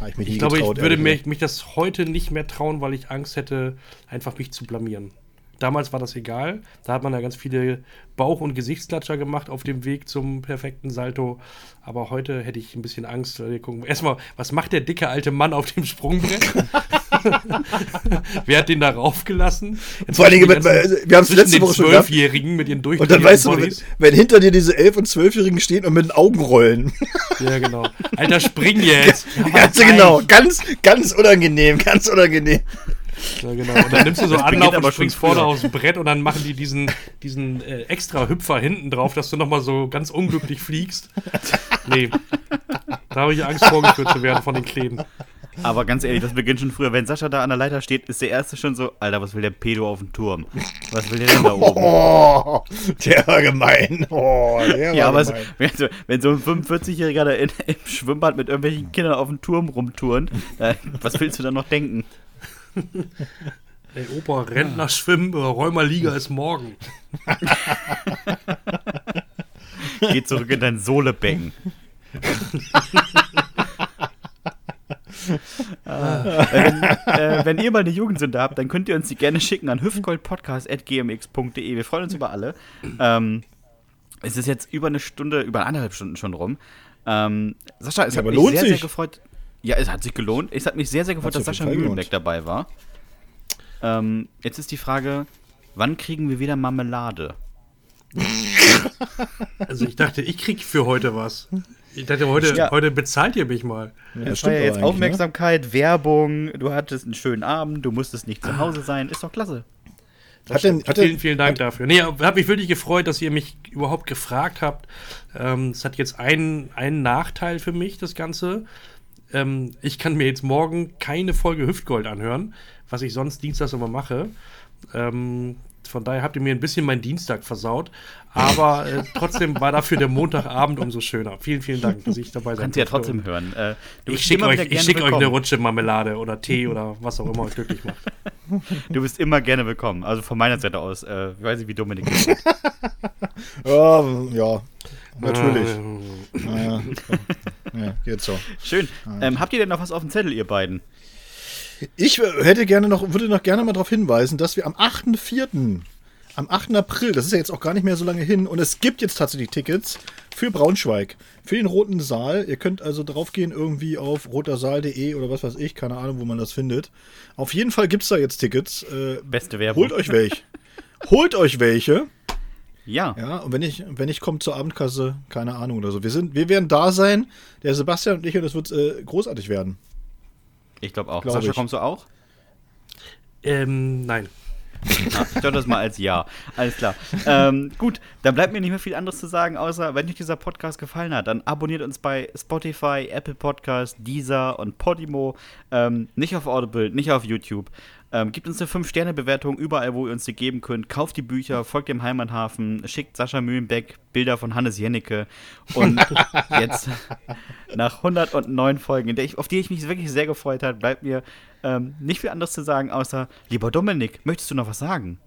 hab ich mich ich nie glaube, getraut, ich würde mir, mich das heute nicht mehr trauen, weil ich Angst hätte, einfach mich zu blamieren. Damals war das egal. Da hat man ja ganz viele Bauch- und Gesichtsklatscher gemacht auf dem Weg zum perfekten Salto. Aber heute hätte ich ein bisschen Angst. weil wir gucken erstmal, was macht der dicke alte Mann auf dem Sprungbrett? Wer hat den da raufgelassen? Jetzt Vor allen Dingen, wir haben's zwischen letzte Woche schon. Zwölfjährigen mit ihren Und durchtrainierten dann weißt du, wenn, wenn hinter dir diese 11- und 12-Jährigen stehen und mit den Augen rollen. Ja, genau. Alter, spring jetzt! Ja, Ganz genau. Ganz, ganz unangenehm, ganz unangenehm. Ja, genau. Und dann nimmst du so Anlauf aber und springst vorne aufs Brett und dann machen die diesen, diesen äh, extra Hüpfer hinten drauf, dass du nochmal so ganz unglücklich fliegst. Nee. Da habe ich Angst vorgeführt zu werden von den Kleinen. Aber ganz ehrlich, das beginnt schon früher. Wenn Sascha da an der Leiter steht, ist der Erste schon so, Alter, was will der Pedo auf dem Turm? Was will der denn da oben? Oh, der war gemein. Oh, der war Ja, aber gemein. wenn, so, wenn so ein 45-Jähriger da in, im Schwimmbad mit irgendwelchen Kindern auf dem Turm rumturnt, äh, was willst du dann noch denken? Ey, Opa, Rentner schwimmen, äh, Räumerliga ist morgen. Geh zurück in dein Sohlebecken. Ah, wenn, äh, wenn ihr mal eine Jugendsünde habt, dann könnt ihr uns die gerne schicken an hüftgoldpodcast.gmx.de. Wir freuen uns über alle. Ähm, es ist jetzt über eine Stunde, über eineinhalb Stunden schon rum. Ähm, Sascha, es Ja, hat aber mich lohnt sehr, sehr sich. gefreut. Ja, es hat sich gelohnt. Es hat mich sehr, sehr gefreut, Hat dass Sascha Mühlenbeck dabei war. Ähm, jetzt ist die Frage, wann kriegen wir wieder Marmelade? Also ich dachte, ich krieg für heute was. Ich dachte, heute, Ja. heute bezahlt ihr mich mal. Ja, Das stimmt war ja jetzt ne? Aufmerksamkeit, Werbung, du hattest einen schönen Abend, du musstest nicht zu Hause sein, ist doch klasse. Hat denn, hat vielen, vielen Dank dafür. Nee, habe mich wirklich gefreut, dass ihr mich überhaupt gefragt habt. Ähm, Es hat jetzt einen, einen Nachteil für mich, das Ganze. Ähm, ich kann mir jetzt morgen keine Folge Hüftgold anhören, was ich sonst dienstags immer mache. Ähm, von daher habt ihr mir ein bisschen meinen Dienstag versaut. Aber äh, trotzdem war dafür der Montagabend umso schöner. Vielen, vielen Dank, dass ich dabei sein Kannst du ja trotzdem hören. Äh, du Ich schicke euch, ich schick euch eine. Rutsche Marmelade oder Tee oder was auch immer euch glücklich macht. Du bist immer gerne willkommen. Also von meiner Seite aus. Äh, ich weiß nicht, wie Dominik das sieht. ja, ja, natürlich. Ja, ja, geht so. Schön. Ähm, habt ihr denn noch was auf dem Zettel, ihr beiden? Ich äh, hätte gerne noch, würde noch gerne mal darauf hinweisen, dass wir am 8.4., am 8. April, das ist ja jetzt auch gar nicht mehr so lange hin, und es gibt jetzt tatsächlich Tickets für Braunschweig, für den Roten Saal. Ihr könnt also draufgehen irgendwie auf rotersaal.de oder was weiß ich, keine Ahnung, wo man das findet. Auf jeden Fall gibt es da jetzt Tickets. Äh, Beste Werbung. holt euch welche. holt euch welche. Ja. Ja, und wenn ich, wenn ich komme zur Abendkasse, keine Ahnung oder so. Wir, sind, wir werden da sein, der Sebastian und ich, und es wird äh, großartig werden. Ich glaube auch. Glaub Sascha, ich. kommst du auch? ähm, nein. Ich glaube das mal als Ja. Alles klar. Ähm, gut, dann bleibt mir nicht mehr viel anderes zu sagen, außer wenn euch dieser Podcast gefallen hat, dann abonniert uns bei Spotify, Apple Podcast, Deezer und Podimo. Ähm, nicht auf Audible, nicht auf YouTube. Ähm, gibt uns eine 5-Sterne-Bewertung überall, wo ihr uns die geben könnt. Kauft die Bücher, folgt dem Heimathafen, schickt Sascha Mühlenbeck Bilder von Hannes Jennecke. Und jetzt, nach 109 Folgen, ich, auf die ich mich wirklich sehr gefreut habe, bleibt mir ähm, nicht viel anderes zu sagen, außer, lieber Dominik, möchtest du noch was sagen?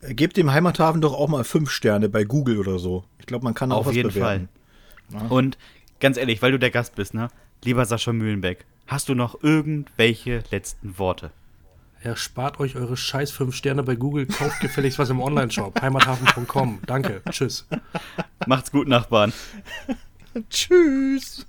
Gebt dem Heimathafen doch auch mal 5 Sterne bei Google oder so. Ich glaube, man kann auch auf was jeden bewerten. Fall. Ja. Und ganz ehrlich, weil du der Gast bist, ne? Lieber Sascha Mühlenbeck, hast du noch irgendwelche letzten Worte? Erspart euch eure scheiß 5 Sterne bei Google, kauft gefälligst was im Onlineshop. Heimathafen.com. Danke. Tschüss. Macht's gut, Nachbarn. Tschüss.